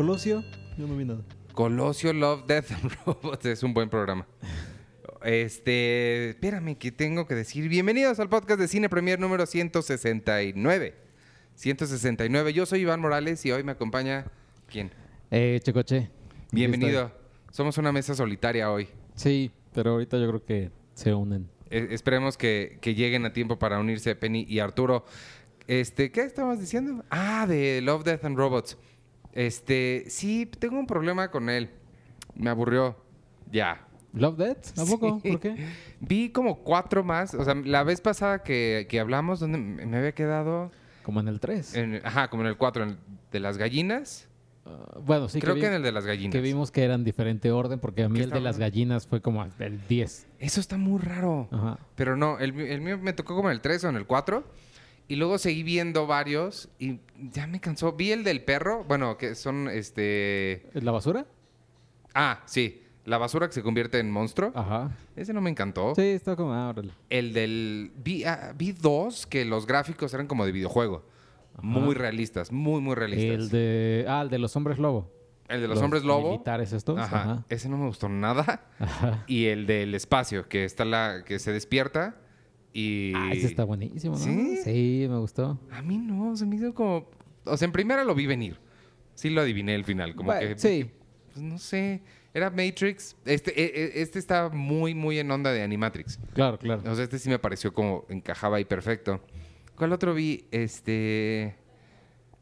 Colosio. Yo no vi nada. Colosio Love, Death and Robots es un buen programa. Este, espérame que tengo que decir. Bienvenidos al podcast de Cine Premier número 169. 169. Yo soy Iván Morales y hoy me acompaña ¿quién? Eh, Checoche. Bienvenido. Somos una mesa solitaria hoy. Sí, pero ahorita yo creo que se unen. Eh, esperemos que, que lleguen a tiempo para unirse Penny y Arturo. Este, ¿qué estabas diciendo? Ah, de Love, Death and Robots. Este, sí, tengo un problema con él. Me aburrió. Ya. ¿Love Death? ¿A poco? Sí. ¿Por qué? Vi como cuatro más. O sea, la vez pasada que, que hablamos, donde me había quedado? Como en el 3. En- ajá, como en el cuatro, en el de las gallinas. bueno, sí, Creo que, que, vi- en el de las gallinas. que vimos que eran diferente orden porque a mí Que el de las gallinas fue como el 10. Eso está muy raro. Ajá. Pero no, el mío me tocó como en el 3 o en el 4. Y luego seguí viendo varios y ya me cansó. Vi el del perro, bueno, que son este... ¿La basura? Ah, sí, la basura que se convierte en monstruo. Ajá. Ese no me encantó. Sí, está como, ah, órale. El del... Vi, ah, vi dos que los gráficos eran como de videojuego. Muy realistas, muy, muy realistas. El de, ah, el de los hombres lobo. El de los, hombres lobo. militares estos. Ajá, Ajá. Ese no me gustó nada. Ajá. Y el del espacio, que está la... que se despierta y... Ah, ese está buenísimo, ¿no? ¿Sí? Sí, me gustó. A mí no, se me hizo como... O sea, en primera lo vi venir. Sí lo adiviné al final. Como Bueno, que... sí. Pues no sé. Era Matrix. Este, e- e- este está muy, muy en onda de Animatrix. Claro, claro. O sea, este sí me pareció como encajaba ahí perfecto. ¿Cuál otro vi? Este...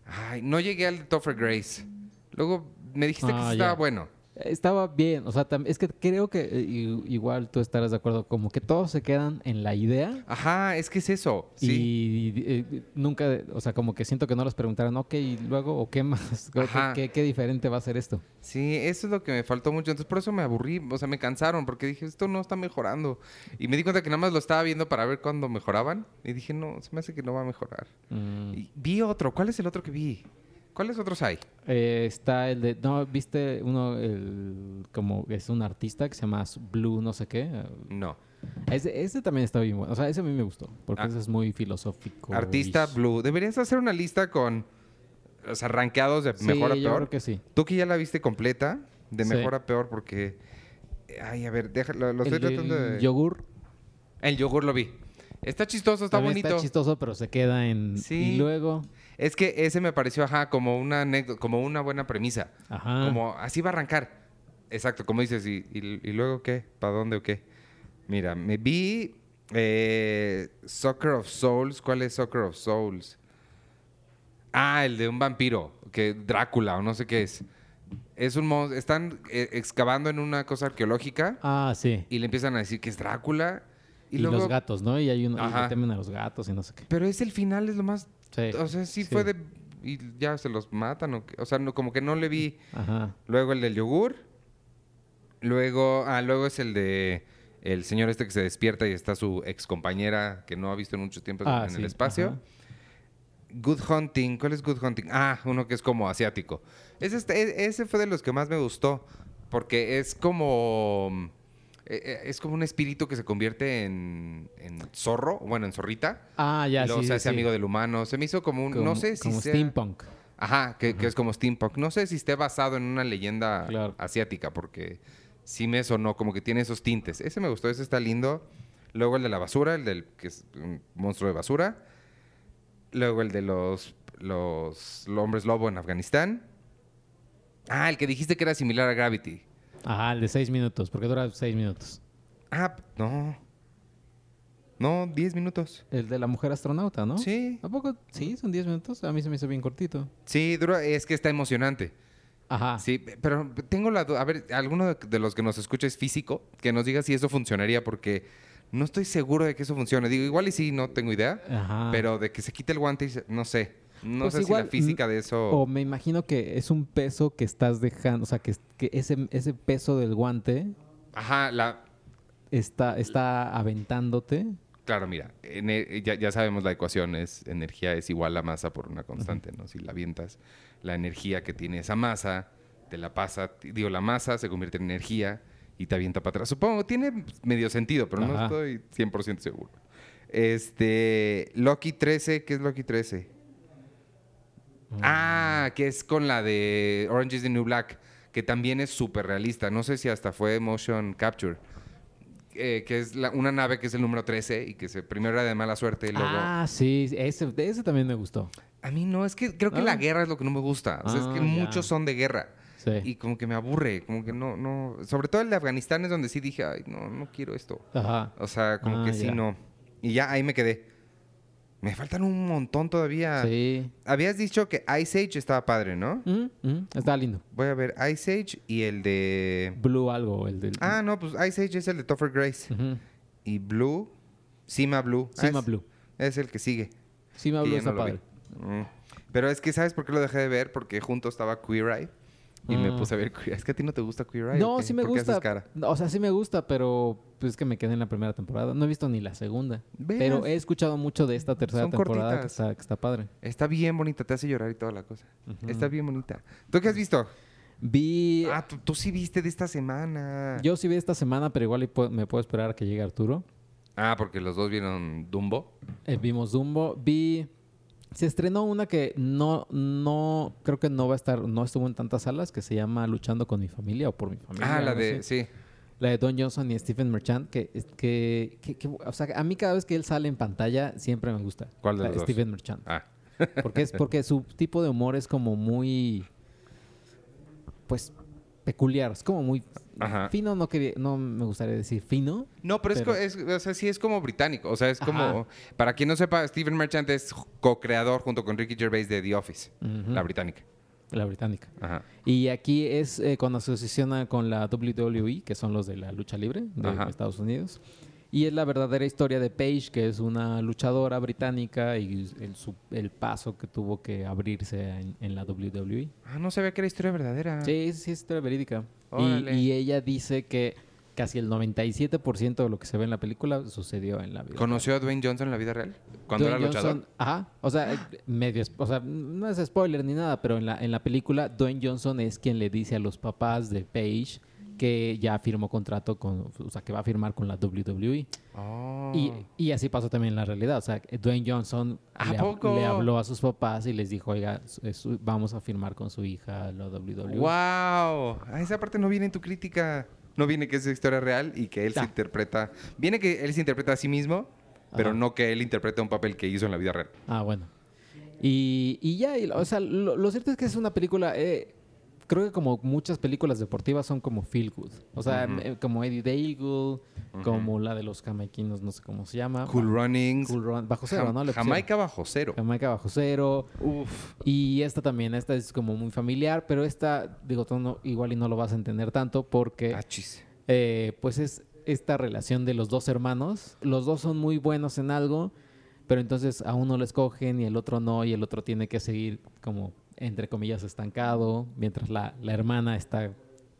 Ay, no llegué al Topher Grace. Luego me dijiste que Ah, sí estaba bueno. Estaba bien, o sea, es que creo que eh, igual tú estarás de acuerdo, como que todos se quedan en la idea Ajá, es que es eso. Sí. y eh, nunca, o sea, como que siento que no les preguntaron, ok, y luego, o qué más, ¿Qué, Ajá. qué- qué diferente va a ser esto? Sí, eso es lo que me faltó mucho. Entonces por eso me aburrí, o sea, me cansaron porque dije, esto no está mejorando. Y me di cuenta que nada más lo estaba viendo para ver cuándo mejoraban. Y dije, no, se me hace que no va a mejorar. Mm, Y vi otro. ¿Cuál es el otro que vi? ¿Cuáles otros hay? eh, está el de, no, viste uno, el, como es un artista que se llama Blue, no sé qué. No. Ese, ese también está bien bueno, o sea, ese a mí me gustó, porque Ah. ese es muy filosófico. Artista Blue. Deberías hacer una lista con los arranqueados de Sí, mejor a yo peor. creo que sí. Tú que ya la viste completa, de Sí. mejor a peor, porque... Ay, a ver, déjalo, lo estoy el, tratando el de... yogur El yogur lo vi. Está chistoso, está también bonito. está chistoso, pero se queda en... Sí. Y luego... Es que ese me pareció, ajá, como una como una buena premisa. Ajá. Como así va a arrancar. Exacto, como dices, ¿y, y- y luego qué? ¿Para dónde o qué? Mira, me vi eh, Soccer of Souls. ¿Cuál es Soccer of Souls? Ah, el de un vampiro, que Drácula o no sé qué es. Es un monstruo. Están eh, excavando en una cosa arqueológica Ah, sí. y le empiezan a decir que es Drácula. Y, Y, luego, los gatos, ¿no? Y hay uno y temen a los gatos y no sé qué. Pero es el final, es lo más Sí. o sea, sí, Sí. fue de. Y ya se los matan. O, sea, no, como que no le vi. Ajá. Luego el del yogur. Luego. Ah, luego es el de. El señor este que se despierta y está su ex compañera que no ha visto en mucho tiempo Ah, en sí, el espacio. ajá. Good Hunting. ¿Cuál es Good Hunting? Ah, uno que es como asiático. Ese, este- e- ese fue de los que más me gustó. Porque es como. Eh, Es como un espíritu que se convierte en, en zorro, bueno, en zorrita. Ah, ya, y luego sí, se hace sí. amigo del humano. Se me hizo como un. Como- no sé si Como sea- steampunk. Ajá, que, que es como steampunk. No sé si esté basado en una leyenda Claro. asiática, porque sí me sonó como que tiene esos tintes. Ese me gustó, ese está lindo. Luego el de la basura, el del que es un monstruo de basura. Luego el de los, los, los hombres lobo en Afganistán. Ah, el que dijiste que era similar a Gravity. Ajá, el de seis minutos, porque dura seis minutos. Ah, no. No, 10 minutos. El de la mujer astronauta, ¿no? Sí. ¿A poco? Sí, son diez minutos. A mí se me hizo bien cortito. Sí, dura, es que está emocionante. Ajá. Sí, pero tengo la duda. A ver, alguno de- de los que nos escucha es físico, que nos diga si eso funcionaría, porque no estoy seguro de que eso funcione. Digo, igual y sí, no tengo idea, Ajá. pero de que se quite el guante, y se- no sé. No Pues sé igual, si la física de eso. O me imagino que es un peso que estás dejando, o sea, que, que ese, ese peso del guante Ajá, la. está, está aventándote. Claro, mira, ene- ya, ya sabemos la ecuación es energía es igual a masa por una constante, ¿no? Si la avientas, la energía que tiene esa masa, te la pasa, digo, la masa se convierte en energía y te avienta para atrás. Supongo, tiene medio sentido, pero no estoy 100% seguro. Este, Loki 13, ¿qué es Loki 13? Ah, que es con la de Orange is the New Black, que también es súper realista. No sé si hasta fue motion capture. Eh, que es la- una nave que es el número 13 y que se, primero era de mala suerte y luego... Ah, sí, ese, ese también me gustó. A mí no, es que creo que Ah. la guerra es lo que no me gusta. O sea, es Ah, que ya. muchos son de guerra. Sí. Y como que me aburre, como que no, no... Sobre todo el de Afganistán es donde sí dije, ay, no, no quiero esto. Ajá. O sea, como Ah, que sí, no. Y ya ahí me quedé. Me faltan un montón todavía. Sí. Habías dicho que Ice Age estaba padre, ¿no? Mm, mm, está lindo. Voy a ver Ice Age y el de... Blue algo, el del... Ah, no, pues Ice Age es el de Topher Grace. Y Blue, Sima Blue. Ah, Sima es- Blue. Es el que sigue. Sima Blue está no padre. Mm. Pero es que, ¿sabes por qué lo dejé de ver? Porque junto estaba Queer Eye. Y me Ah. puse a ver Queer Eye. Es que a ti no te gusta Queer Eye. ¿o No, sí me ¿Por qué haces gusta. cara? O sea, sí me gusta, pero pues es que me quedé en la primera temporada. No he visto ni la segunda. Pero he escuchado mucho de esta tercera Son temporada que está, que está padre. Está bien bonita, te hace llorar y toda la cosa. Está bien bonita. ¿Tú qué has visto? Vi... Ah, tú, tú sí viste de esta semana. Yo sí vi esta semana, pero igual me puedo esperar a que llegue Arturo. Ah, porque los dos vieron Dumbo. Eh, vimos Dumbo. Vi... Se estrenó una que no, no, creo que no va a estar, no estuvo en tantas salas, que se llama Luchando con mi familia o por mi familia. Ah, la de... Sí. La de Don Johnson y Stephen Merchant, que, que, que- que- o sea, a mí cada vez que él sale en pantalla siempre me gusta. ¿Cuál de La los dos? Stephen Merchant. Ah. Porque es porque su tipo de humor es como muy, pues, peculiar. Es como muy Ajá. fino, no quería, no me gustaría decir fino. No, pero, Pero- Es, es- o sea, sí es como británico. O sea, es como... Ajá. Para quien no sepa, Stephen Merchant es co-creador junto con Ricky Gervais de The Office. La británica. La británica. Ajá. Y aquí es eh, cuando se con la WWE, que son los de la lucha libre de Ajá. Estados Unidos. Y es la verdadera historia de Paige, que es una luchadora británica y el, su- el paso que tuvo que abrirse en, en la WWE. Ah, no sabía que era historia verdadera. Sí, sí, es historia verídica. Y, ella dice que casi el 97% de lo que se ve en la película sucedió en la vida. ¿Conoció a Dwayne Johnson en la vida real? Cuando Dwayne era luchador. Johnson- ajá, o sea, medio, o sea, no es spoiler ni nada, pero en la, en la película Dwayne Johnson es quien le dice a los papás de Paige que ya firmó contrato con, o sea, que va a firmar con la WWE. Oh. Y, y así pasó también en la realidad, o sea, Dwayne Johnson ¿A le, habló a sus papás y les dijo, oiga, su- vamos a firmar con su hija la WWE. ¡Wow! Ah, esa parte no viene en tu crítica. No viene que es historia real y que él se interpreta... Viene que él se interpreta a sí mismo, pero Ajá. no que él interprete un papel que hizo en la vida real. Ah, bueno. Y, y ya, y, o sea, lo, lo cierto es que es una película, eh, creo que como muchas películas deportivas son como feel good. O sea, eh, como Eddie the Eagle, como la de los jamaiquinos, no sé cómo se llama. Cool Runnings. Ah, Cool Run- bajo cero, Jam- ¿no? Le. Jamaica bajo cero. Jamaica bajo cero. Uf. Y esta también, esta es como muy familiar, pero esta, digo, tú no- igual y no lo vas a entender tanto porque... Achis. Eh, pues es esta relación de los dos hermanos. Los dos son muy buenos en algo, pero entonces a uno le escogen y el otro no, y el otro tiene que seguir como, entre comillas, estancado, mientras la, la hermana está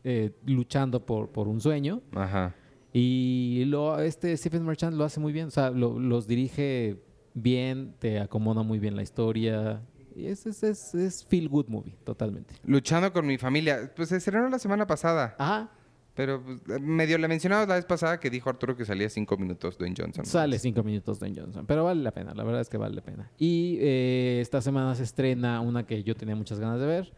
eh, luchando por, por un sueño. Ajá. Y lo, este Stephen Merchant lo hace muy bien, o sea, lo- los dirige bien, te acomoda muy bien la historia. Y es, es, es, es feel good movie, totalmente. Luchando con mi familia. Pues se estrenó la semana pasada. Ajá, Pero pues, medio le mencionamos la vez pasada que dijo Arturo que salía cinco minutos Dwayne Johnson. Sale cinco minutos de Johnson, pero vale la pena, la verdad es que vale la pena. Y eh, esta semana se estrena una que yo tenía muchas ganas de ver,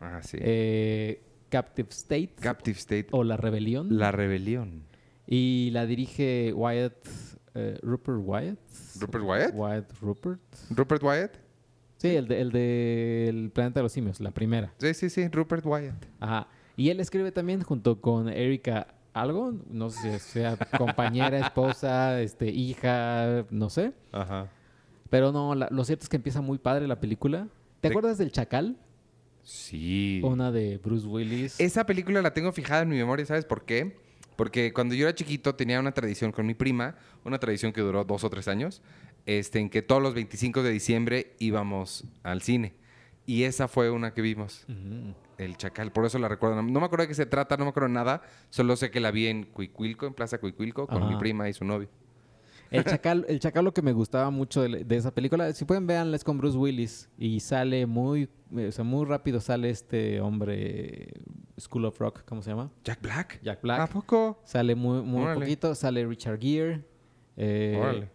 Ah, sí. eh, Captive State Captive State. o La Rebelión. La rebelión. Y la dirige Wyatt, eh, Rupert Wyatt. ¿Rupert Wyatt? Wyatt Rupert. ¿Rupert Wyatt? Sí, el de, el de El Planeta de los Simios, la primera. Sí, sí, sí. Rupert Wyatt. Ajá. Y él escribe también junto con Erika algo, no sé si sea compañera, esposa, este, hija, no sé. Ajá. Pero no, la- lo cierto es que empieza muy padre la película. ¿Te De- acuerdas del Chacal? Sí. Una de Bruce Willis. Esa película la tengo fijada en mi memoria, ¿sabes por qué? Porque cuando yo era chiquito tenía una tradición con mi prima, una tradición que duró dos o tres años, este, en que todos los 25 de diciembre íbamos al cine. Y esa fue una que vimos, Ujú. El Chacal, por eso la recuerdo. No me acuerdo de qué se trata, no me acuerdo nada, solo sé que la vi en Cuicuilco, en Plaza Cuicuilco, con Ajá. mi prima y su novio. El Chacal, el Chacal lo que me gustaba mucho de, de esa película, si pueden verla, es con Bruce Willis. Y sale muy, eh, o sea, muy rápido sale este hombre, School of Rock, ¿cómo se llama? ¿Jack Black? Jack Black. ¿A poco? Sale muy, muy Órale. poquito. Sale Richard Gere. eh, Órale.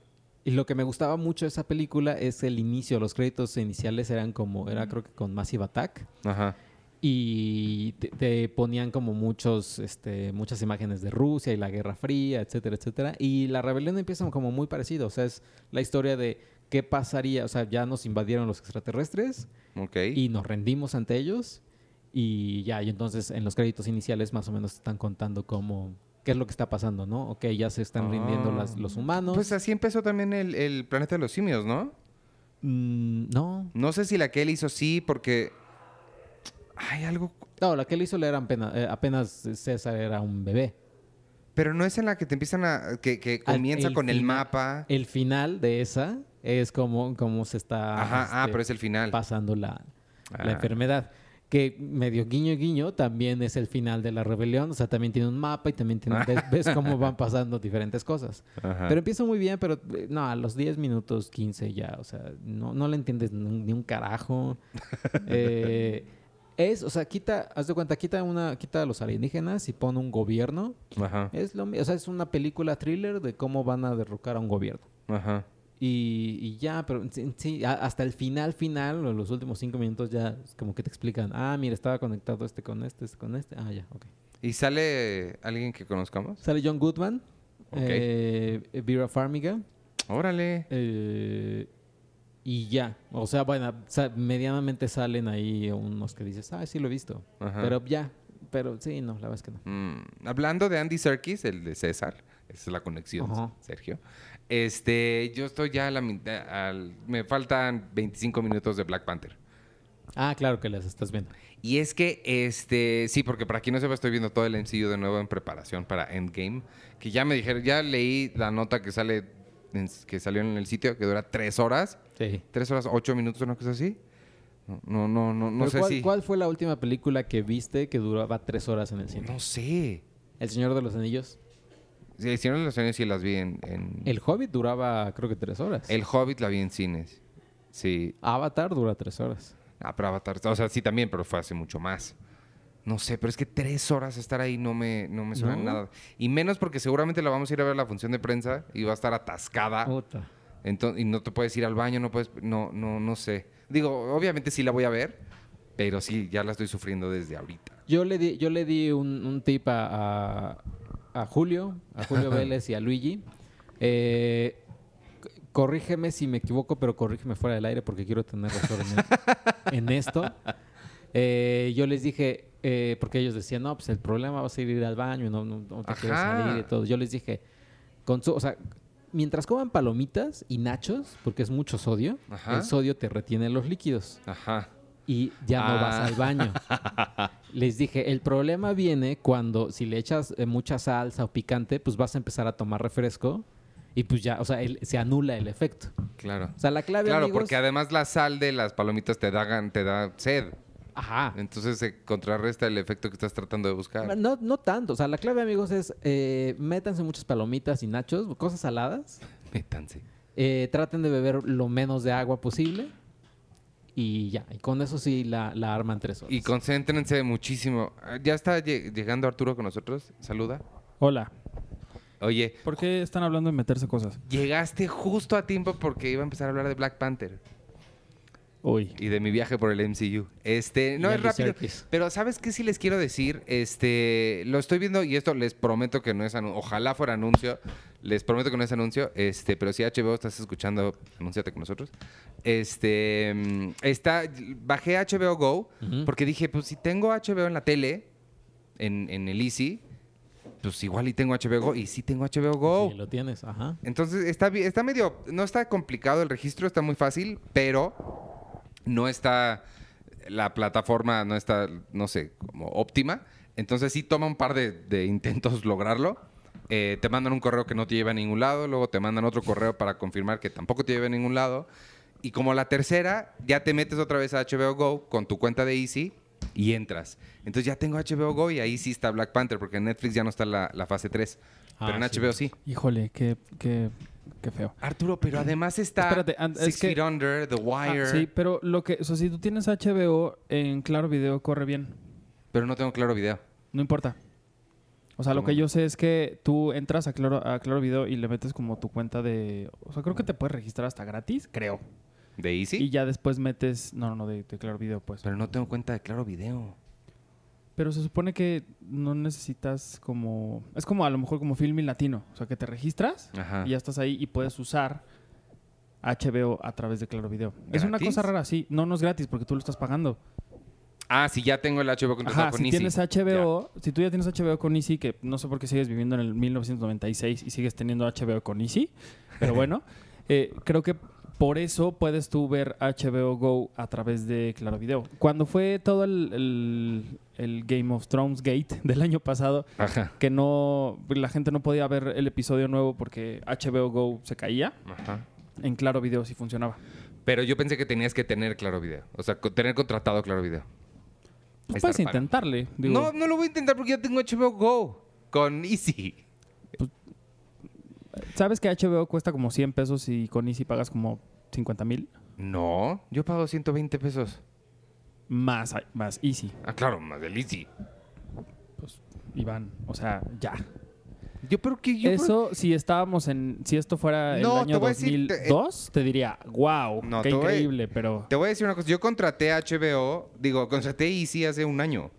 Y lo que me gustaba mucho de esa película es el inicio. Los créditos iniciales eran como, era creo que con Massive Attack. Ajá. Y te, te ponían como muchos, este, muchas imágenes de Rusia y la Guerra Fría, etcétera, etcétera. Y la rebelión empieza como muy parecido. O sea, es la historia de qué pasaría. O sea, ya nos invadieron los extraterrestres Ok. y nos rendimos ante ellos. Y ya, y entonces en los créditos iniciales más o menos están contando cómo, qué es lo que está pasando, ¿no? Ok, ya se están rindiendo Ah. las- los humanos. Pues así empezó también el, el Planeta de los Simios, ¿no? Mm, no, No sé si la que él hizo sí, porque... Hay algo... no, la que él hizo le era apenas, eh, apenas César era un bebé. Pero no es en la que te empiezan a... Que, que Al- comienza el con el mapa. El final de esa es como, como se está Ajá, ah, este, pero es el final. pasando la, la Ah. enfermedad. Que medio guiño guiño también es el final de la rebelión. O sea, también tiene un mapa y también tiene, ves, ves cómo van pasando diferentes cosas. Ajá. Pero empieza muy bien, pero eh, no, a los 10 minutos, 15 ya, o sea, no, no le entiendes ni, ni un carajo. Eh, es, o sea, quita, haz de cuenta, quita una, quita a los alienígenas y pone un gobierno. Ajá. Es lo o sea, es una película thriller de cómo van a derrocar a un gobierno. Ajá. Y, y ya, pero sí, hasta el final, final, o los últimos cinco minutos ya es como que te explican, ah, mira, estaba conectado este con este, este con este. Ah, ya, ok. ¿Y sale alguien que conozcamos? Sale John Goodman, Ok. eh, Vera Farmiga, Órale. eh, y ya. O sea, bueno, medianamente salen ahí unos que dices, ah, sí lo he visto. Ajá. Pero ya, pero sí, no, la verdad es que no. Mm, hablando de Andy Serkis, el de César, esa es la conexión, Ajá. Sergio. Este, yo estoy ya a la mitad, al- me faltan 25 minutos de Black Panther. Ah, claro que las estás viendo. Y es que, este, sí, porque para quien no sepa, estoy viendo todo el MCU de nuevo en preparación para Endgame. Que ya me dijeron, ya leí la nota que sale, en- que salió en el sitio, que dura tres horas. Sí. Tres horas, ocho minutos, una cosa así. No, no, no, no, Pero sé ¿cuál, si. ¿Cuál fue la última película que viste que duraba tres horas en el cine? No sé. ¿El Señor de los Anillos? Sí, el Señor de los Anillos sí las vi en. en- El Hobbit duraba creo que tres horas. El Hobbit la vi en cines. Sí. Avatar dura tres horas. Ah, pero Avatar. O sea, sí también, pero fue hace mucho más. No sé, pero es que tres horas estar ahí no me, no me suena ¿No? nada. Y menos porque seguramente la vamos a ir a ver a la función de prensa y va a estar atascada. Puta. Entonces, y no te puedes ir al baño, no puedes. No, no, no sé. Digo, obviamente sí la voy a ver, pero sí, ya la estoy sufriendo desde ahorita. Yo le di, yo le di un, un tip a, a- a Julio, a Julio Vélez y a Luigi. Eh, corrígeme si me equivoco, pero corrígeme fuera del aire porque quiero tener razón en, en esto. Eh, yo les dije, eh, porque ellos decían, no, pues el problema va a ser ir al baño, no, no, no te quieres salir y todo. Yo les dije, o sea, mientras coman palomitas y nachos, porque es mucho sodio, Ajá. el sodio te retiene los líquidos Ajá. y ya no Ah. vas al baño. Les dije, el problema viene cuando si le echas eh, mucha salsa o picante, pues vas a empezar a tomar refresco y pues ya, o sea, el- se anula el efecto. Claro. O sea, la clave, Claro, amigos- porque además la sal de las palomitas te da, te da sed. Ajá. Entonces se contrarresta el efecto que estás tratando de buscar. No, no tanto. O sea, la clave, amigos, es eh, métanse muchas palomitas y nachos, cosas saladas. Métanse. Eh, traten de beber lo menos de agua posible. Y ya, y con eso sí la, la arman tres horas. Y concéntrense muchísimo. Ah, Ya está lle- llegando Arturo con nosotros. Saluda. Hola. Oye, ¿Por qué están hablando de meterse cosas? llegaste justo a tiempo porque iba a empezar a hablar de Black Panther Uy. y de mi viaje por el MCU. Este, no es rápido. Pero ¿sabes qué sí les quiero decir? Este, lo estoy viendo y esto les prometo que no es anuncio. Ojalá fuera anuncio. Les prometo que no es anuncio. Este, pero si HBO estás escuchando, anúnciate con nosotros. Este, mm, está, bajé HBO Go porque dije, pues si tengo HBO en la tele, en, en el Easy, pues igual y tengo HBO Go. Y sí tengo HBO Go. Sí, lo tienes, ajá. Entonces está, está medio, no está complicado el registro, está muy fácil, pero no está, la plataforma no está, no sé, como óptima. Entonces sí toma un par de, de intentos lograrlo. Eh, te mandan un correo que no te lleva a ningún lado, luego te mandan otro correo para confirmar que tampoco te lleva a ningún lado. Y como la tercera, ya te metes otra vez a HBO Go con tu cuenta de Easy y entras. Entonces ya tengo HBO Go y ahí sí está Black Panther, porque en Netflix ya no está la, la fase 3. Ah, pero en sí. HBO sí. Híjole, qué, qué, qué feo. Arturo, pero además está Espérate, es que- Feet Under, The Ah, sí, pero lo que, o sea, si tú tienes HBO en Claro Video corre bien. Pero no tengo claro video. No importa. O sea, lo que yo sé es que tú entras a Claro, a claro Video y le metes como tu cuenta de... O sea, creo que te puedes registrar hasta gratis, creo. ¿De Easy? Y ya después metes... No, no, no, de, de Claro Video, pues. Pero no tengo cuenta de Claro Video. Pero se supone que no necesitas como... Es como a lo mejor como Filmin Latino. O sea, que te registras Ajá. y ya estás ahí y puedes usar HBO a través de Claro Video. Es una cosa rara, sí. No, no es gratis porque tú lo estás pagando. Ah, si ya tengo el HBO contratado Ajá, con si Easy. tienes HBO, si tú ya tienes HBO con Easy, que no sé por qué sigues viviendo en el 1996 y sigues teniendo HBO con Easy, pero bueno, eh, creo que por eso puedes tú ver HBO Go a través de Claro Video. Cuando fue todo el, el- el Game of Thrones Gate del año pasado, Ajá. que no la gente no podía ver el episodio nuevo porque HBO Go se caía, Ajá. en Claro Video sí funcionaba. Pero yo pensé que tenías que tener Claro Video. O sea, tener contratado Claro Video. Pues puedes intentarle. digo. No, no lo voy a intentar porque ya tengo HBO Go con Easy. ¿Sabes que HBO cuesta como 100 pesos y con Easy pagas como 50 mil? No, yo pago 120 pesos. Más, más Easy. Ah, claro, más del Easy. Iván, o sea, ya. Yo, pero que yo. Eso, si estábamos en. Si esto fuera No, el te año voy a decir, te- 2002, te diría, wow, No, qué te voy increíble, pero. Te voy a decir una cosa. Yo contraté HBO, digo, contraté Easy hace un año.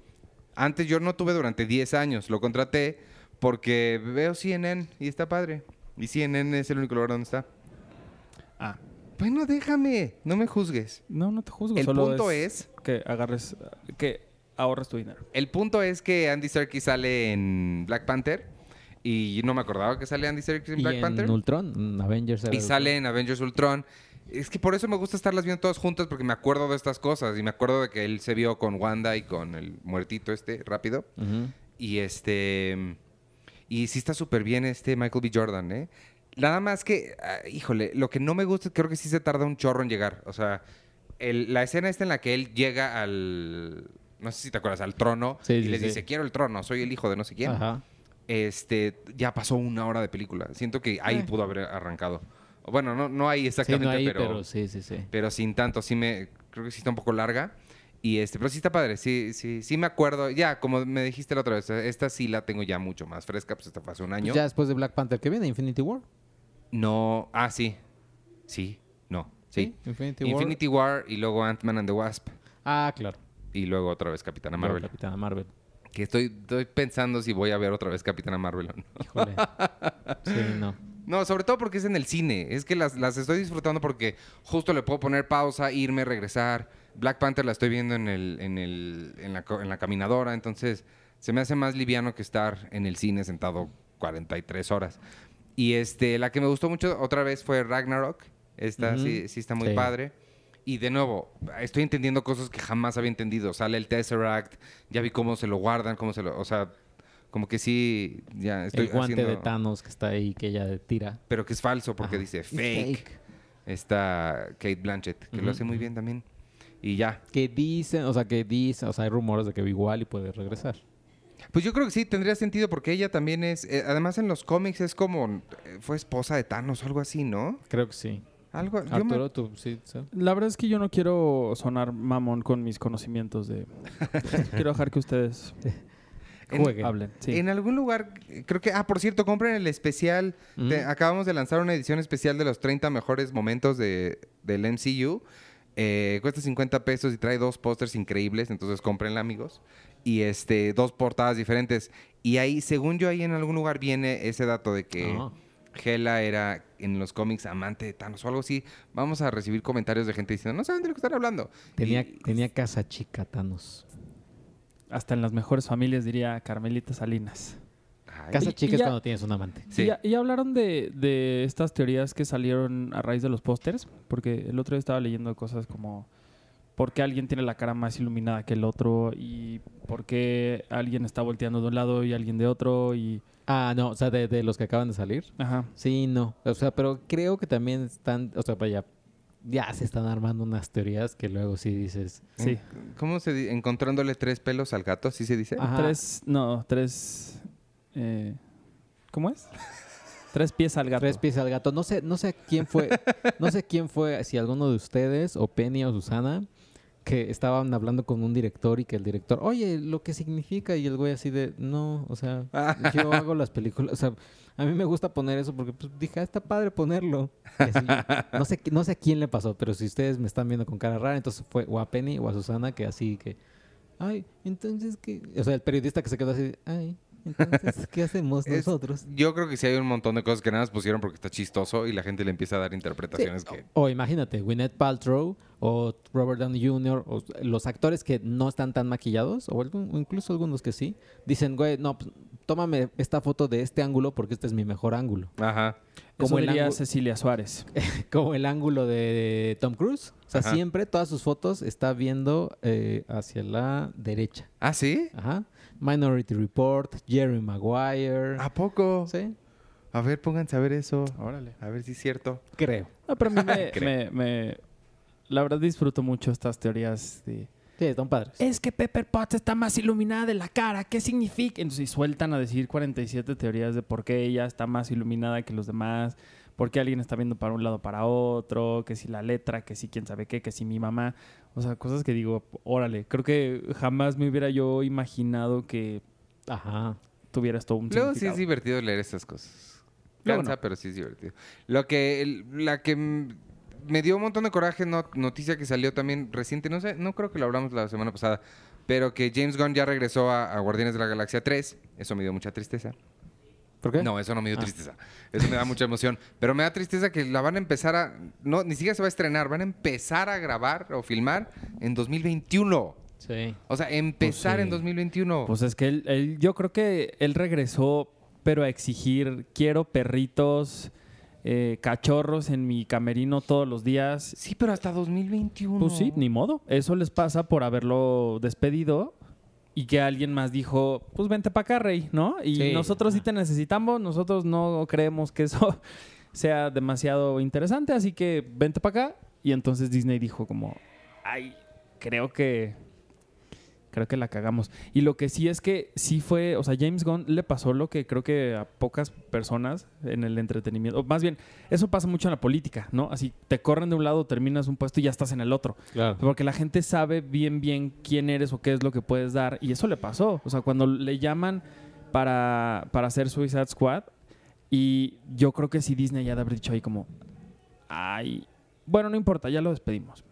Antes yo no tuve durante 10 años. Lo contraté porque veo CNN y está padre. Y CNN es el único lugar donde está. Ah, Bueno, déjame. No me juzgues. no, no te juzgo. El solo punto es... que agarres. Que ahorres tu dinero. El punto es que Andy Serkis sale en Black Panther. Y no me acordaba que sale Andy Serkis en Y Black en Panther. Ultron, en Avengers. Y sale en Avengers Ultron. Es que por eso me gusta estarlas viendo todas juntas porque me acuerdo de estas cosas. Y me acuerdo de que él se vio con Wanda y con el muertito este rápido. Y este. Y sí está súper bien este Michael B. Jordan, ¿eh? Nada más que, ah, híjole, lo que no me gusta, creo que sí se tarda un chorro en llegar. O sea, el- la escena esta en la que él llega al. No sé si te acuerdas, al trono. Sí, y sí, les sí. dice, quiero el trono, soy el hijo de no sé quién. Ajá. Este, ya pasó una hora de película. Siento que ahí Eh. pudo haber arrancado. Bueno, no, no ahí Sí, exactamente, no ahí, pero, pero... sí, sí, sí. pero sin tanto. Sí me, creo que sí está un poco larga. Y este, pero sí está padre, sí, sí, sí me acuerdo. Ya, como me dijiste la otra vez, esta sí la tengo ya mucho más fresca, pues esta fue hace un año. Ya después de Black Panther, ¿qué viene? Infinity War. No, ah, sí. Sí, no, sí. Infinity War. Infinity War y luego Ant-Man and the Wasp. Ah, claro. Y luego otra vez Capitana Marvel. Capitana Marvel. Que estoy, estoy pensando si voy a ver otra vez Capitana Marvel o no. Híjole. sí, no. No, sobre todo porque es en el cine. Es que las, las estoy disfrutando porque justo le puedo poner pausa, irme, regresar. Black Panther la estoy viendo en, el, en, el, en, la, en la caminadora. Entonces se me hace más liviano que estar en el cine sentado 43 horas. Y este, la que me gustó mucho otra vez fue Ragnarok. Esta sí, sí está muy Sí. padre. Y de nuevo, estoy entendiendo cosas que jamás había entendido. Sale el Tesseract, ya vi cómo se lo guardan, cómo se lo... O sea, como que sí, ya estoy el guante de Thanos que está ahí, que ella tira. pero que es falso porque Ajá. dice fake. Está Kate Blanchett, que lo hace muy bien también. Y ya. Que dicen, o sea, que dicen, o sea, hay rumores de que igual y puede regresar. Pues yo creo que sí, tendría sentido porque ella también es. eh, además, en los cómics es como. eh, fue esposa de Thanos o algo así, ¿no? Creo que sí. Algo. me- Arturo, tú sí. sí. La verdad es que yo no quiero sonar mamón con mis conocimientos de. quiero dejar que ustedes en, Jueguen. hablen. Sí. en algún lugar, eh, creo que. Ah, por cierto, compren el especial. Te- Ujú. acabamos de lanzar una edición especial de los 30 mejores momentos de, del MCU. Eh, cuesta 50 pesos y trae dos pósters increíbles, entonces cómprenla, amigos. Y este, dos portadas diferentes. Y ahí, según yo, ahí en algún lugar viene ese dato de que. Hela era en los cómics amante de Thanos o algo así. Vamos a recibir comentarios de gente diciendo, no saben de lo que están hablando. Tenía, Y- tenía casa chica, Thanos. Hasta en las mejores familias diría Carmelita Salinas. Casa chica es cuando tienes un amante. Sí. Y, ya- y ya hablaron de, de estas teorías que salieron a raíz de los pósters, porque el otro día estaba leyendo cosas como por qué alguien tiene la cara más iluminada que el otro y por qué alguien está volteando de un lado y alguien de otro y... Ah, no, o sea, de, de los que acaban de salir. Ajá. Sí, no. O sea, pero creo que también están, o sea, vaya, ya se están armando unas teorías que luego sí dices. Sí. ¿Cómo se dice? Encontrándole tres pelos al gato, ¿así se dice? Ajá. Tres, no, tres... eh, ¿Cómo es? tres pies al gato. Tres pies al gato. No sé, no sé quién fue, no sé quién fue, si alguno de ustedes, o Penny o Susana, que estaban hablando con un director y que el director, oye, lo que significa, y el güey así de, no, o sea, yo hago las películas, o sea, a mí me gusta poner eso porque pues, dije, ah, está padre ponerlo. Así, no, sé, no sé a quién le pasó, pero si ustedes me están viendo con cara rara, entonces fue o a Penny o a Susana que así que, ay, entonces que, o sea, el periodista que se quedó así, ay, entonces, ¿qué hacemos Es- nosotros? Yo creo que sí hay un montón de cosas que nada más pusieron porque está chistoso y la gente le empieza a dar interpretaciones Sí, que... O imagínate, Gwyneth Paltrow o Robert Downey Jr. o los actores que no están tan maquillados o, algún- o incluso algunos que sí, dicen, güey, no, pues, tómame esta foto de este ángulo porque este es mi mejor ángulo. Ajá. Como el diría Cecilia Suárez. Como el ángulo de Tom Cruise. O sea, Ajá. siempre todas sus fotos está viendo eh, hacia la derecha. ¿Ah, sí? Ajá. Minority Report, Jerry Maguire. ¿A poco? Sí, A ver, pónganse a ver eso. Órale. A ver si es cierto. creo. No, pero a mí me, me- me- La verdad disfruto mucho estas teorías de... Sí, están padres. Es que Pepper Potts está más iluminada de la cara. ¿Qué significa? Entonces y sueltan a decir 47 teorías de por qué ella está más iluminada que los demás. Por qué alguien está viendo para un lado para otro. Que si la letra, que si quién sabe qué, que si mi mamá. O sea, cosas que digo, órale. Creo que jamás me hubiera yo imaginado que Ajá. tuviera esto un Luego sí es divertido leer estas cosas. Cansa, no. pero sí es divertido. Lo que... el- la que me dio un montón de coraje, no- noticia que salió también reciente, no sé, no creo que lo hablamos la semana pasada, pero que James Gunn ya regresó a, a Guardianes de la Galaxia 3. Eso me dio mucha tristeza. ¿Por qué? No, eso no me dio Ah. tristeza. Eso me da mucha emoción. Pero me da tristeza que la van a empezar a... No, ni siquiera se va a estrenar. Van a empezar a grabar o filmar en 2021. Sí. O sea, empezar sí. en 2021. Pues es que él, él- yo creo que él regresó, pero a exigir, quiero perritos, eh, cachorros en mi camerino todos los días. sí, pero hasta 2021. Pues sí, ni modo. Eso les pasa por haberlo despedido y que alguien más dijo, pues vente para acá, rey, ¿no? Y Sí. nosotros sí te necesitamos, nosotros no creemos que eso sea demasiado interesante, así que vente para acá. Y entonces Disney dijo como, ay, creo que... Creo que la cagamos. Y lo que sí es que sí fue, o sea, James Gunn le pasó lo que creo que a pocas personas en el entretenimiento, o más bien, eso pasa mucho en la política, ¿no? Así te corren de un lado, terminas un puesto y ya estás en el otro. Claro. Porque la gente sabe bien, bien quién eres o qué es lo que puedes dar. Y eso le pasó. O sea, cuando le llaman para, para hacer Suicide Squad, y yo creo que si Disney ya de haber dicho ahí como, ay, bueno, no importa, ya lo despedimos.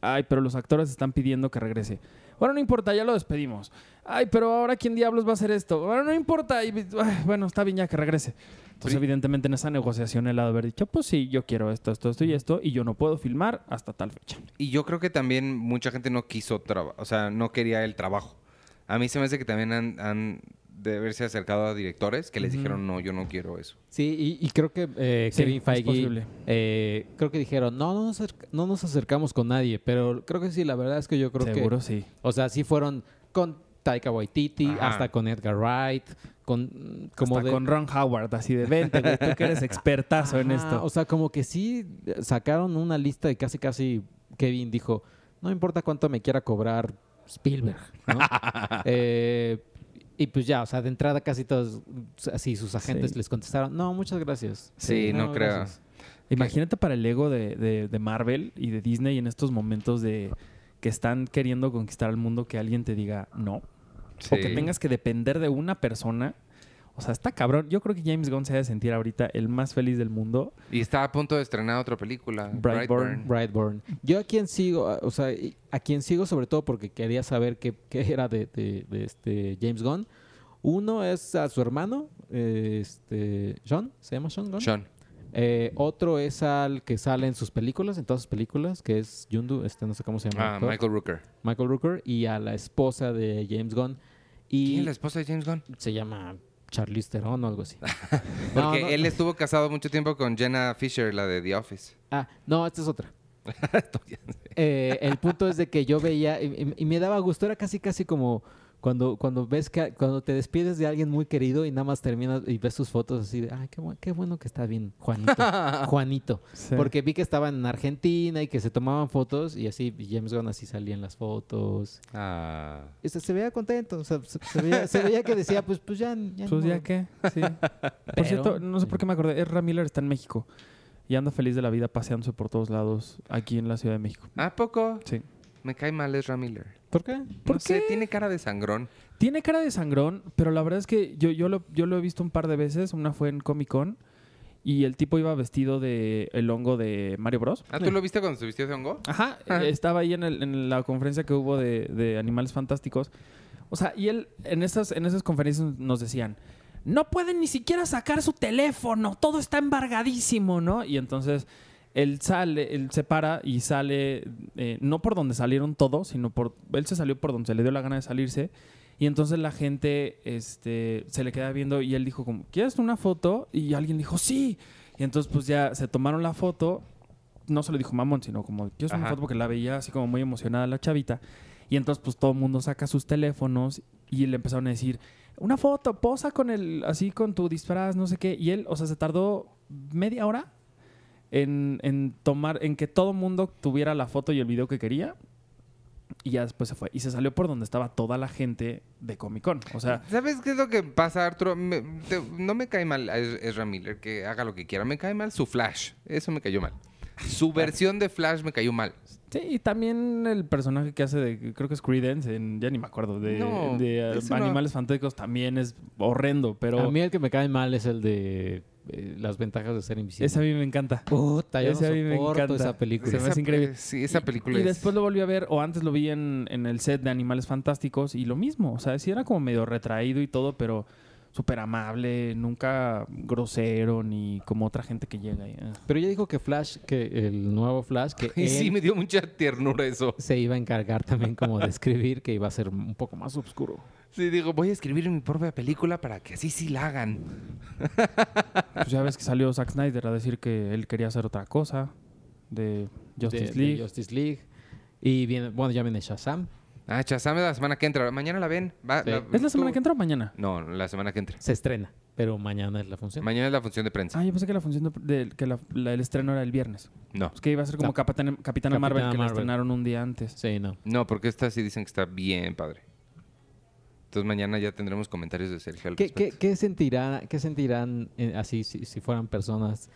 Ay, pero los actores están pidiendo que regrese. Bueno, no importa, ya lo despedimos. Ay, pero ahora quién diablos va a hacer esto. Bueno, no importa. y- ay, bueno, está bien ya que regrese. Entonces, evidentemente, en esa negociación él ha de haber dicho, pues sí, yo quiero esto, esto, esto y esto, y yo no puedo filmar hasta tal fecha. Y yo creo que también mucha gente no quiso trabajar, o sea, no quería el trabajo. A mí se me hace que también han, han de haberse acercado a directores que les dijeron, no, yo no quiero eso. Sí, y, y creo que eh, Sí, Kevin es Feige, posible. eh, creo que dijeron, no, no nos, no nos acercamos con nadie, pero creo que sí, la verdad es que yo creo Seguro que, sí. o sea, sí fueron con Taika Waititi, Ajá. hasta con Edgar Wright, con como Hasta de- con Ron Howard, así de vente, güey, tú que eres expertazo en esto. O sea, como que sí sacaron una lista y casi, casi Kevin dijo, no importa cuánto me quiera cobrar Spielberg, ¿no? Eh, y pues ya, o sea, de entrada casi todos, así sus agentes Sí. les contestaron, no, muchas gracias. Sí, no creo. gracias". Imagínate para el ego de, de- de Marvel y de Disney en estos momentos de que están queriendo conquistar al mundo que alguien te diga no. O que tengas que depender de una persona. O sea, está cabrón. Yo creo que James Gunn se ha de sentir ahorita el más feliz del mundo. Y está a punto de estrenar otra película, Brightburn. Brightburn. Yo a quien sigo, o sea, a quien sigo sobre todo porque quería saber qué, qué era de, de- de este James Gunn. Uno es a su hermano, este, Sean, ¿se llama Sean Gunn? Sean. Eh, otro es al que sale en sus películas, en todas sus películas, que es Yundu, este no sé cómo se llama. Ah. Michael Rooker. Michael Rooker y a la esposa de James Gunn. Y ¿Quién es la esposa de James Gunn? se llama Charlize Theron o algo así. Porque No, no. él estuvo casado mucho tiempo con Jenna Fisher, la de The Office. Ah, no, esta es otra. Eh, el punto es de que yo veía y, y- y me daba gusto, era casi casi como cuando, cuando ves que cuando te despides de alguien muy querido y nada más terminas y ves sus fotos así de, ay, qué, bu- qué bueno que está bien, Juanito. Juanito. Porque vi que estaban en Argentina y que se tomaban fotos y así James Gunn así salía en las fotos. Ah. Y se, se veía contento, o sea, se, se veía, se veía que decía, pues, pues ya, ya Pues ya modo". que, sí. Por cierto, no sé por qué me acordé. Ezra Miller está en México y anda feliz de la vida paseándose por todos lados aquí en la Ciudad de México. ¿A poco? Sí. Me cae mal Ezra Miller. ¿Por qué? ¿Por no sé, qué? tiene cara de sangrón. Tiene cara de sangrón, pero la verdad es que yo, yo, lo, yo lo he visto un par de veces. Una fue en Comic Con y el tipo iba vestido de el hongo de Mario Bros. Ah, ¿tú lo viste cuando se vistió de hongo? Ajá, Ah. eh, estaba ahí en, el- en la conferencia que hubo de, de Animales Fantásticos. O sea, y él en esas, en esas conferencias nos decían, no pueden ni siquiera sacar su teléfono, todo está embargadísimo, ¿no? Y entonces él sale, él se para y sale, eh, no por donde salieron todos, sino por, él se salió por donde se le dio la gana de salirse. Y entonces la gente este, se le queda viendo y él dijo como, ¿quieres una foto? Y alguien dijo, sí. Y entonces pues ya se tomaron la foto no se lo dijo mamón, sino como yo una foto porque la veía así como muy emocionada la chavita. Y entonces pues todo el mundo saca sus teléfonos y le empezaron a decir, una foto, posa con el, así con tu disfraz, no sé qué. Y él, o sea, se tardó media hora en, en tomar, en que todo el mundo tuviera la foto y el video que quería. Y ya después se fue. Y se salió por donde estaba toda la gente de Comic Con. O sea, ¿Sabes qué es lo que pasa, Arturo? Me- te- no me cae mal a Ez- Ezra Miller que haga lo que quiera. Me cae mal su Flash. Eso me cayó mal. Su versión de Flash me cayó mal. Sí, y también el personaje que hace de, creo que es Credence, en, ya ni me acuerdo, de, No, de, ese no. Animales Fantásticos también es horrendo, pero A mí el que me cae mal es el de eh, las ventajas de ser invisible. ese a mí me encanta. Puta, yo ese a mí no me soporto encanta. esa película. Se me hace increíble. Sí, esa película Y es... después lo volví a ver, o antes lo vi en, en el set de Animales Fantásticos, y lo mismo, o sea, sí era como medio retraído y todo, pero súper amable, nunca grosero, ni como otra gente que llega. y, eh. Pero ya dijo que Flash, que el nuevo Flash, que él sí, me dio mucha ternura eso. se iba a encargar también como de escribir, que iba a ser un poco más oscuro. Sí, digo, voy a escribir mi propia película para que así sí la hagan. Pues ya ves que salió Zack Snyder a decir que él quería hacer otra cosa de Justice de- de League. Justice League. Y viene, bueno, ya viene Shazam. Ah, Chazame la semana que entra. Mañana la ven. Va- Sí. ¿Es la semana tú- que entra o mañana? No, la semana que entra. Se estrena, pero mañana es la función. Mañana es la función de prensa. Ah, yo pensé que la función de, de- que la- la- el estreno era el viernes. No. Es que iba a ser como No. Capitana, Capitana Marvel, que la estrenaron un día antes. Sí, no. No, porque esta sí dicen que está bien padre. Entonces mañana ya tendremos comentarios de Sergio al ¿Qué, qué, qué sentirá, qué sentirán eh, así si, si fueran personas?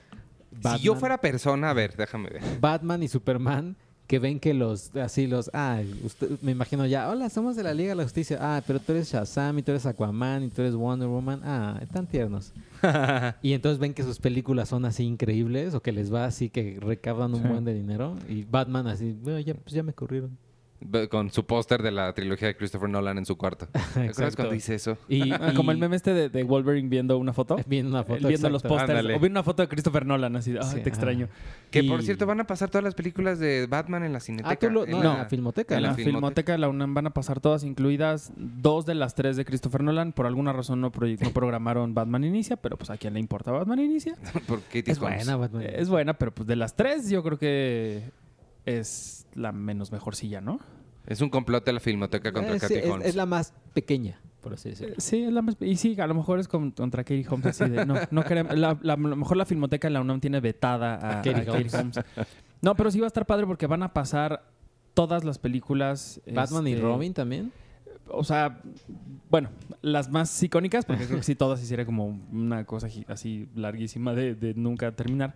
Si yo fuera persona, a ver, déjame ver. Batman y Superman que ven que los así los ah usted- me imagino ya hola somos de la Liga de la Justicia ah pero tú eres Shazam y tú eres Aquaman y tú eres Wonder Woman ah están tiernos y entonces ven que sus películas son así increíbles o que les va así que recaudan un Sí. buen de dinero y Batman así "Bueno, ya pues ya me corrieron Con su póster de la trilogía de Christopher Nolan en su cuarto. ¿Te acuerdas Exacto. cuando dice eso? y, Ah, como el y- meme este de, de Wolverine viendo una foto. viendo una foto viendo los pósters. O viendo una foto de Christopher Nolan, así de, ay, Sí, te extraño. Que Y- por cierto, van a pasar todas las películas de Batman en la cineteca. ah tú lo, en no, en la- la filmoteca En la, la filmoteca. Filmoteca de la UNAM van a pasar todas, incluidas dos de las tres de Christopher Nolan. Por alguna razón no, proye- no programaron Batman Inicia, pero pues a quién le importa Batman Inicia. por Katie es Holmes. buena Batman Es buena, pero pues de las tres yo creo que es la menos mejorcilla, ¿no? Es un complot de la filmoteca contra Eh, sí, Katie es, Holmes. es la más pequeña por así decirlo Sí, es la más- y sí, a lo mejor es con- contra Katie Holmes así de, no, no queremos, la, la- a lo mejor la filmoteca en la UNAM tiene vetada a, A Katie a Katie Holmes. No, pero sí va a estar padre porque van a pasar todas las películas. Batman y este, Robin también O sea, bueno, las más icónicas, porque creo que sí todas hiciera como una cosa así larguísima de, de nunca terminar.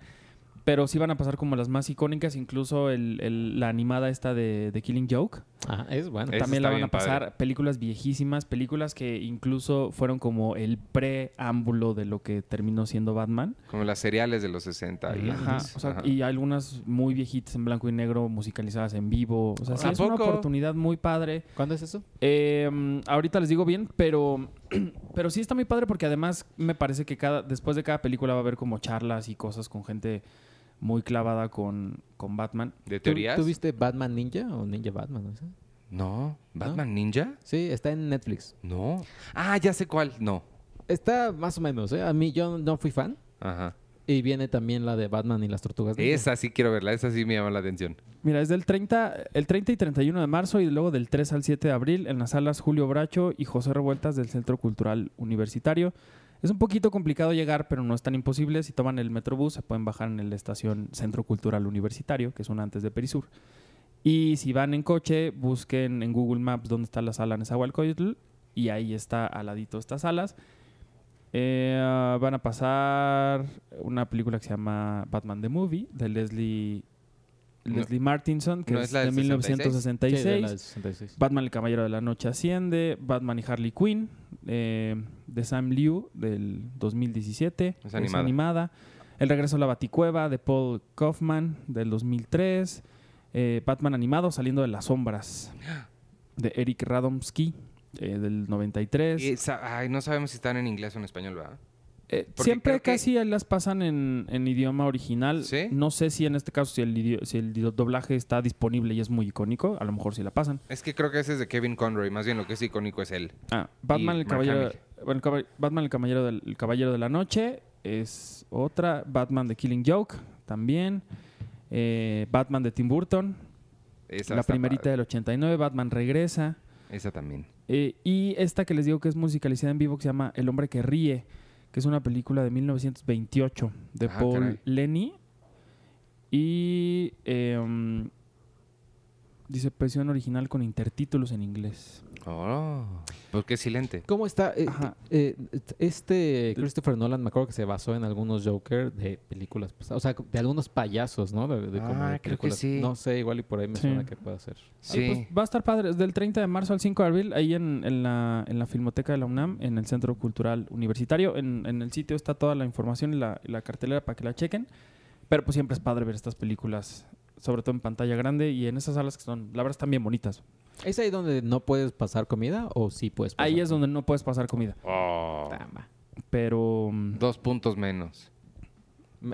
Pero sí van a pasar como las más icónicas, incluso el- el- la animada esta de, de Killing Joke. ah es bueno También la van a pasar. padre. Películas viejísimas, películas que incluso fueron como el preámbulo de lo que terminó siendo Batman. Como las seriales de los 60. y Ajá, antes. o sea, Ajá. y algunas muy viejitas en blanco y negro, musicalizadas en vivo. O sea, sí ¿A es una oportunidad muy padre. ¿cuándo es eso? Eh, mm, ahorita les digo bien, pero, pero sí está muy padre porque además me parece que cada, después de cada película va a haber como charlas y cosas con gente muy clavada con, con Batman. ¿De ¿Tú, teorías? tú viste Batman Ninja o Ninja Batman? No, sé? No. ¿Batman Ninja? Sí, está en Netflix. No. Ah, ya sé cuál. No. Está más o menos, ¿eh? A mí yo no fui fan. Ajá. Y viene también la de Batman y las tortugas. ninja. Esa sí quiero verla. Esa sí me llama la atención. Mira, es del 30, el 30 y 31 de marzo y luego del 3 al 7 de abril en las salas Julio Bracho y José Revueltas del Centro Cultural Universitario. Es un poquito complicado llegar, pero no es tan imposible. Si toman el Metrobús, se pueden bajar en la estación Centro Cultural Universitario, que es una antes de Perisur. Y si van en coche, busquen en Google Maps dónde está la sala Nezahualcóyotl y ahí está al ladito estas salas. Eh, van a pasar una película que se llama Batman the Movie de Leslie No- Leslie Martinson, que ¿no es, es la de del Sí, 1966. de la 66. Batman el Caballero de la Noche Asciende, Batman y Harley Quinn, eh, de Sam Liu del 2017, Es animada. animada. El regreso a la Baticueva de Paul Kaufman del 2003, eh, Batman animado saliendo de las sombras de Eric Radomski eh, del 93. Y ay, no sabemos si están en inglés o en español, ¿verdad? Eh, siempre que- casi las pasan en, en idioma original. ¿Sí? No sé si en este caso si el, idio- si el doblaje está disponible y es muy icónico, a lo mejor sí la pasan. Es que creo que ese es de Kevin Conroy. Más bien lo que es icónico es él. Ah, Batman el caballero, bueno, Batman el caballero del el caballero de la noche es otra, Batman de Killing Joke también, eh, Batman de Tim Burton, Esa la primerita padre. del 89, Batman regresa Esa también. eh, y esta que les digo que es musicalizada en vivo que se llama El hombre que ríe, que es una película de 1928 de Ah, Paul. Lenny y eh, dice versión original con intertítulos en inglés. Oh, ¿por qué silente? ¿Cómo está? Eh, Ajá. eh, este Christopher Nolan, me acuerdo que se basó en algunos Joker de películas pasadas. O sea, de algunos payasos, ¿no? De, de como Ah, de creo que películas. sí. No sé, igual y por ahí me Sí. suena que pueda ser. Sí. Ay, pues va a estar padre. Es del 30 de marzo al 5 de abril, ahí en, en la, en la Filmoteca de la UNAM, en el Centro Cultural Universitario. En, en el sitio está toda la información y la, y la cartelera para que la chequen. Pero pues siempre es padre ver estas películas, sobre todo en pantalla grande y en esas salas que son, la verdad, están bien bonitas. ¿Es ahí donde no puedes pasar comida o sí puedes pasar? Ahí es donde no puedes pasar comida. Oh, Tama. Pero mm, dos puntos menos.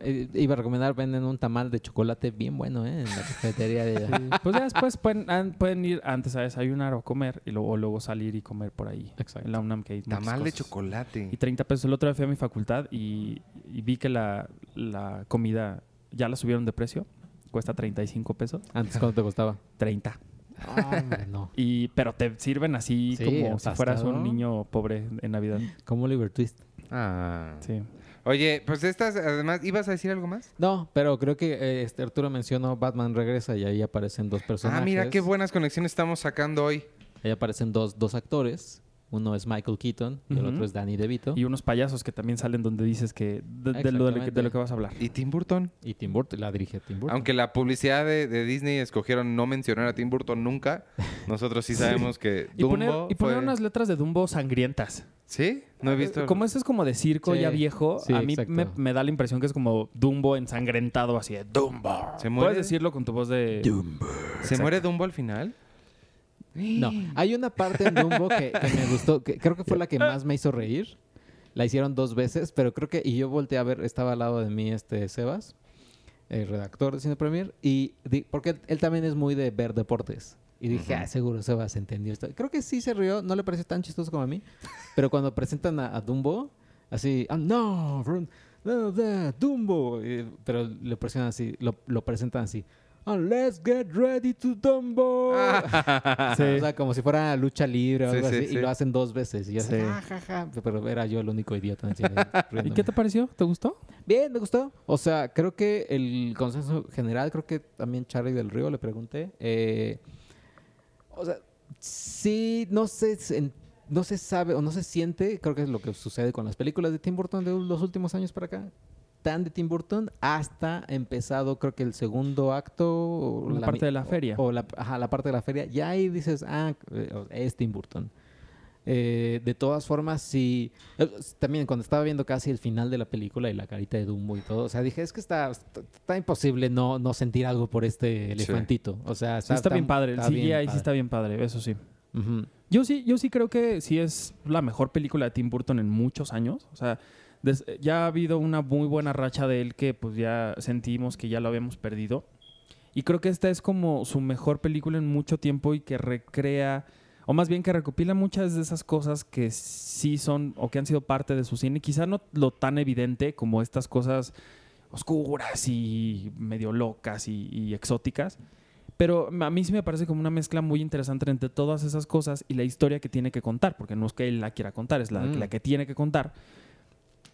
Eh, Iba a recomendar, venden un tamal de chocolate bien bueno, ¿eh? En la cafetería de allá. pues ya después pueden, an- pueden ir antes a desayunar o a comer y luego, luego salir y comer por ahí. Exacto. En la UNAM que hay Tamal de chocolate. Y 30 pesos. El otro día fui a mi facultad y, y vi que la, la comida ya la subieron de precio. Cuesta 35 pesos. Antes, ¿cuánto te costaba? 30. Ah, no. Y, pero te sirven así Sí, como si fueras un niño pobre en Navidad. Como Oliver Twist. Ah. Sí. Oye, pues estas, además, ¿ibas a decir algo más? No, pero creo que eh, este Arturo mencionó Batman regresa y ahí aparecen dos personajes. Ah, mira qué buenas conexiones estamos sacando hoy. Ahí aparecen dos, dos actores. Uno es Michael Keaton y el otro es Danny DeVito. Y unos payasos que también salen donde dices que de, de lo, de, lo que- de lo que vas a hablar. Y Tim Burton. Y Tim Burton, la dirige Tim Burton. Aunque la publicidad de, de Disney escogieron no mencionar a Tim Burton nunca, nosotros sí sabemos que Y poner, Dumbo y poner fue- unas letras de Dumbo sangrientas. ¿Sí? No he visto... Como este es como de circo Sí. ya viejo, Sí, a mí me, me da la impresión que es como Dumbo ensangrentado así de Dumbo. ¿Se muere? Puedes decirlo con tu voz de... ¿Se muere Dumbo al final? No, hay una parte en Dumbo que, que me gustó, que creo que fue la que más me hizo reír. La hicieron dos veces, pero creo que, y yo volteé a ver, estaba al lado de mí este Sebas, el redactor de Cine Premier, y di- porque él, él también es muy de ver deportes. Y dije, ah, seguro Sebas entendió esto. Creo que sí se rió, no le pareció tan chistoso como a mí, pero cuando presentan a, a Dumbo, así, ah, no, Dumbo, y- pero le presionan así, lo, lo presentan así. "Ah, let's get ready to Dumbo. Sí. O sea, como si fuera lucha libre o algo sí, así. sí. Y lo hacen dos veces. Y yo así, Sí. "Ah, ja, ja", Pero era yo el único idiota en el cine, ¿Y qué te pareció? ¿Te gustó? Bien, me gustó. O sea, creo que el consenso general, creo que también Charlie del Río le pregunté. eh, o sea, sí, no se- no se sabe o no se siente, creo que es lo que sucede con las películas de Tim Burton de los últimos años para acá. Tan de Tim Burton hasta empezado, creo que el segundo acto. o La mi- parte de la feria. o la, ajá, la parte de la feria, ya ahí dices, ah, eh, es Tim Burton. Eh, de todas formas, sí. eh, También cuando estaba viendo casi el final de la película y la carita de Dumbo y todo, o sea, dije, es que está, está, está imposible no, no sentir algo por este elefantito. O sea, Sí, está, bien padre. El está CGI bien sí padre. está bien padre, eso sí. Ujú. Yo sí, yo sí creo que sí es la mejor película de Tim Burton en muchos años. O sea, des- ya ha habido una muy buena racha de él que pues ya sentimos que ya lo habíamos perdido. Y creo que esta es como su mejor película en mucho tiempo y que recrea, o más bien que recopila muchas de esas cosas que sí son o que han sido parte de su cine. Quizá no lo tan evidente como estas cosas oscuras y medio locas y, y exóticas. Pero a mí sí me parece como una mezcla muy interesante entre todas esas cosas y la historia que tiene que contar, porque no es que él la quiera contar, es la, Mm. la que tiene que contar.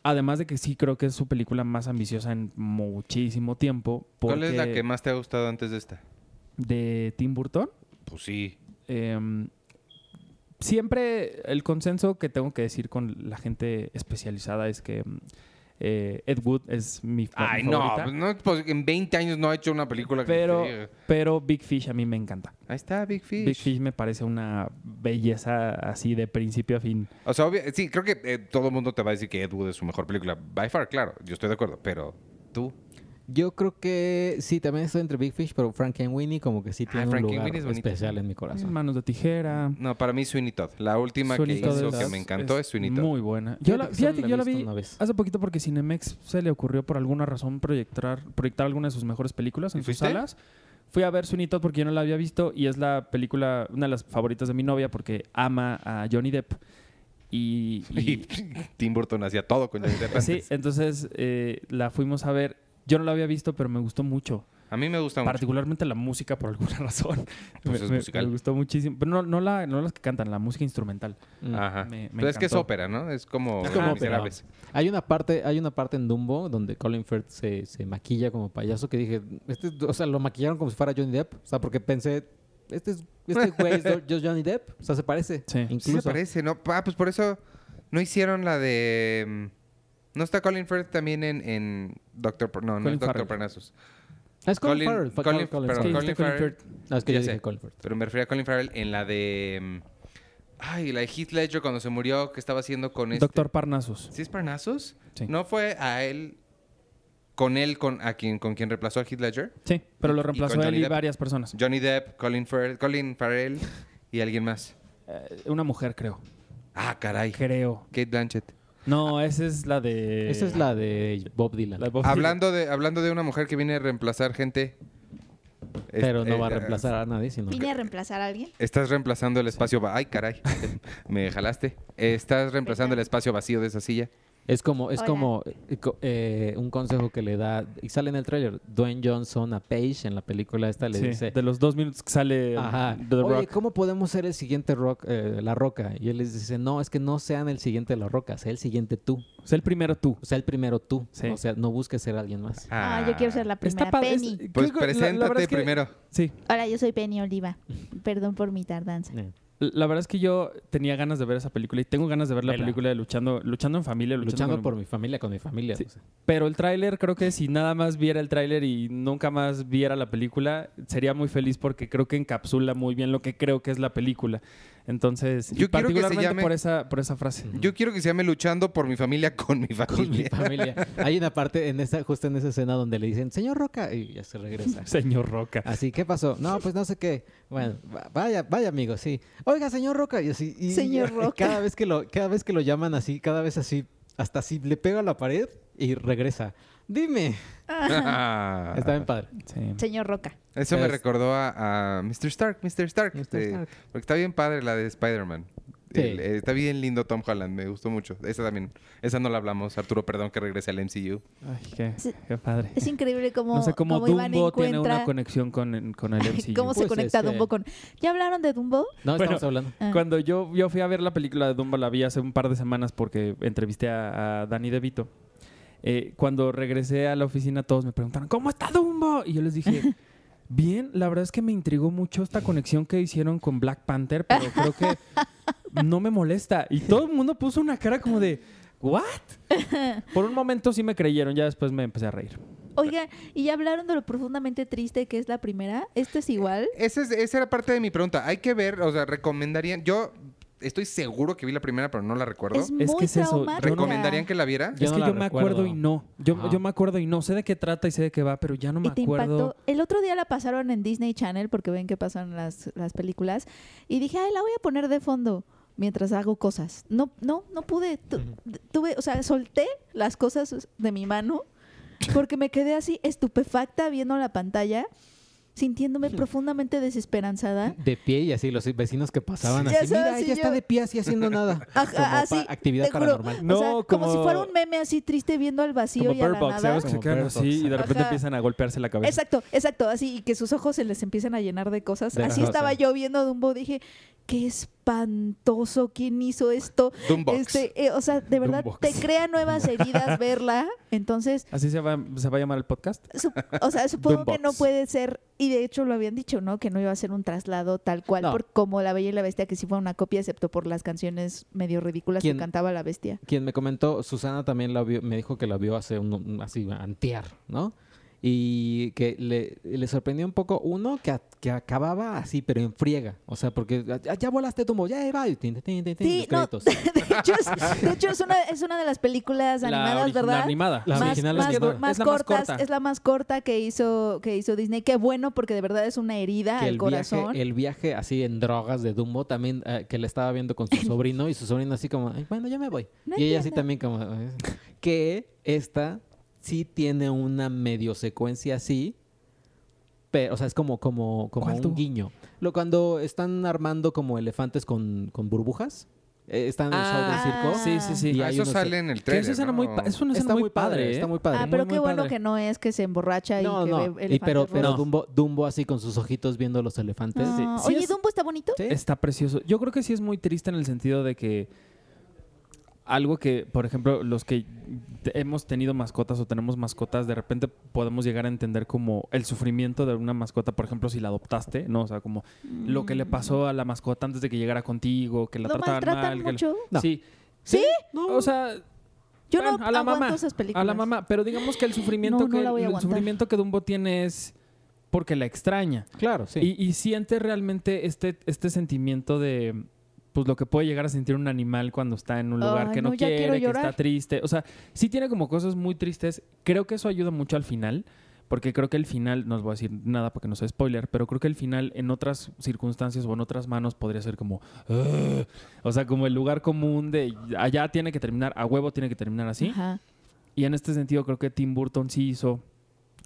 Además de que sí creo que es su película más ambiciosa en muchísimo tiempo. ¿Cuál es la que más te ha gustado antes de esta? De Tim Burton. Pues sí. Em, siempre el consenso que tengo que decir con la gente especializada es que Eh, Ed Wood es mi, Ay, mi no, favorita. pues no, pues en 20 años no ha hecho una película que pero, que- pero Big Fish a mí me encanta. Ahí está, Big Fish. Big Fish me parece una belleza así de principio a fin. O sea, obvio- sí, creo que eh, todo el mundo te va a decir que Ed Wood es su mejor película. By far, claro, yo estoy de acuerdo, pero tú. Yo creo que sí, también estoy entre Big Fish, pero Frank and Winnie como que sí Ah, tiene un Frankie lugar es especial en mi corazón. Manos de tijera. No, para mí Sweeney Todd. La última Sweeney que Todd hizo es- que me encantó es, Sweeney Todd. Muy buena. Yo Fíjate la, fíjate, la yo la vi una vez. hace poquito porque Cinemex se le ocurrió por alguna razón proyectar, proyectar alguna de sus mejores películas ¿Y en sus salas. Fui a ver Sweeney Todd porque yo no la había visto y es la película, una de las favoritas de mi novia porque ama a Johnny Depp. Y, Y y- Tim Burton hacía todo con Johnny Depp sí, entonces eh, la fuimos a ver. Yo no la había visto, pero me gustó mucho. A mí me gusta mucho. Particularmente la música, por alguna razón. Pues me, es me- musical. me gustó muchísimo. Pero no, no, la, no las que cantan, la música instrumental. Mm. Ajá. Me- me Pero es que es ópera, ¿no? Es como, Es como ópera. Hay una parte, hay una parte en Dumbo donde Colin Firth se, se maquilla como payaso que dije, este, es- o sea, lo maquillaron como si fuera Johnny Depp, o sea, porque pensé, este es, este güey es Johnny Depp, o sea, se parece, Sí. Sí incluso. se parece, ¿no? Ah, pues por eso no hicieron la de... ¿No está Colin Firth también en, en Doctor... No, no es Doctor. Parnassus. Es Colin, Farrell, fue Colin- Farrell. No, es que Ya yo sé. dije Colin Firth. Pero me refería a Colin Farrell en la de... mm, Ay, la de Heath Ledger cuando se murió, que estaba haciendo con este... Doctor Parnassus. ¿Sí es Parnassus? Sí. ¿No fue a él... Con él, con, a quien, con quien reemplazó a Heath Ledger? Sí, pero lo reemplazó él y Depp. varias personas. Johnny Depp, Colin, Farrell, Colin Farrell y alguien más. Eh, una mujer, creo. Ah, caray. Creo. Kate Blanchett. No, esa es la de... Esa es la de Bob Dylan, la de Bob Dylan. Hablando de, hablando de una mujer que viene a reemplazar gente. pero es- no eh, va a eh, reemplazar a nadie, sino ¿Vine a reemplazar a alguien? Estás reemplazando el espacio. va- Ay, caray. Me jalaste. Estás reemplazando el espacio vacío de esa silla. Es como, es Hola. como eh, eh, un consejo que le da, y sale en el tráiler, Dwayne Johnson a Paige en la película esta, le Sí, dice, de los dos minutos que sale Ajá. The Oye, Rock. ¿cómo podemos ser el siguiente rock, eh, La Roca? Y él les dice, no, es que no sean el siguiente La Roca, sea el siguiente tú. Es el primero tú. Sea, el primero tú. Sí. O sea, no busques ser alguien más. Ah, yo quiero ser la primera padre. es- Penny. Pues la- la preséntate es que- primero. Sí. Hola, yo soy Penny Oliva. Perdón por mi tardanza. Eh, La verdad es que yo tenía ganas de ver esa película y tengo ganas de ver la Vela. película de Luchando, luchando en familia, luchando, Luchando por mi familia, con mi familia. Sí. Pero el tráiler, creo que si nada más viera el tráiler y nunca más viera la película, sería muy feliz porque creo que encapsula muy bien lo que creo que es la película. Entonces, Yo quiero que se particularmente llame- por esa por esa frase. Yo quiero que se llame luchando por mi familia con mi Con mi familia. Hay una parte en esa, justo en esa escena donde le dicen, señor Roca, y ya se regresa. Señor Roca. Así, ¿qué pasó? No, pues no sé qué. Bueno, va- vaya, vaya amigo, sí. Oiga, señor Roca. Y así, y- Señor y Roca. Cada vez que lo, cada vez que lo llaman así, cada vez así, hasta así le pega a la pared y regresa. Dime. Ah. Está bien padre. Sí. Señor Roca. Eso me Es- recordó a, a Mr. Stark, Mr. Stark. Mr. este, Stark. Porque está bien padre la de Spider-Man. Sí. El- eh, está bien lindo Tom Holland, me gustó mucho. Esa también, esa no la hablamos. Arturo, perdón que regrese al MCU. Ay, qué, Sí. qué padre. Es increíble cómo, no sé cómo cómo Iván Dumbo tiene una conexión con, con el MCU. ¿Cómo se Pues conecta es que- Dumbo con...? ¿Ya hablaron de Dumbo? No, Bueno, estamos hablando. Ah. Cuando yo, yo fui a ver la película de Dumbo, la vi hace un par de semanas porque entrevisté a, a Danny DeVito. Eh, cuando regresé a la oficina, todos me preguntaron, ¿cómo está Dumbo? Y yo les dije, bien, la verdad es que me intrigó mucho esta conexión que hicieron con Black Panther, pero creo que no me molesta. Y todo el mundo puso una cara como de, ¿what? Por un momento sí me creyeron, ya después me empecé a reír. Oiga, ¿y ya hablaron de lo profundamente triste que es la primera? ¿Esto es igual? Esa, es- esa era parte de mi pregunta. Hay que ver, o sea, recomendarían. Yo estoy seguro que vi la primera, pero no la recuerdo. Es muy Es que es eso. ¿Recomendarían que la viera? Yo es no que la yo me acuerdo y no. Yo, yo me acuerdo y no. Sé de qué trata y sé de qué va, pero ya no me ¿Y te acuerdo. impactó? El otro día la pasaron en Disney Channel porque ven que pasan las, las películas y dije, ay, la voy a poner de fondo mientras hago cosas. No, no, no pude. Tu- tuve, o sea, solté las cosas de mi mano porque me quedé así estupefacta viendo la pantalla, sintiéndome profundamente desesperanzada. De pie y así, los vecinos que pasaban Ya así. sabes, Mira, sí, ella está de pie así haciendo nada. Ajá, Como pa- así, actividad te juro. paranormal. o No, sea, como... como- si fuera un meme así triste viendo al vacío Como y a la Box, nada. ¿sabes? Que se Como Bird Box. y de repente Ajá. empiezan a golpearse la cabeza. Exacto, exacto, así, y que sus ojos se les empiezan a llenar de cosas. De así estaba yo viendo Dumbo, dije, qué espantoso. ¿Quién hizo esto? Doombox. Este, eh, o sea, de verdad Doombox. te crea nuevas heridas verla. Entonces, ¿Así se va, se va a llamar el podcast? su- o sea, supongo que no puede ser, y de hecho lo habían dicho, ¿no? Que no iba a ser un traslado tal cual, No. por, como La Bella y la Bestia, que sí fue una copia, excepto por las canciones medio ridículas que cantaba la bestia. Quien me comentó, Susana también la vio, me dijo que la vio hace un, un- así, antier, ¿no? Y que le, le sorprendió un poco, uno, que, a- que acababa así, pero en friega. O sea, porque ya, ya volaste tu ya va, y tin, tin, tin, tin, Sí, los no, créditos. de hecho, es, de hecho es, una, es una de las películas La animadas, ¿verdad? La animada. La más, original más- es animada. más Es la más cortas, corta. es la más corta que hizo, que hizo Disney. Qué bueno, porque de verdad es una herida que al el corazón. viaje, el viaje así en drogas de Dumbo también eh, que le estaba viendo con su sobrino y su sobrino así como, "Ay, bueno, ya me voy. No y ella así también como, que esta sí tiene una medio secuencia así, pero, o sea, es como, como, como ¿Cuál un tú? guiño. Lo, cuando están armando como elefantes con, con burbujas, eh, están en el show del Ah, circo. Sí, sí, sí. Y Ah, eso unos- sale en el trailer, es, una ¿no? muy, pa- es una escena Está muy, muy padre, padre, ¿eh? está muy padre. ah, pero muy qué bueno padre. que no es que se emborracha No, y que no, ve y pero, pero. Dumbo, Dumbo así con sus ojitos viendo los elefantes. Ah, Sí, Oye, Dumbo está bonito. Sí. Está precioso. Yo creo que sí es muy triste en el sentido de que algo que, por ejemplo, los que hemos tenido mascotas o tenemos mascotas, de repente podemos llegar a entender como el sufrimiento de una mascota, por ejemplo, si la adoptaste, ¿no? O sea, como lo que le pasó a la mascota antes de que llegara contigo, que la ¿Lo trataban mal. que la- mucho? No. Sí. ¿Sí? O sea, Yo bueno, no a la aguanto mamá, esas películas. a la mamá, pero digamos que el sufrimiento No, no que el sufrimiento que Dumbo tiene es porque la extraña. Claro, sí. Y, y siente realmente este, este sentimiento de pues lo que puede llegar a sentir un animal cuando está en un lugar Ay, que no, quiere, que está triste. O sea, sí tiene como cosas muy tristes. Creo que eso ayuda mucho al final. Porque creo que el final, no os voy a decir nada porque no sea spoiler, pero creo que el final en otras circunstancias o en otras manos podría ser como... O sea, como el lugar común de allá tiene que terminar, a huevo tiene que terminar así. Ajá. Y en este sentido creo que Tim Burton sí hizo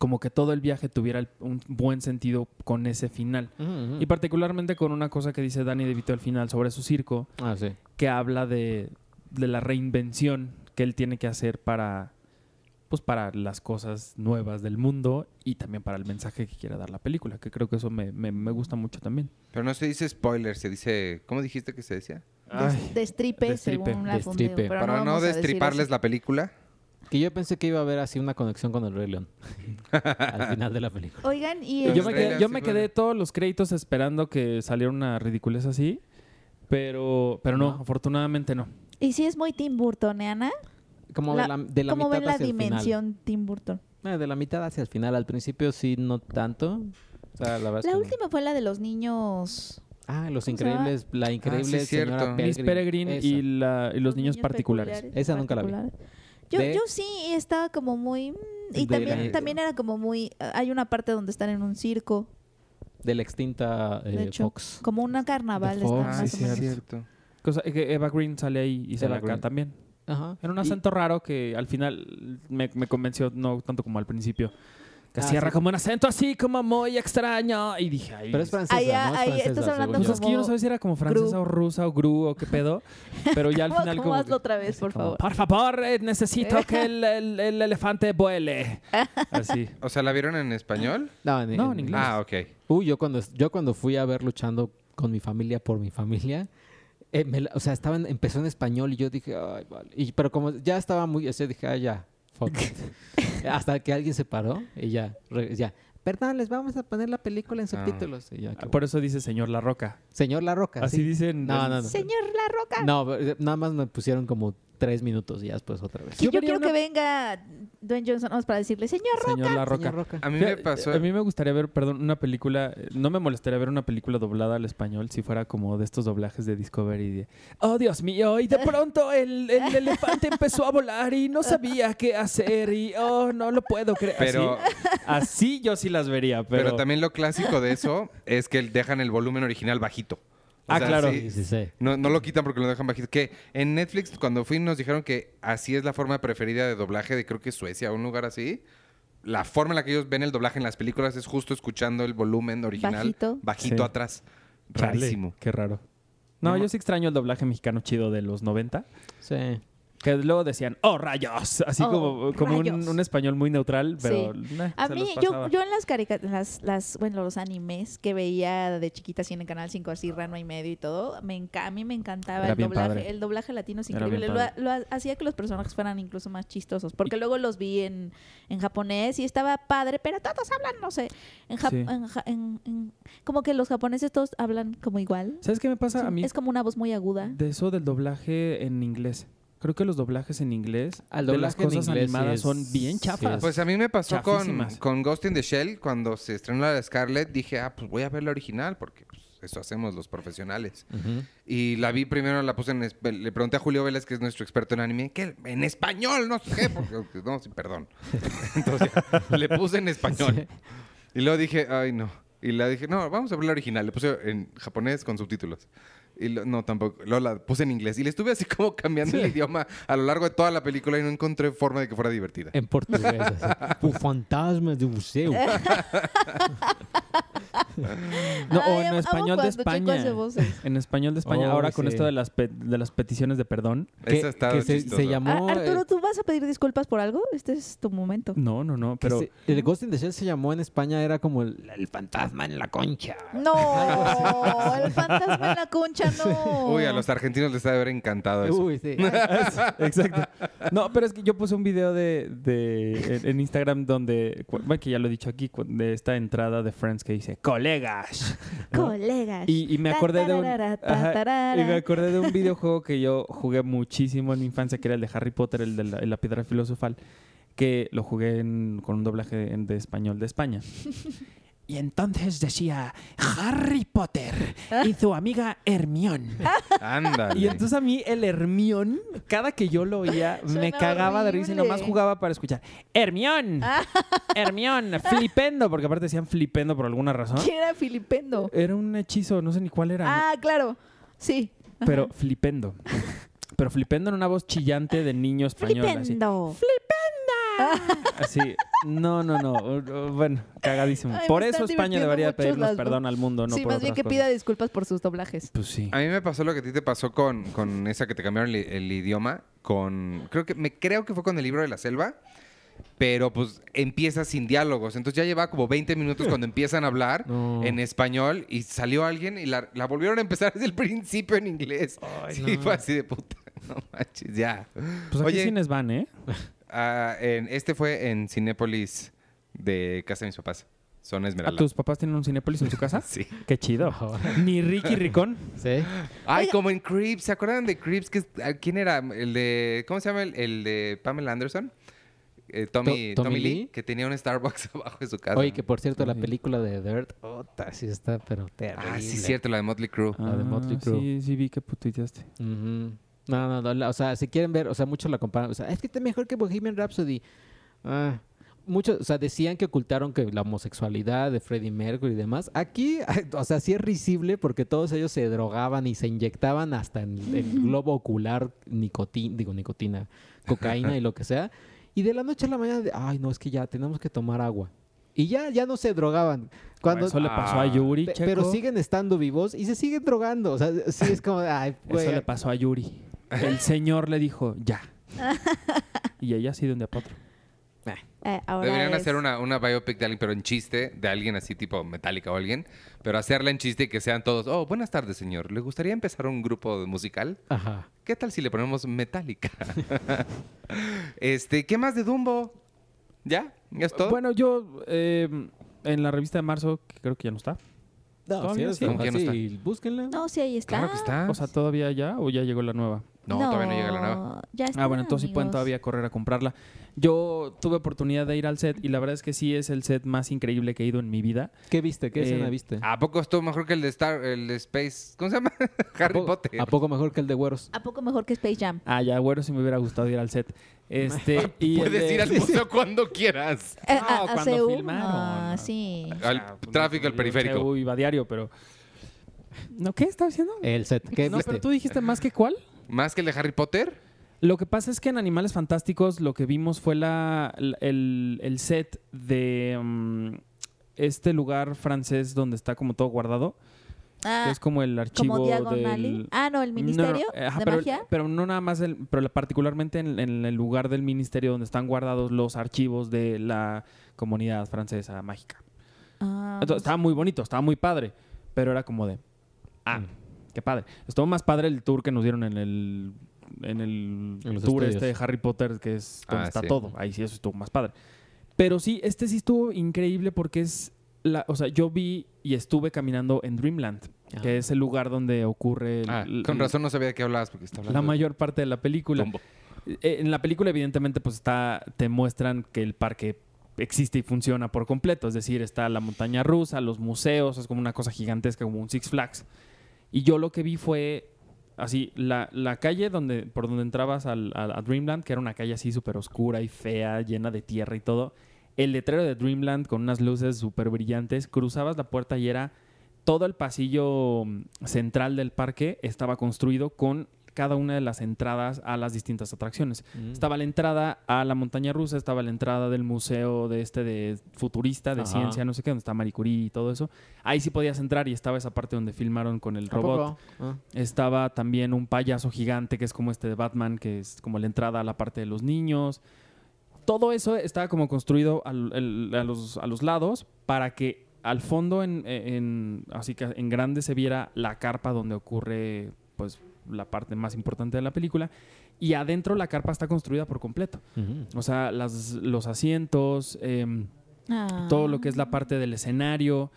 como que todo el viaje tuviera el- un buen sentido con ese final. Ujú, ujú. Y particularmente con una cosa que dice Danny DeVito al final sobre su circo, Ah, sí. que habla de, de la reinvención que él tiene que hacer para pues para las cosas nuevas del mundo y también para el mensaje que quiere dar la película, que creo que eso me, me- me gusta mucho también. Pero no se dice spoiler, se dice... ¿Cómo dijiste que se decía? Des- destripe, Destripe. según la Destripe. pero Para no, decir destriparles la película. Que yo pensé que iba a haber así una conexión con el Rey León. al final de la película. Oigan, y Pero yo el- me quedé, yo sí, me quedé todos los créditos esperando que saliera una ridiculez así, pero, pero no, No. afortunadamente no. y si es muy Tim Burtoniana, Como La- de la, de la ¿cómo mitad ven la hacia el final. dimensión Tim Burton? Eh, de la mitad hacia el final. Al principio sí, no tanto. O sea, la no. última fue la de los niños. Ah, Los. Increíbles. La increíble sí, cierto. señora Miss Peregrine y, la, y los, niños, particulares. Esa nunca la vi. Yo, De- yo sí estaba como muy... mm, Y también, la- también era como muy... Hay una parte donde están en un circo, De la extinta eh, de hecho. Fox. Como una carnaval. De está Fox, más Ah, o sí, menos. cierto. Cosa que Eva Green sale ahí y sale Eva acá Green. también. Ajá. En un Y- acento raro que al final me, me convenció, no tanto como al principio. Que Ah, cierra sí. como un acento así como muy extraño. Y dije, ay. Pero es francesa, Ahí, ¿no? Es ahí francesa, estás hablando Pues yo. es que yo no sabía si era como francesa Gru. o rusa o gru o qué pedo. Pero ya al ¿Cómo- final cómo como... hazlo que- otra vez, por como, favor? Por favor, eh, necesito que el, el- el elefante vuele. Así. O sea, ¿la vieron en español? No, en, No, en inglés. Ah, ok. Uy, yo cuando, yo cuando fui a ver luchando con mi familia por mi familia, eh, me o sea, estaba en- empezó en español y yo dije, ay, vale. Y, pero como ya estaba muy, o sea, dije, ah, ya, fuck it". Hasta que alguien se paró y ya, re- ya. Perdón, les vamos a poner la película en Ah. subtítulos. Y ya, qué Por eso dice señor La Roca. Señor La Roca. Así sí. dicen. No, no, no. Señor La Roca. No, eh, nada más me pusieron como tres minutos y ya después otra vez. Sí, Yo yo, quiero una- que venga Dwayne Johnson para decirle, señor Roca. Señor La Roca. Señor Roca. A mí me pasó... A mí me gustaría ver, perdón, una película. No me molestaría ver una película doblada al español si fuera como de estos doblajes de Discovery. De, oh, Dios mío, y de pronto el, el elefante empezó a volar y no sabía qué hacer. Y oh, no lo puedo creer. Pero, así, así yo sí las vería, pero. pero también lo clásico de eso es que dejan el volumen original bajito. O Ah, sea, claro. sí, Sí. No, no lo quitan porque lo dejan bajito. Que en Netflix, cuando fui, nos dijeron que así es la forma preferida de doblaje de creo que Suecia, un lugar así. La forma en la que ellos ven el doblaje en las películas es justo escuchando el volumen original Bajito. bajito Sí. atrás. Chale, Rarísimo. Qué raro. No, No. yo sí extraño el doblaje mexicano chido de los 90. Sí. Que luego decían, ¡oh, rayos! Así Oh, como, como un, rayos. un español muy neutral, pero. Sí. nah, A mí, yo, yo en las caricaturas, las, las, bueno, los animes que veía de chiquita así en el Canal 5, así Rano y medio y todo, me a mí me encantaba Era el doblaje. padre. El doblaje latino es increíble. Lo, lo ha- hacía que los personajes fueran incluso más chistosos. Porque luego los vi en, en japonés y estaba padre, pero todos hablan, no sé. En, jap- Sí. en- en- como que los japoneses todos hablan como igual. ¿Sabes qué me pasa a mí? Es como una voz muy aguda. De eso del doblaje en inglés. Creo que los doblajes en inglés Al de las cosas inglés sí animadas es- son bien sí chafas. es- Pues a mí me pasó con, con Ghost in the Shell cuando se estrenó la de Scarlett. Dije, ah, pues voy a ver la original porque pues, eso hacemos los profesionales. Ujú. Y la vi primero, la puse en... Le pregunté a Julio Vélez, que es nuestro experto en anime, ¿qué? En español, no sé qué. Porque, no, sí, perdón. Entonces ya, le puse en español. Y luego dije, ay, no. Y la dije, no, vamos a ver la original. Le puse en japonés con subtítulos. Y lo- no, tampoco. Luego la puse en inglés. Y le estuve así como cambiando el idioma a lo largo de toda la película y no encontré forma de que fuera divertida. En portugués. así. O fantasma de museo. No, o en español de España. En español de España. Oh, Ahora con esto de las, de las peticiones de perdón. que, Esa está que se, llamó... Ah, Arturo, eh, ¿tú vas a pedir disculpas por algo? Este es tu momento. No, no, no. Pero se- el Ghost in the Shell se llamó en España, era como el, el fantasma en la concha. No, el fantasma en la concha, no. Uy, a los argentinos les ha de haber encantado eso. Uy, sí. Exacto. No, pero es que yo puse un video de, de- en, Instagram donde, bueno, que ya lo he dicho aquí, de esta entrada de Friends que dice colegas. ¿no? Colegas. Y, y me acordé de un, ajá, y me acordé de un videojuego que yo jugué muchísimo en mi infancia, que era el de Harry Potter, el de la, piedra filosofal, que lo jugué en- con un doblaje de español de España. Y entonces decía Harry Potter y su amiga Hermione. Ándale. Y entonces a mí el Hermión, cada que yo lo oía, me cagaba de risa y nomás jugaba para escuchar. Hermión, Hermión, flipendo, porque aparte decían flipendo por alguna razón. ¿Quién era Filipendo? Era un hechizo, no sé ni cuál era, Ah, claro. Sí. pero flipendo. Pero flipendo en una voz chillante de niño español. Así. Así. No, no, no. Bueno, cagadísimo. Ay, por eso España debería pedirnos las- perdón al mundo, no sí, por más bien que pida disculpas por sus doblajes. Pues sí. A mí me pasó lo que a ti te pasó con, con esa que te cambiaron el, el idioma, con creo que me creo que fue con el libro de la selva, pero pues empieza sin diálogos, entonces ya lleva como 20 minutos cuando empiezan a hablar No. en español y salió alguien y la, la volvieron a empezar desde el principio en inglés. Ay, sí, no. fue así de puta, no manches, ya. Pues aquí Oye, cines van, ¿eh? Ah, en- este fue en Cinépolis de casa de mis papás, son ¿A Esmeralda. tus papás tienen un Cinépolis en su casa? Sí. Qué chido. Ni Ricky Ricón. Sí. Ay, como en Creeps, ¿se acuerdan de Creeps? Que, ah, ¿Quién era? El de, ¿Cómo se llama? El, el de Pamela Anderson. Eh, Tommy, To- Tommy, Tommy Lee, Lee. que tenía un Starbucks abajo de su casa. Oye, que por cierto, la película de Dirt, ota, sí está, pero terrible. Ah, sí, cierto, la de Motley Crue. La de Motley Ah, Crue. Sí, sí vi que tuiteaste. Ujú. No, no, no, la- o sea, si quieren ver, o sea, muchos la comparan, o sea, es que está mejor que Bohemian Rhapsody. Ah, muchos, o sea, decían que ocultaron que la homosexualidad de Freddie Mercury y demás. Aquí, o sea, sí es risible porque todos ellos se drogaban y se inyectaban hasta en el globo ocular nicotina, digo nicotina, cocaína y lo que sea. Y de la noche a la mañana, de, ay, no, es que ya tenemos que tomar agua. Y ya, ya no se drogaban. Cuando, Eso le pasó a Ah, Yuri, Pe- Checo. pero siguen estando vivos y se siguen drogando. O sea, sí es como, ay, güey. Eso le pasó a Yuri. El señor le dijo, ya. y ella así de un día para otro. Eh, ahora Deberían es- hacer una, una biopic de alguien, pero en chiste, de alguien así tipo Metallica o alguien, pero hacerla en chiste y que sean todos, oh, buenas tardes, señor. ¿Le gustaría empezar un grupo musical? Ajá. ¿Qué tal si le ponemos Metallica? este, ¿qué más de Dumbo? ¿Ya? ¿Ya es todo? Bueno, yo eh, en la revista de marzo, que creo que ya no está. No, Todavía sí, sí. es ¿Cómo que no fácil. Búsquenla. No, sí, ahí está. claro que está. O sea, ¿todavía ya o ya llegó la nueva? No, todavía no llega la nueva. Ya está, Ah, bueno, entonces sí pueden todavía correr a comprarla. Yo tuve oportunidad de ir al set y la verdad es que sí es el set más increíble que he ido en mi vida. ¿Qué viste? ¿Qué Eh, escena viste? ¿A poco estuvo mejor que el de Star, el de Space? ¿Cómo se llama? Harry ¿A poco- Potter. ¿A poco mejor que el de Güeros? ¿A poco mejor que Space Jam? Ah, ya, bueno, si me hubiera gustado ir al set. Este, y Puedes de- ir al museo cuando quieras. Eh, No, a- a cuando Seúl, filmaron. ah, sí. Al tráfico, al periférico. Uy, iba a diario, pero... ¿No qué estaba diciendo? El set. ¿Qué No, viste? pero tú dijiste más que cuál. ¿Más que el de Harry Potter? Lo que pasa es que en Animales Fantásticos lo que vimos fue la, la- el, el set de mm, este lugar francés donde está como todo guardado. Ah, que es como el archivo como del... Ah, no, el No, no, Ministerio eh, ajá, de pero, Magia. pero no nada más, el- pero particularmente en, en el lugar del ministerio donde están guardados los archivos de la comunidad francesa mágica. Ah, Entonces, estaba muy bonito, estaba muy padre, pero era como de, ah, Mm. Qué padre. Estuvo más padre el tour que nos dieron en el, en el En los tour estudios. este de Harry Potter, que es donde Ah, está sí. todo. Ahí sí, eso estuvo más padre. Pero sí, este sí estuvo increíble porque es, la, o sea, yo vi y estuve caminando en Dreamland, Ah. que es el lugar donde ocurre el- Ah, el- con razón no sabía de qué hablabas porque está hablando la mayor parte de la película. Eh, En la película, evidentemente, pues está, te muestran que el parque existe y funciona por completo. Es decir, está la montaña rusa, los museos, es como una cosa gigantesca, como un Six Flags. Y yo lo que vi fue así, la, la calle donde, por donde entrabas al, a Dreamland, que era una calle así súper oscura y fea, llena de tierra y todo. El letrero de Dreamland con unas luces súper brillantes, cruzabas la puerta y era todo el pasillo mm, central del parque estaba construido con cada una de las entradas a las distintas atracciones. Mm. Estaba la entrada a la montaña rusa, estaba la entrada del museo de este de futurista, de Ajá. ciencia, no sé qué, donde está Marie Curie y todo eso. Ahí sí podías entrar y estaba esa parte donde filmaron con el ¿A robot. Ah. Estaba también un payaso gigante que es como este de Batman, que es como la entrada a la parte de los niños. Todo eso estaba como construido al- el- a, los, a los lados para que al fondo, en, en- así que en grande, se viera la carpa donde ocurre pues la parte más importante de la película. Y adentro la carpa está construida por completo. O sea, las- los asientos, em, Ah. todo lo que es la parte del escenario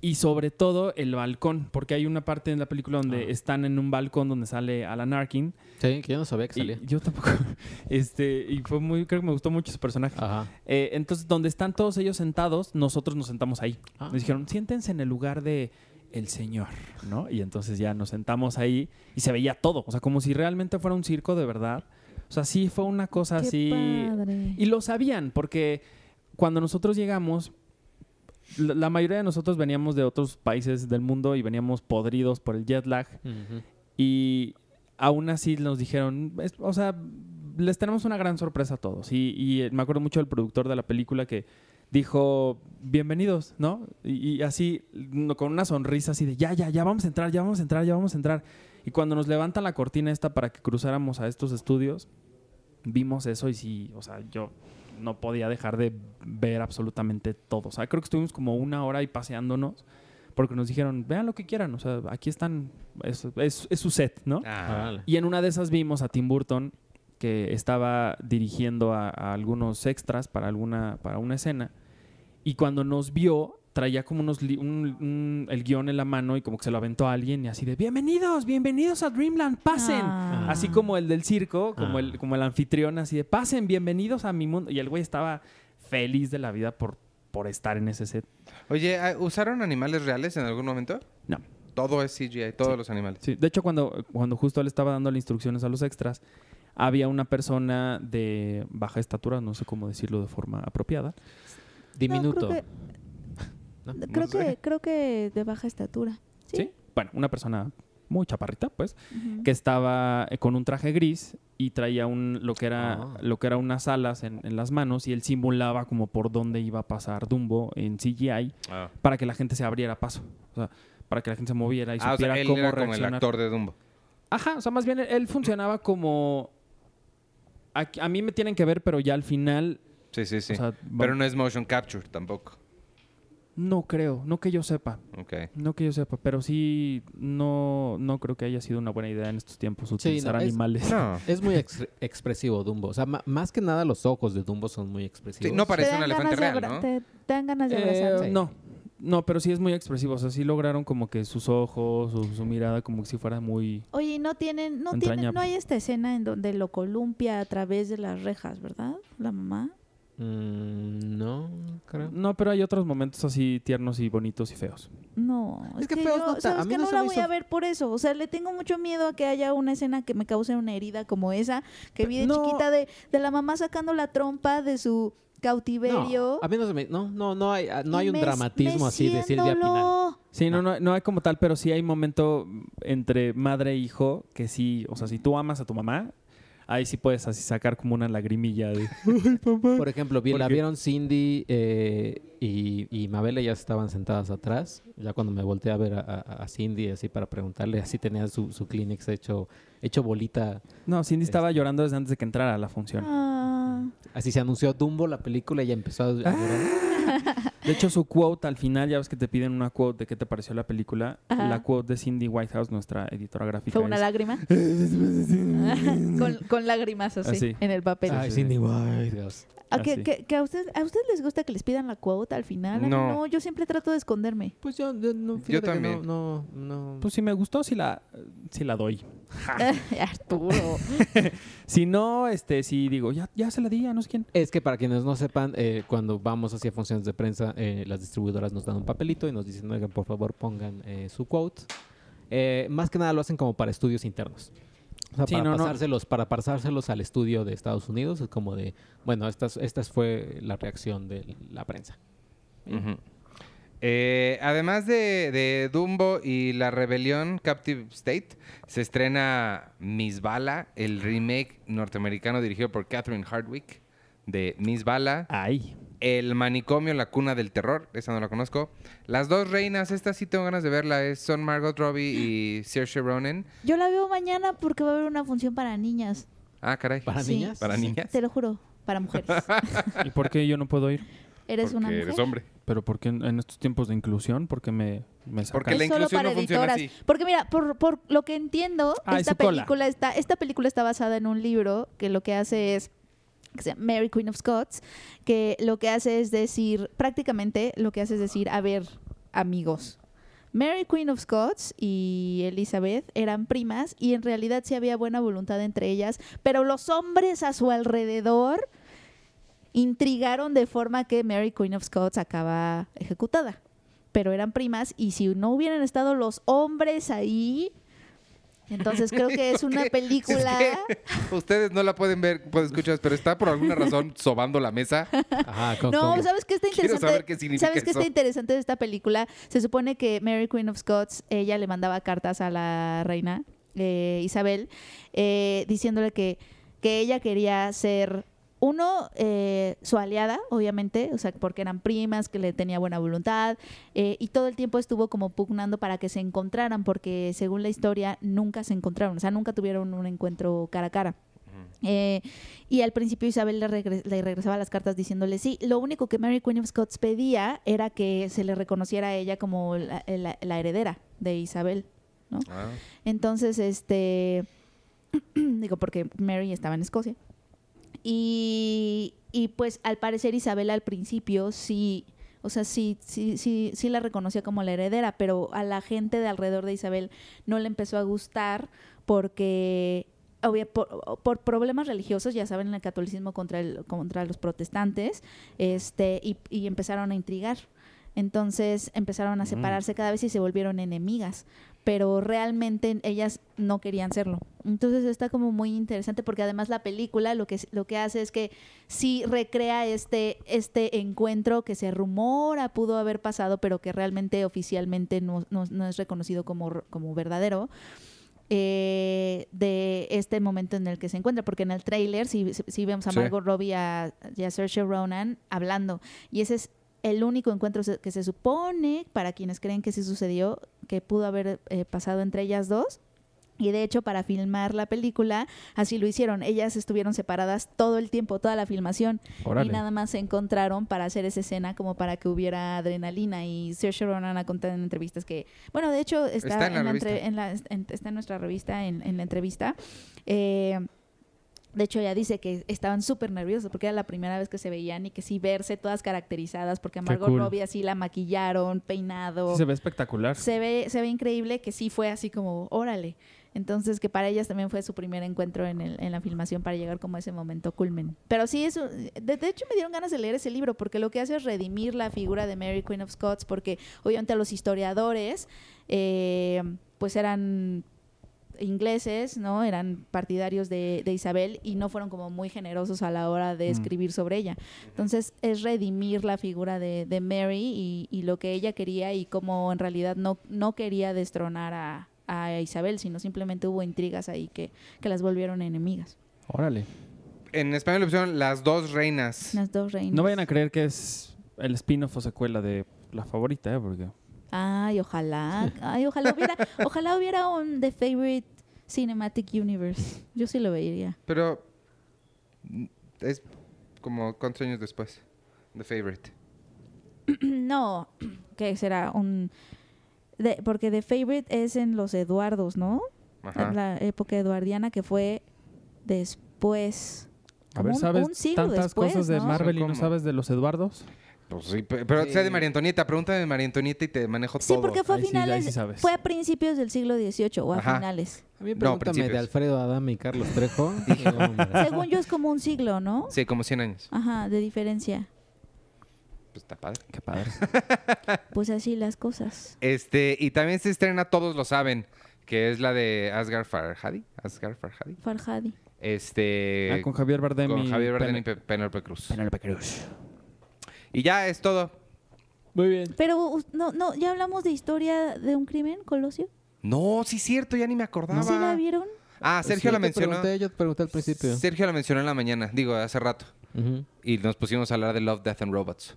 y sobre todo el balcón, porque hay una parte en la película donde Ah. están en un balcón donde sale Alan Arkin. Sí, que yo no sabía que Y salía. yo tampoco. Este, y fue muy, creo que me gustó mucho su personaje. Ajá. Eh, entonces, donde están todos ellos sentados, nosotros nos sentamos ahí. Ah. Nos dijeron, siéntense en el lugar de el señor, ¿no? Y entonces ya nos sentamos ahí y se veía todo, o sea, como si realmente fuera un circo de verdad. O sea, sí fue una cosa Qué así. padre. Y lo sabían, porque cuando nosotros llegamos, la, la mayoría de nosotros veníamos de otros países del mundo y veníamos podridos por el jet lag. Y aún así nos dijeron, es- o sea, les tenemos una gran sorpresa a todos. Y, y, eh, me acuerdo mucho del productor de la película que dijo, bienvenidos, ¿no? Y, y así, con una sonrisa así de, ya, ya, ya vamos a entrar, ya vamos a entrar, ya vamos a entrar. Y cuando nos levantan la cortina esta para que cruzáramos a estos estudios, vimos eso y sí, o sea, yo no podía dejar de ver absolutamente todo. O sea, creo que estuvimos como una hora ahí paseándonos porque nos dijeron, vean lo que quieran, o sea, aquí están, es, es- es su set, ¿no? Ah. Y en una de esas vimos a Tim Burton que estaba dirigiendo a, a algunos extras para, alguna, para una escena. Y cuando nos vio, traía como unos un- un- el guion en la mano y como que se lo aventó a alguien y así de, bienvenidos, bienvenidos a Dreamland, pasen. Ah. Así como el del circo, como, Ah. el, como el anfitrión, así de, pasen, bienvenidos a mi mundo. Y el güey estaba feliz de la vida por, por estar en ese set. Oye, ah, ¿usaron animales reales en algún momento? No. Todo es CGI, todos los animales. Sí, de hecho, cuando, cuando justo él estaba dando las instrucciones a los extras, había una persona de baja estatura, no sé cómo decirlo de forma apropiada. Diminuto. No, creo ¿no? que, creo, No sé. que, creo que de baja estatura. ¿Sí? Sí. Bueno, una persona muy chaparrita, pues, que estaba eh, con un traje gris y traía un lo que era Ah. lo que era unas alas en, en las manos y él simulaba como por dónde iba a pasar Dumbo en CGI Ah, para que la gente se abriera paso, o sea, para que la gente se moviera y Ah, o supiera sea, él cómo era como el actor de Dumbo. Ajá, o sea, más bien él, él funcionaba como a, a mí me tienen que ver, pero ya al final, Sí, sí, sí. o sea, Pero no es motion capture tampoco. no creo, no que yo sepa. Ok. No que yo sepa, pero sí no, no creo que haya sido una buena idea en estos tiempos utilizar no, es- animales. No. Es muy ex- expresivo Dumbo. O sea, más que nada los ojos de Dumbo son muy expresivos. Sí, no parece un elefante real, ¿no? Te, te dan ganas de Eh, abrazarse. no, no, pero sí es muy expresivo. O sea, sí lograron como que sus ojos, su, su mirada, como que si fuera muy... Oye, y no tienen, no tienen, no hay esta escena en donde lo columpia a través de las rejas, ¿verdad? La mamá. Mm, no, creo. No, pero hay otros momentos así tiernos y bonitos y feos. No, Es es, que que, feos yo, no sabes a mí que no la voy hizo- a ver por eso. O sea, le tengo mucho miedo a que haya una escena que me cause una herida como esa que vi de No. chiquita de, de la mamá sacando la trompa de su cautiverio. No, a mí no se me... No, no, no hay, no hay y un dramatismo así de Silvia Pinal. Sí, no, no, no hay como tal, pero sí hay momento entre madre e hijo que sí, o sea, si tú amas a tu mamá, ahí sí puedes así sacar como una lagrimilla de... Por ejemplo, vi- la vieron Cindy eh, y, y Mabel, ellas estaban sentadas atrás. Ya cuando me volteé a ver a, a- a Cindy así para preguntarle, así tenía su, su Kleenex hecho, hecho bolita. No, Cindy estaba llorando desde antes de que entrara a la función. Ah. Así se anunció Dumbo la película y ella empezó a, llorar. De hecho, su quote al final, ya ves que te piden una quote de qué te pareció la película. Ajá. La quote de Cindy Whitehouse, nuestra editora gráfica. ¿Fue una es, lágrima? con, con lágrimas así, Así. en el papel. Ay, sí. Cindy Whitehouse. ¿A, que, así. que- que a, usted, ¿A usted les gusta que les pidan la quote al final? No. no, yo siempre trato de esconderme. Pues yo, yo no, fíjate que también. No, no, no. Pues si me gustó, sí la, sí la doy. Arturo. Si no, este, sí digo, ya, ya se la di a no sé quién. Es que para quienes no sepan, eh, cuando vamos hacia funciones de prensa, eh, las distribuidoras nos dan un papelito y nos dicen, oigan, por favor pongan eh, su quote. Eh, más que nada lo hacen como para estudios internos. O sea, Sí, para, no, no. pasárselos, para pasárselos al estudio de Estados Unidos, es como de, bueno, esta, esta fue la reacción de la prensa. Eh, además de, de Dumbo y La Rebelión Captive State, se estrena Miss Bala, el remake norteamericano dirigido por Catherine Hardwick de Miss Bala. Ay. El manicomio, la cuna del terror, esa no la conozco. Las dos reinas, esta sí tengo ganas de verla, es, son Margot Robbie y Saoirse Ronan. Yo la veo mañana porque va a haber una función para niñas. Ah, caray. ¿Para Sí, niñas? ¿Para niñas? Te lo juro, para mujeres. ¿Y por qué yo no puedo ir? ¿Eres una Porque mujer? eres hombre. Pero ¿por qué en, en estos tiempos de inclusión? ¿Por qué me, me sacan? Porque la es solo inclusión para no funciona editoras. así. Porque mira, por, por lo que entiendo, Ay, esta cola. película está, esta película está basada en un libro que lo que hace es que se llama Mary Queen of Scots, que lo que hace es decir, prácticamente lo que hace es decir, a ver, amigos. Mary Queen of Scots y Elizabeth eran primas y en realidad sí había buena voluntad entre ellas, pero los hombres a su alrededor intrigaron de forma que Mary Queen of Scots acaba ejecutada. Pero eran primas y si no hubieran estado los hombres ahí, entonces creo que es una película... Es que ustedes no la pueden ver, pueden escuchar, pero está por alguna razón sobando la mesa. Ajá, con- No, con- ¿sabes qué está Quiero interesante? saber qué significa ¿Sabes qué está interesante de esta película? Se supone que Mary Queen of Scots, ella le mandaba cartas a la reina eh, Isabel, eh, diciéndole que, que ella quería ser, uno, eh, su aliada, obviamente, o sea, porque eran primas, que le tenía buena voluntad, eh, y todo el tiempo estuvo como pugnando para que se encontraran, porque según la historia, nunca se encontraron, o sea, nunca tuvieron un encuentro cara a cara. Eh, y al principio Isabel le, regre- le regresaba las cartas diciéndole sí. Lo único que Mary Queen of Scots pedía era que se le reconociera a ella como la, la- la heredera de Isabel. Ah. Entonces, este. digo, porque Mary estaba en Escocia. Y, y pues al parecer Isabel al principio sí. O sea, sí, sí, sí, sí la reconocía como la heredera, pero a la gente de alrededor de Isabel no le empezó a gustar porque obvia- por, por problemas religiosos, ya saben, el catolicismo contra, el, contra los protestantes, este, y, y empezaron a intrigar. Entonces empezaron a Mm. separarse cada vez y se volvieron enemigas, pero realmente ellas no querían serlo. Entonces está como muy interesante porque además la película lo que, lo que hace es que sí recrea este, este encuentro que se rumora pudo haber pasado, pero que realmente oficialmente no, no- no es reconocido como, como verdadero eh, de este momento en el que se encuentra, porque en el tráiler sí, sí- sí vemos a Sí. Margot Robbie a- y a Saoirse Ronan hablando, y ese es el único encuentro se- que se supone, para quienes creen que sí sucedió, que pudo haber eh, pasado entre ellas dos. Y de hecho, para filmar la película, así lo hicieron. Ellas estuvieron separadas todo el tiempo, toda la filmación. Órale. Y nada más se encontraron para hacer esa escena como para que hubiera adrenalina. Y Saoirse Ronan ha contado en entrevistas que, bueno, de hecho está, Está en la entre- en la- en- está en nuestra revista, en, en la entrevista. Eh, de hecho, ella dice que estaban súper nerviosos porque era la primera vez que se veían y que sí verse todas caracterizadas porque a Margot cool. Robbie así la maquillaron, peinado. Sí, se ve espectacular. se ve, se ve increíble que sí fue así como, órale. Entonces, que para ellas también fue su primer encuentro en, el- en la filmación para llegar como a ese momento culmen. Pero sí, eso, de, de hecho me dieron ganas de leer ese libro porque lo que hace es redimir la figura de Mary Queen of Scots porque obviamente los historiadores eh, pues eran ingleses, ¿no? Eran partidarios de, de Isabel y no fueron como muy generosos a la hora de Mm. escribir sobre ella. Entonces es redimir la figura de, de Mary y, y lo que ella quería y cómo en realidad no, no quería destronar a, a Isabel, sino simplemente hubo intrigas ahí que, que las volvieron enemigas. Órale. En español le pusieron Las dos reinas. Las dos reinas. No vayan a creer que es el spin-off o secuela de la favorita, ¿eh? Porque... Ay, ojalá. Ay, ojalá hubiera, ojalá hubiera un The Favorite Cinematic Universe. Yo sí lo vería. Pero mm, es como cuántos años después. The Favorite. no, que será un... de- porque The Favorite es en los Eduardos, ¿no? Ajá. La época eduardiana que fue después. A ver, ¿sabes un siglo tantas después, cosas de ¿no? Marvel y no sabes de los Eduardos? Pues sí, pe- pero Sí. sea de María Antonieta. Pregúntame de María Antonieta y te manejo Sí, todo. porque fue a sí- finales, sí sabes. fue a principios del siglo XVIII o a Ajá. finales. A mí No, pregúntame de principios. Alfredo Adame y Carlos Trejo. y, Según yo es como un siglo, ¿no? Sí, como 100 años. Ajá, de diferencia. Pues está padre. Qué padre. Pues así las cosas. Este, y también se estrena Todos lo saben, que es la de Asghar Farhadi. Asghar Farhadi. Farhadi. Este. Ah, con Javier Bardem con y Javier Bardem Pen- y Pe- Penélope Cruz. Penélope Cruz. Y ya es todo. Muy bien. Pero no, no, ya hablamos de historia de un crimen, Colosio. No, sí es cierto, ya ni me acordaba. ¿Sí la vieron? Ah, pues Sergio la te mencionó. Pregunté, yo te pregunté al principio. Sergio la mencionó en la mañana, digo, hace rato. Y nos pusimos a hablar de Love, Death and Robots.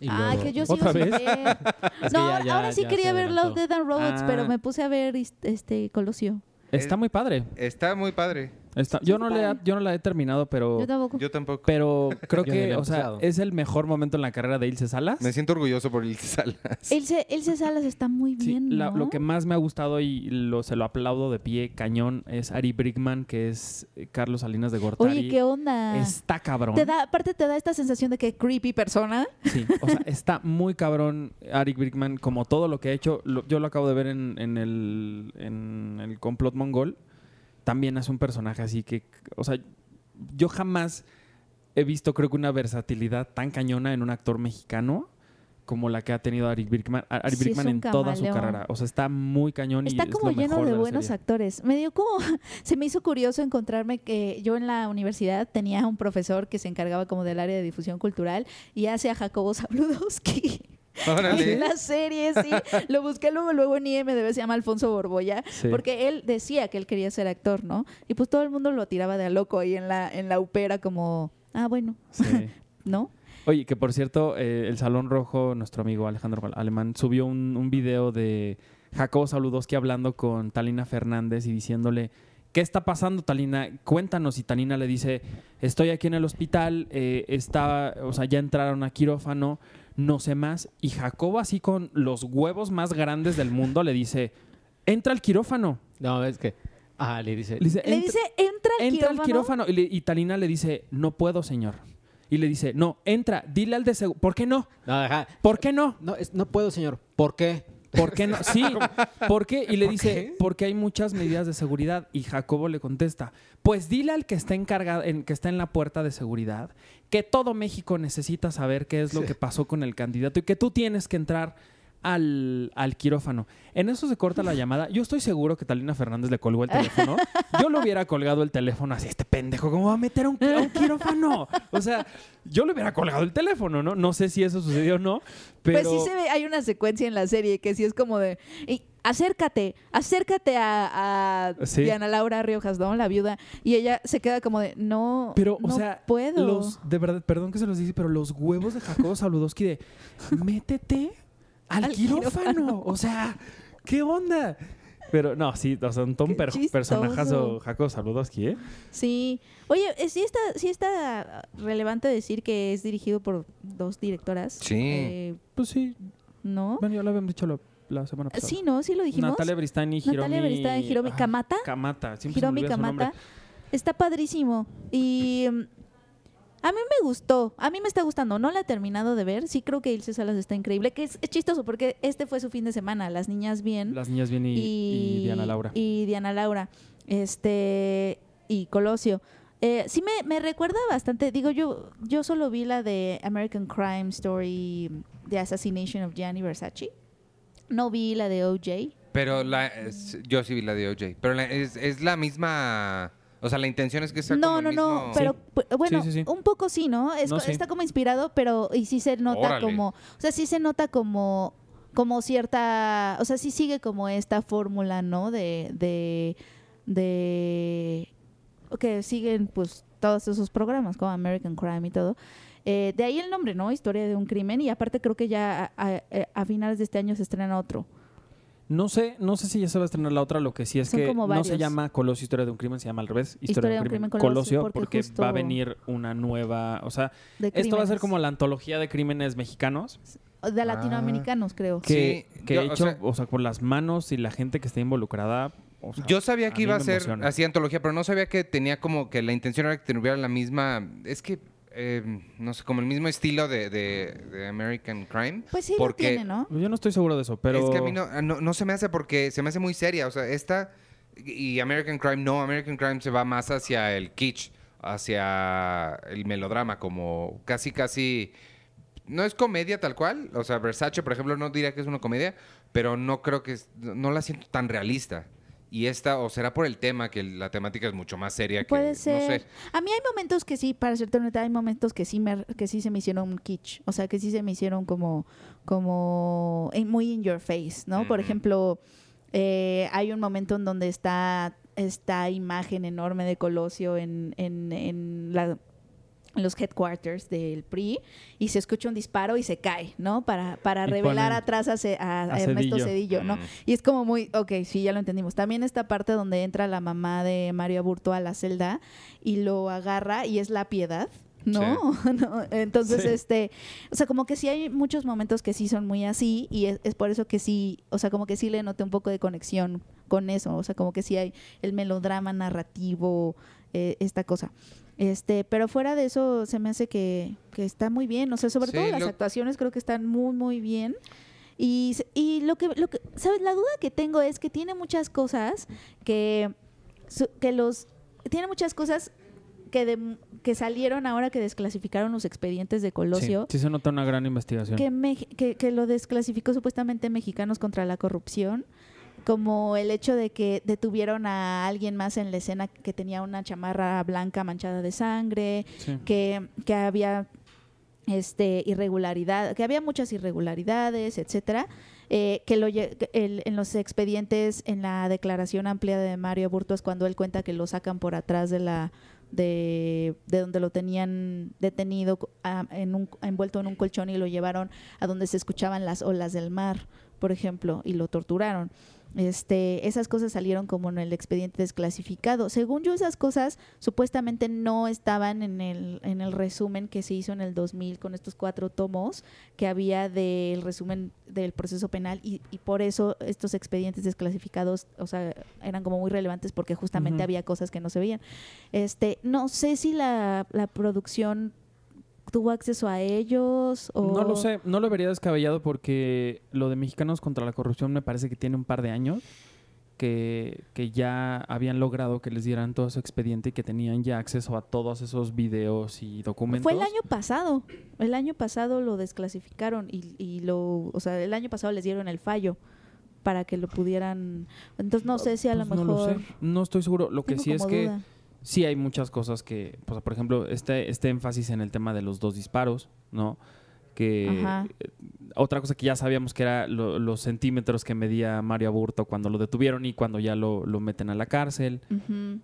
Y luego- que yo sigo ¿Otra sin vez? No, ya- ahora, ya- ahora sí quería se ver. Love, Dead and Robots, Ah. pero me puse a ver is- este Colosio. Está muy padre. Está muy padre. Está- yo, no le, yo no la he terminado, pero, Yo tampoco. Yo tampoco. pero creo que, o sea, es el mejor momento en la carrera de Ilse Salas. Me siento orgulloso por Ilse Salas. Ilse, Ilse Salas está muy Sí, bien, la- ¿no? lo que más me ha gustado y lo, se lo aplaudo de pie cañón es Ari Brickman, que es eh, Carlos Salinas de Gortari. Oye, ¿qué onda? Está cabrón. Te da, aparte te da esta sensación de que creepy persona. Sí, o sea, está muy cabrón Ari Brickman, como todo lo que ha hecho. Lo- yo lo acabo de ver en, en el, en el complot mongol. También es un personaje así que, o sea, yo jamás he visto, creo que una versatilidad tan cañona en un actor mexicano como la que ha tenido Ari Brickman, Ari Sí, es un en toda su carrera. O sea, está muy cañón y Está es como lo lleno mejor de buenos actores. Me dio como, se me hizo curioso encontrarme que yo en la universidad tenía un profesor que se encargaba como del área de difusión cultural y hace a Jacobo Zabludowski. Órale. En la serie, sí. Lo busqué luego, luego en IMDB, se llama Alfonso Borboya. Sí. Porque él decía que él quería ser actor, ¿no? Y pues todo el mundo lo tiraba de a loco ahí en la, en la upera como, ah, bueno, Sí. ¿no? Oye, que por cierto, eh, el Salón Rojo, nuestro amigo Alejandro Alemán, subió un, un video de Jacobo Saludowski hablando con Talina Fernández y diciéndole, ¿qué está pasando, Talina? Cuéntanos. Y Talina le dice, estoy aquí en el hospital, eh, está, o sea, ya entraron a quirófano, no sé más. Y Jacobo, así con los huevos más grandes del mundo, le dice, entra al quirófano. No, es que. Ah, le dice. Le dice, Le "Entra- dice, entra al entra quirófano. al quirófano. Y, le- y Talina le dice, no puedo, señor. Y le dice, no, entra, dile al de seguro. ¿Por qué no? No. ¿Por qué no? No, es- no puedo, señor. ¿Por qué? ¿Por qué no? Sí, ¿por qué? Y le ¿Por dice, qué? porque hay muchas medidas de seguridad. Y Jacobo le contesta, pues dile al que está encargado, en, que está en la puerta de seguridad, que todo México necesita saber qué es lo que pasó con el candidato y que tú tienes que entrar al, al quirófano. En eso se corta la llamada. Yo estoy seguro que Talina Fernández le colgó el teléfono. Yo le hubiera colgado el teléfono así, este pendejo, ¿cómo va a meter a un, a un quirófano? O sea, yo le hubiera colgado el teléfono, ¿no? No sé si eso sucedió o no, pero... Pues sí se ve, hay una secuencia en la serie que sí es como de, "Y acércate, acércate a, a Sí. Diana Laura Riojas, ¿no? La viuda. Y ella se queda como de, no, Pero, o no sea, puedo. los, de verdad, perdón que se los dice, pero los huevos de Jacobo Saludowski de métete al, Al quirófano. quirófano. O sea, ¿qué onda? Pero no, sí, o sea, un, Qué per- chistoso. personajazo Jacobo Saludowski, ¿eh? Sí. Oye, eh, sí está, sí está relevante decir que es dirigido por dos directoras. Sí. Eh, Pues sí, ¿No? bueno, ya lo habíamos dicho la, la semana pasada. Sí, ¿no? Sí lo dijimos. Natalia Bristani, Hiromi... Natalia Bristani, Hiromi ah, Kamata. Kamata, siempre Hiromi. Kamata. Está padrísimo. Y mm, a mí me gustó. A mí me está gustando. No la he terminado de ver. Sí creo que Ilse Salas está increíble. Que es, es chistoso porque este fue su fin de semana. Las niñas bien. Las niñas bien y, y Diana Laura. Y Diana Laura. Este. Y Colosio. Eh, sí me, me recuerda bastante. Digo, yo, yo solo vi la de American Crime Story, The Assassination of Gianni Versace. No vi la de OJ. Pero la, es- yo sí vi la de OJ. Pero la- es, es la misma. O sea, la intención es que sea No, como no, el no, mismo- pero pu- bueno, Sí, sí, sí. un poco sí, ¿no? Es No. Está como inspirado, pero y sí se nota Órale. como, o sea, sí se nota como como cierta, o sea, sí sigue como esta fórmula, ¿no? De de de que siguen pues todos esos programas como American Crime y todo. Eh, de ahí el nombre, ¿no? Historia de un crimen. Y aparte creo que ya a, a- a finales de este año se estrena otro. No sé, no sé si ya se va a estrenar la otra, lo que sí es Son que no se llama Colosio Historia de un crimen, se llama al revés, Historia, de un crimen, Colosio, Colosio, porque porque, justo- va a venir una nueva, o sea, esto va a ser como la antología de crímenes mexicanos De latinoamericanos, creo. que, Sí, que yo, he o hecho, sea- o sea, por las manos y la gente que está involucrada. o sea, Yo sabía que iba a ser emociona. así antología, pero no sabía que tenía como que la intención era que tuviera la misma. Es que, eh, no sé, como el mismo estilo de, de- de American Crime. Pues sí, porque lo tiene, ¿no? Yo no estoy seguro de eso, pero Es que a mí no, no, no se me hace porque se me hace muy seria. O sea, esta y American Crime, no, American Crime se va más hacia el kitsch, hacia el melodrama, como casi, casi. No es comedia tal cual. O sea, Versace, por ejemplo, no diría que es una comedia, pero no creo que. es- no la siento tan realista. Y esta, o será por el tema, que la temática es mucho más seria que. No sé. A mí hay momentos que sí, para serte honesta, hay momentos que sí me que sí se me hicieron kitsch, o sea, que sí se me hicieron como como muy in your face, ¿no? Por ejemplo, eh, hay un momento en donde está esta imagen enorme de Colosio en, en, en la los headquarters del PRI y se escucha un disparo y se cae, ¿no? Para, para revelar atrás a, Ce- a- Ernesto Cedillo. ¿no? Mm. Y es como muy, ok, sí, ya lo entendimos. También esta parte donde entra la mamá de Mario Aburto a la celda y lo agarra y es la piedad. ¿No? No, Entonces, Sí. este, o sea, como que sí hay muchos momentos que sí son muy así y es, es por eso que sí, o sea, como que sí le noté un poco de conexión con eso, o sea, como que sí hay el melodrama narrativo, eh, esta cosa. Este, pero fuera de eso se me hace que, que está muy bien, o sea, sobre Sí, todo las lo- actuaciones creo que están muy, muy bien. Y, y lo que, lo que, ¿sabes? La duda que tengo es que tiene muchas cosas que, su- que los, tiene muchas cosas que, de- que salieron ahora que desclasificaron los expedientes de Colosio, Sí, sí se nota una gran investigación. que, Mex- que, que lo desclasificó supuestamente Mexicanos contra la corrupción, como el hecho de que detuvieron a alguien más en la escena que tenía una chamarra blanca manchada de sangre, Sí. que, que había este irregularidad, que había muchas irregularidades, etcétera, eh, que lo el- en los expedientes, en la declaración amplia de Mario Burto es cuando él cuenta que lo sacan por atrás de la de, de donde lo tenían detenido co- ah, en un, envuelto en un colchón y lo llevaron a donde se escuchaban las olas del mar, por ejemplo, y lo torturaron. Este, esas cosas salieron como en el expediente desclasificado. Según yo, esas cosas supuestamente no estaban en el, en el resumen que se hizo en el 2000 con estos cuatro tomos que había del resumen del proceso penal y, y por eso estos expedientes desclasificados, o sea, eran como muy relevantes porque justamente había cosas que no se veían. Este, no sé si la, la producción tuvo acceso a ellos o No lo sé, no lo vería descabellado porque lo de Mexicanos contra la corrupción me parece que tiene un par de años que, que ya habían logrado que les dieran todo ese expediente y que tenían ya acceso a todos esos videos y documentos. Fue el año pasado. El año pasado lo desclasificaron y, y lo, o sea, el año pasado les dieron el fallo para que lo pudieran. Entonces no sé si a lo Pues no mejor. lo sé, no estoy seguro. Lo que sí es que. Sí hay muchas cosas que, pues, por ejemplo, este, este énfasis en el tema de los dos disparos, ¿no? Que Ajá. eh, otra cosa que ya sabíamos que era lo- los centímetros que medía Mario Aburto cuando lo detuvieron y cuando ya lo, lo meten a la cárcel.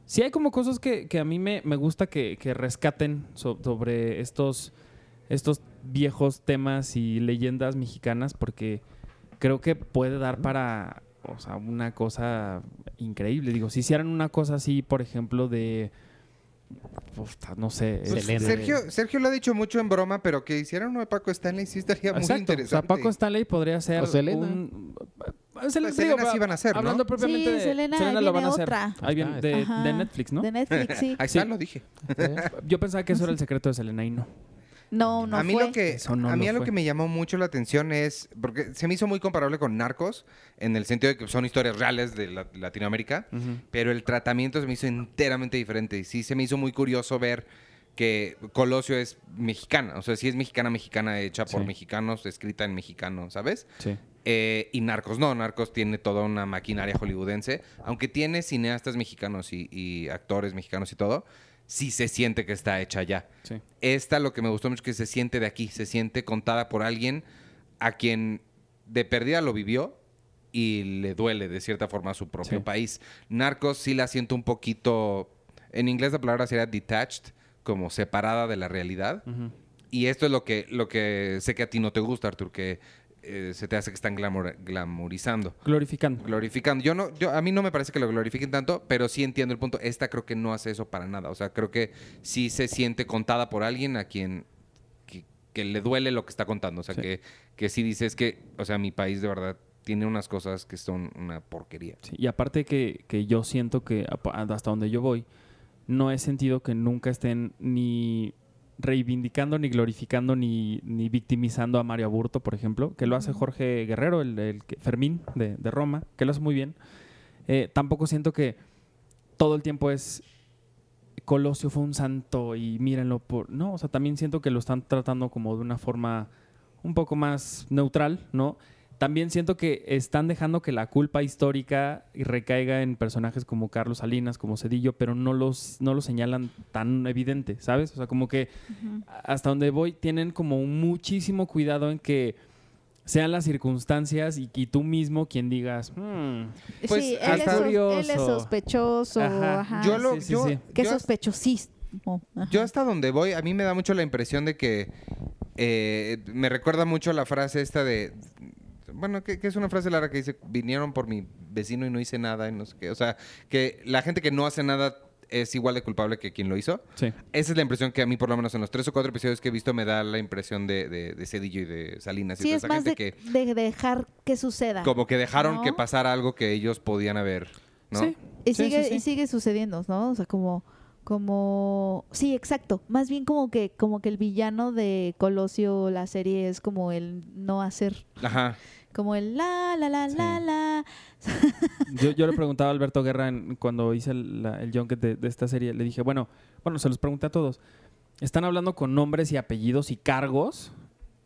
Sí hay como cosas que, que a mí me, me gusta que, que rescaten so- sobre estos, estos viejos temas y leyendas mexicanas porque creo que puede dar para o sea, una cosa increíble. Digo, si hicieran una cosa así, por ejemplo, de... puta, no sé. Pues, este, Sergio, Sergio lo ha dicho mucho en broma, pero que hicieran uno de Paco Stanley sí estaría muy Exacto. O sea, interesante. Paco Stanley podría ser O Selena. un... Pues Selena sí van a hacer, ¿no? Hablando propiamente Sí, de... Selena, lo van a hacer. otra. Ahí viene, de, Ajá. de Netflix, ¿no? De Netflix, sí. Ahí está, Sí. lo dije. Yo pensaba que eso era el secreto de Selena y no. No, no a mí fue. lo que Eso no a mí lo que me llamó mucho la atención es porque se me hizo muy comparable con Narcos en el sentido de que son historias reales de la- Latinoamérica, pero el tratamiento se me hizo enteramente diferente y sí se me hizo muy curioso ver que Colosio es mexicana, o sea, sí es mexicana mexicana hecha por Sí. mexicanos, escrita en mexicano, ¿sabes? Sí. Eh, y Narcos no, Narcos tiene toda una maquinaria hollywoodense, aunque tiene cineastas mexicanos y, y actores mexicanos y todo, sí se siente que está hecha. Sí. Esta lo que me gustó mucho es que se siente de aquí, se siente contada por alguien a quien de perdida lo vivió y le duele de cierta forma a su propio Sí. país. Narcos sí la siento un poquito En inglés la palabra sería detached, como separada de la realidad. Y esto es lo que, lo que sé que a ti no te gusta, Artur, que eh, se te hace que están glamour- glamorizando. Glorificando. Glorificando. Yo no, yo, a mí no me parece que lo glorifiquen tanto, pero sí entiendo el punto. Esta creo que no hace eso para nada. O sea, creo que sí se siente contada por alguien a quien que, que le duele lo que está contando. O sea, Sí. que, que sí dices que, o sea, mi país de verdad tiene unas cosas que son una porquería. Sí, y aparte que, que yo siento que hasta donde yo voy, no he sentido que nunca estén ni reivindicando, ni glorificando, ni, ni victimizando a Mario Aburto, por ejemplo, que lo hace Jorge Guerrero, el, Fermín de, de Roma, que lo hace muy bien. Eh, tampoco siento que todo el tiempo es Colosio fue un santo y mírenlo por... No, o sea, también siento que lo están tratando como de una forma un poco más neutral, ¿no? También siento que están dejando que la culpa histórica recaiga en personajes como Carlos Salinas, como Cedillo, pero no los, no los señalan tan evidente, ¿sabes? O sea, como que hasta donde voy tienen como muchísimo cuidado en que sean las circunstancias y, y tú mismo quien digas, "Hmm, Pues, sí, él es, sos- él es Curioso. sospechoso. Ajá. ajá. Yo lo, sí, sí, yo, sí. que yo- ajá. Yo hasta donde voy, a mí me da mucho la impresión de que eh, me recuerda mucho la frase esta de, bueno, que, que es una frase larga que dice, vinieron por mi vecino y no hice nada y no sé qué. O sea, que la gente que no hace nada es igual de culpable que quien lo hizo. sí. Esa es la impresión que a mí, por lo menos en los tres o cuatro episodios que he visto, me da la impresión de, de, de Cedillo y de Salinas y Sí, toda es esa más gente de, que de dejar que suceda. como que dejaron ¿No? que pasara algo que ellos podían haber, ¿no? Sí. Y Sí, sigue, sí, sí. y sigue sucediendo, ¿no? O sea, como, como, sí, exacto. Más bien como que, como que el villano de Colosio, la serie es como el no hacer, Ajá. Como el la, la, la, Sí. la, la. Yo, yo le preguntaba a Alberto Guerra en- cuando hice el, la- el junket de, de esta serie, le dije, bueno, bueno, se los pregunté a todos. Están hablando con nombres y apellidos y cargos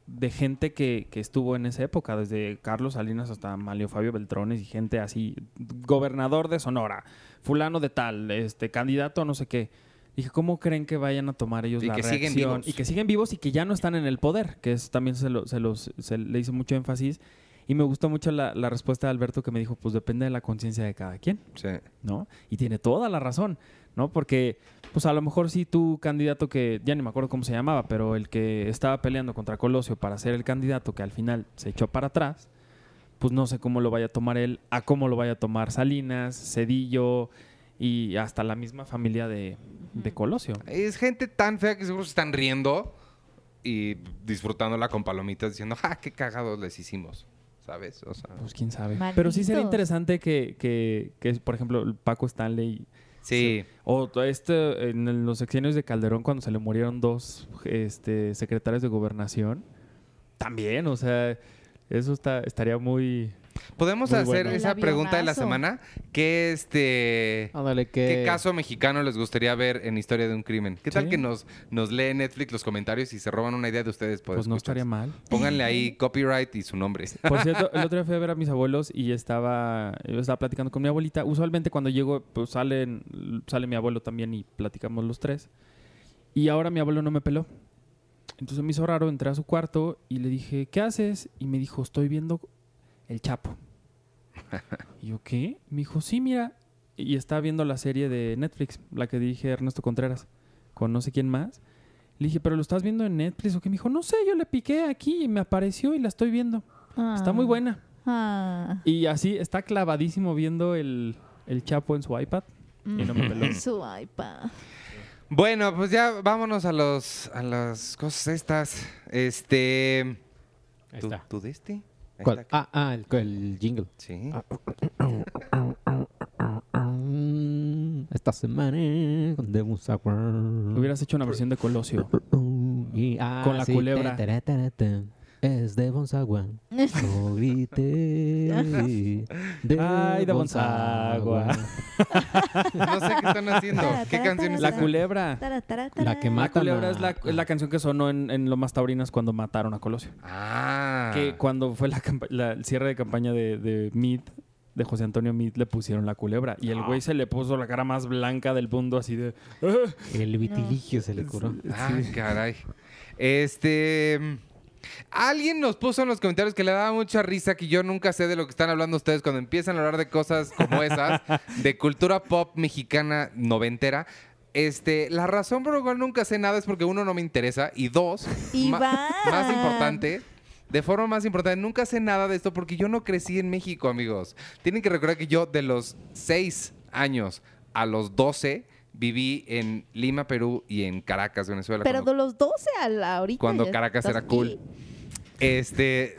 de gente que, que estuvo en esa época, desde Carlos Salinas hasta Malio Fabio Beltrones y gente así, gobernador de Sonora, fulano de tal, este candidato no sé qué. Dije, ¿cómo creen que vayan a tomar ellos Y la que siguen reacción? vivos. Y que siguen vivos y que ya no están en el poder, que es también se, lo- se los, se le hizo mucho énfasis. Y me gustó mucho la, la respuesta de Alberto que me dijo, pues depende de la conciencia de cada quien, Sí. ¿no? Y tiene toda la razón, ¿no? Porque, pues a lo mejor sí tu candidato que, ya ni me acuerdo cómo se llamaba, pero el que estaba peleando contra Colosio para ser el candidato que al final se echó para atrás, pues no sé cómo lo vaya a tomar él, a cómo lo vaya a tomar Salinas, Cedillo y hasta la misma familia de, de Colosio. Es gente tan fea que seguro se están riendo y disfrutándola con palomitas diciendo, ¡ja, qué cagados les hicimos! ¿Sabes? O sea, Pues quién sabe. Pero sí sería interesante que, que, que, por ejemplo, el Paco Stanley sí. O este, en los sexenios de Calderón, cuando se le murieron dos este, secretarios de gobernación, también, o sea, eso está, estaría muy... Podemos Muy hacer bueno. esa pregunta de la semana. ¿Qué, este, Ándale, que... ¿Qué caso mexicano les gustaría ver en Historia de un Crimen? ¿Qué tal Sí. que nos, nos lee Netflix los comentarios y se roban una idea de ustedes? Pues no escuchas? estaría mal. Pónganle ahí copyright y su nombre. Por cierto, el otro día fui a ver a mis abuelos y estaba, yo estaba platicando con mi abuelita. Usualmente cuando llego, pues salen, sale mi abuelo también y platicamos los tres. Y ahora mi abuelo no me peló. Entonces me hizo raro, entré a su cuarto y le dije, ¿qué haces? Y me dijo, estoy viendo El Chapo. y yo, ¿qué? Me dijo, sí, mira. Y estaba viendo la serie de Netflix, la que dirige Ernesto Contreras, con no sé quién más. Le dije, ¿pero lo estás viendo en Netflix o qué? Me dijo, no sé, yo le piqué aquí y me apareció y la estoy viendo. Está muy buena. Ah. Y así está clavadísimo viendo el, el Chapo en su iPad. Y no me peló. Su iPad. Bueno, pues ya vámonos a los a las cosas estas. Este. Ahí ¿Tú, está. tú de este? ¿Cuál? está. Ah, ah, el, el jingle. Sí. Esta semana con The. Hubieras hecho una versión de Colosio. Y- ah, Con la sí. culebra. Ta, ta, ta, ta, ta. Es de Bonsagua. No grité. De Ay, de Bonsagua. No sé qué están haciendo. ¿Qué canciones La están? culebra. La que La matan culebra es la, es la canción que sonó en, en Lomas Taurinas cuando mataron a Colosio. Ah. Que cuando fue la, la- el cierre de campaña de, de Meade, de José Antonio Meade, le pusieron la culebra. Y el güey se le puso la cara más blanca del mundo, así de. "Ah". El vitiligio se le curó. Ah, caray. Este. Alguien nos puso en los comentarios que le daba mucha risa que yo nunca sé de lo que están hablando ustedes cuando empiezan a hablar de cosas como esas, de cultura pop mexicana noventera. Este, la razón por la cual nunca sé nada es porque uno no me interesa y dos, más importante, de forma más importante, nunca sé nada de esto porque yo no crecí en México, amigos. Tienen que recordar que yo de los 6 años a los 12 viví en Lima, Perú y en Caracas, Venezuela. Pero cuando- de los 12 a la ahorita. cuando Caracas era cool. aquí. Este,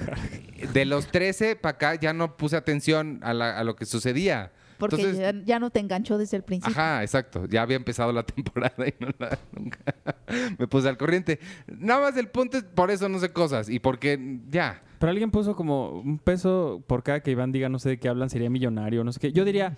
de los 13 para acá ya no puse atención a, la- a lo que sucedía. Porque Entonces, ya, ya no te enganchó desde el principio. Ajá, exacto. Ya había empezado la temporada y no la- nunca me puse al corriente. Nada más el punto es por eso no sé cosas y porque ya. Pero alguien puso como un peso por cada que Iván diga no sé de qué hablan, sería millonario, no sé qué. Yo diría,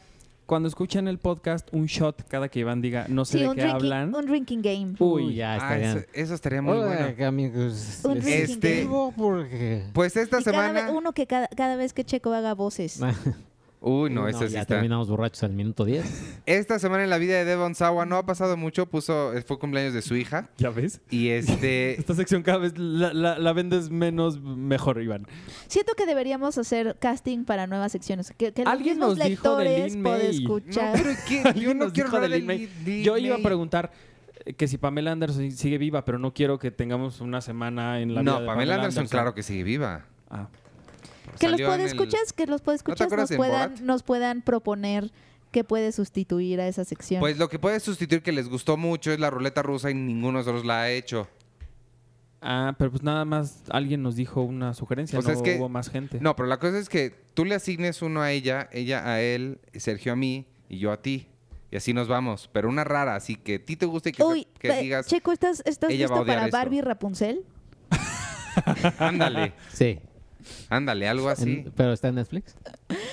cuando escuchen el podcast, un shot cada que Iván diga no sé Sí, de qué drinking, hablan. un drinking game. Uy, ya Ah, estarían. eso, eso estaría muy Hola, bueno. amigos. Un Este- escribo porque... Pues esta Y cada semana. vez- uno que cada, cada vez que Checo haga voces. Uy, no, No, ese sí ya está. terminamos borrachos al minuto 10. Esta semana en la vida de Devon Sawa no ha pasado mucho. Puso, fue cumpleaños de su hija. ¿Ya ves? Y este. Esta sección cada vez la, la- la vendes menos mejor, Iván. Siento que deberíamos hacer casting para nuevas secciones. Que, que los Alguien nos dijo de May. No, escuchar. pero ¿qué? Yo no quiero hablar de Lin. Lin- Yo iba a preguntar eh, que si Pamela Anderson sigue viva, pero no quiero que tengamos una semana en la vida No, de Pamela Anderson, claro que sigue viva. Ah. Que los puede el- escuchar, que los puede escuchar nos puedan, Borat? nos puedan proponer que puede sustituir a esa sección. Pues lo que puede sustituir que les gustó mucho es la ruleta rusa y ninguno de nosotros la ha hecho. Ah, pero pues nada más alguien nos dijo una sugerencia, O sea, no es que- hubo más gente. No, pero la cosa es que tú le asignes uno a ella, ella a él, Sergio a mí y yo a ti. Y así nos vamos. Pero una rara, así que a ti te guste y que, Uy, que ve- digas, Checo, ¿estás, estás listo para esto. Barbie Rapunzel? ándale, Sí. Ándale, algo así. En- pero está en Netflix.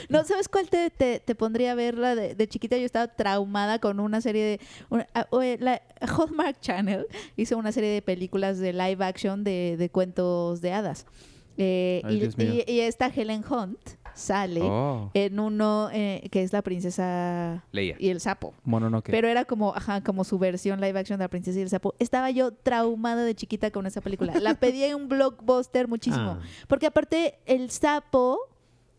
No, ¿sabes cuál te, te, te pondría a verla? De, de chiquita yo estaba traumada con una serie de... una- ah, la Hallmark Channel hizo una serie de películas de live action de, de cuentos de hadas. Eh, Ay, y, Dios mío. y- y esta Helen Hunt sale Oh, en uno eh, que es la princesa Leia. y el sapo. Mononoke. Pero era como, ajá, como su versión live action de la princesa y el sapo. Estaba yo traumada de chiquita con esa película. La pedí en un blockbuster muchísimo. Ah. Porque aparte, el sapo,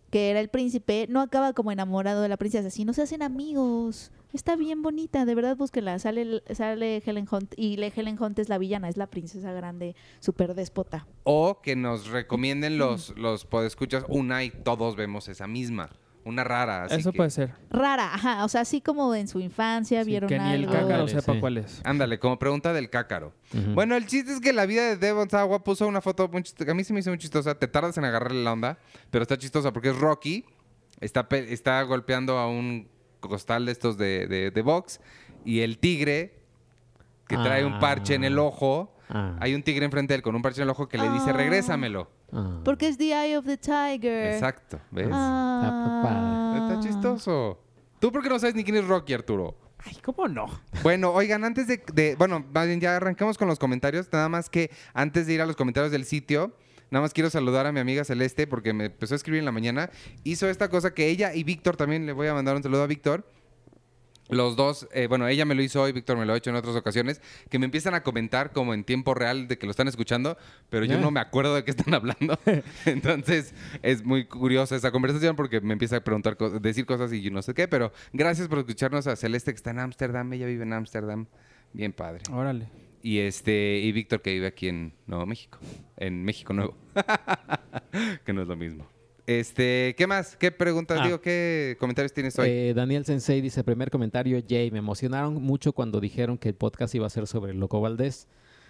que era el príncipe, no acaba como enamorado de la princesa, sino se hacen amigos. Está bien bonita, de verdad búsquela. Sale, sale Helen Hunt y le Helen Hunt es la villana, es la princesa grande, súper déspota. O que nos recomienden los, los podescuchas una y todos vemos esa misma. Una rara. Así Eso que- puede ser. Rara, ajá, o sea, así como en su infancia Sí, vieron que ni el algo. cácaro Ándale, sepa sí. cuál es. Ándale, como pregunta del cácaro. Bueno, el chiste es que la vida de Devon Sawa puso una foto muy chistosa. A mí se me hizo muy chistosa. Te tardas en agarrarle la onda, pero está chistosa porque es Rocky. Está, pe- está golpeando a un costal de estos de, de, de box. Y el tigre, que trae un parche en el Ah. ojo. Ah. Hay un tigre enfrente de él con un parche en el ojo que le dice, Ah. regrésamelo. Ah. Porque es The Eye of the Tiger. Exacto, ¿ves? Ah. Está chistoso. ¿Tú por qué no sabes ni quién es Rocky, Arturo? Ay, ¿cómo no? Bueno, oigan, antes de, de- Bueno, más bien ya arrancamos con los comentarios. Nada más que antes de ir a los comentarios del sitio, nada más quiero saludar a mi amiga Celeste porque me empezó a escribir en la mañana. Hizo esta cosa que ella y Víctor también le voy a mandar un saludo a Víctor. Los dos, eh, bueno, ella me lo hizo hoy, Víctor me lo ha hecho en otras ocasiones, que me empiezan a comentar como en tiempo real de que lo están escuchando, pero yo no me acuerdo de qué están hablando. Entonces es muy curiosa esa conversación porque me empieza a preguntar, decir cosas y yo no sé qué, pero gracias por escucharnos a Celeste que está en Ámsterdam, ella vive en Ámsterdam, bien padre. Órale. Y este y Víctor que vive aquí en Nuevo México, en México Nuevo, que no es lo mismo. Este, ¿qué más? ¿Qué preguntas? Ah. Digo, ¿qué comentarios tienes hoy? Eh, Daniel Sensei dice, primer comentario, Jay, me emocionaron mucho cuando dijeron que el podcast iba a ser sobre el Loco Valdés.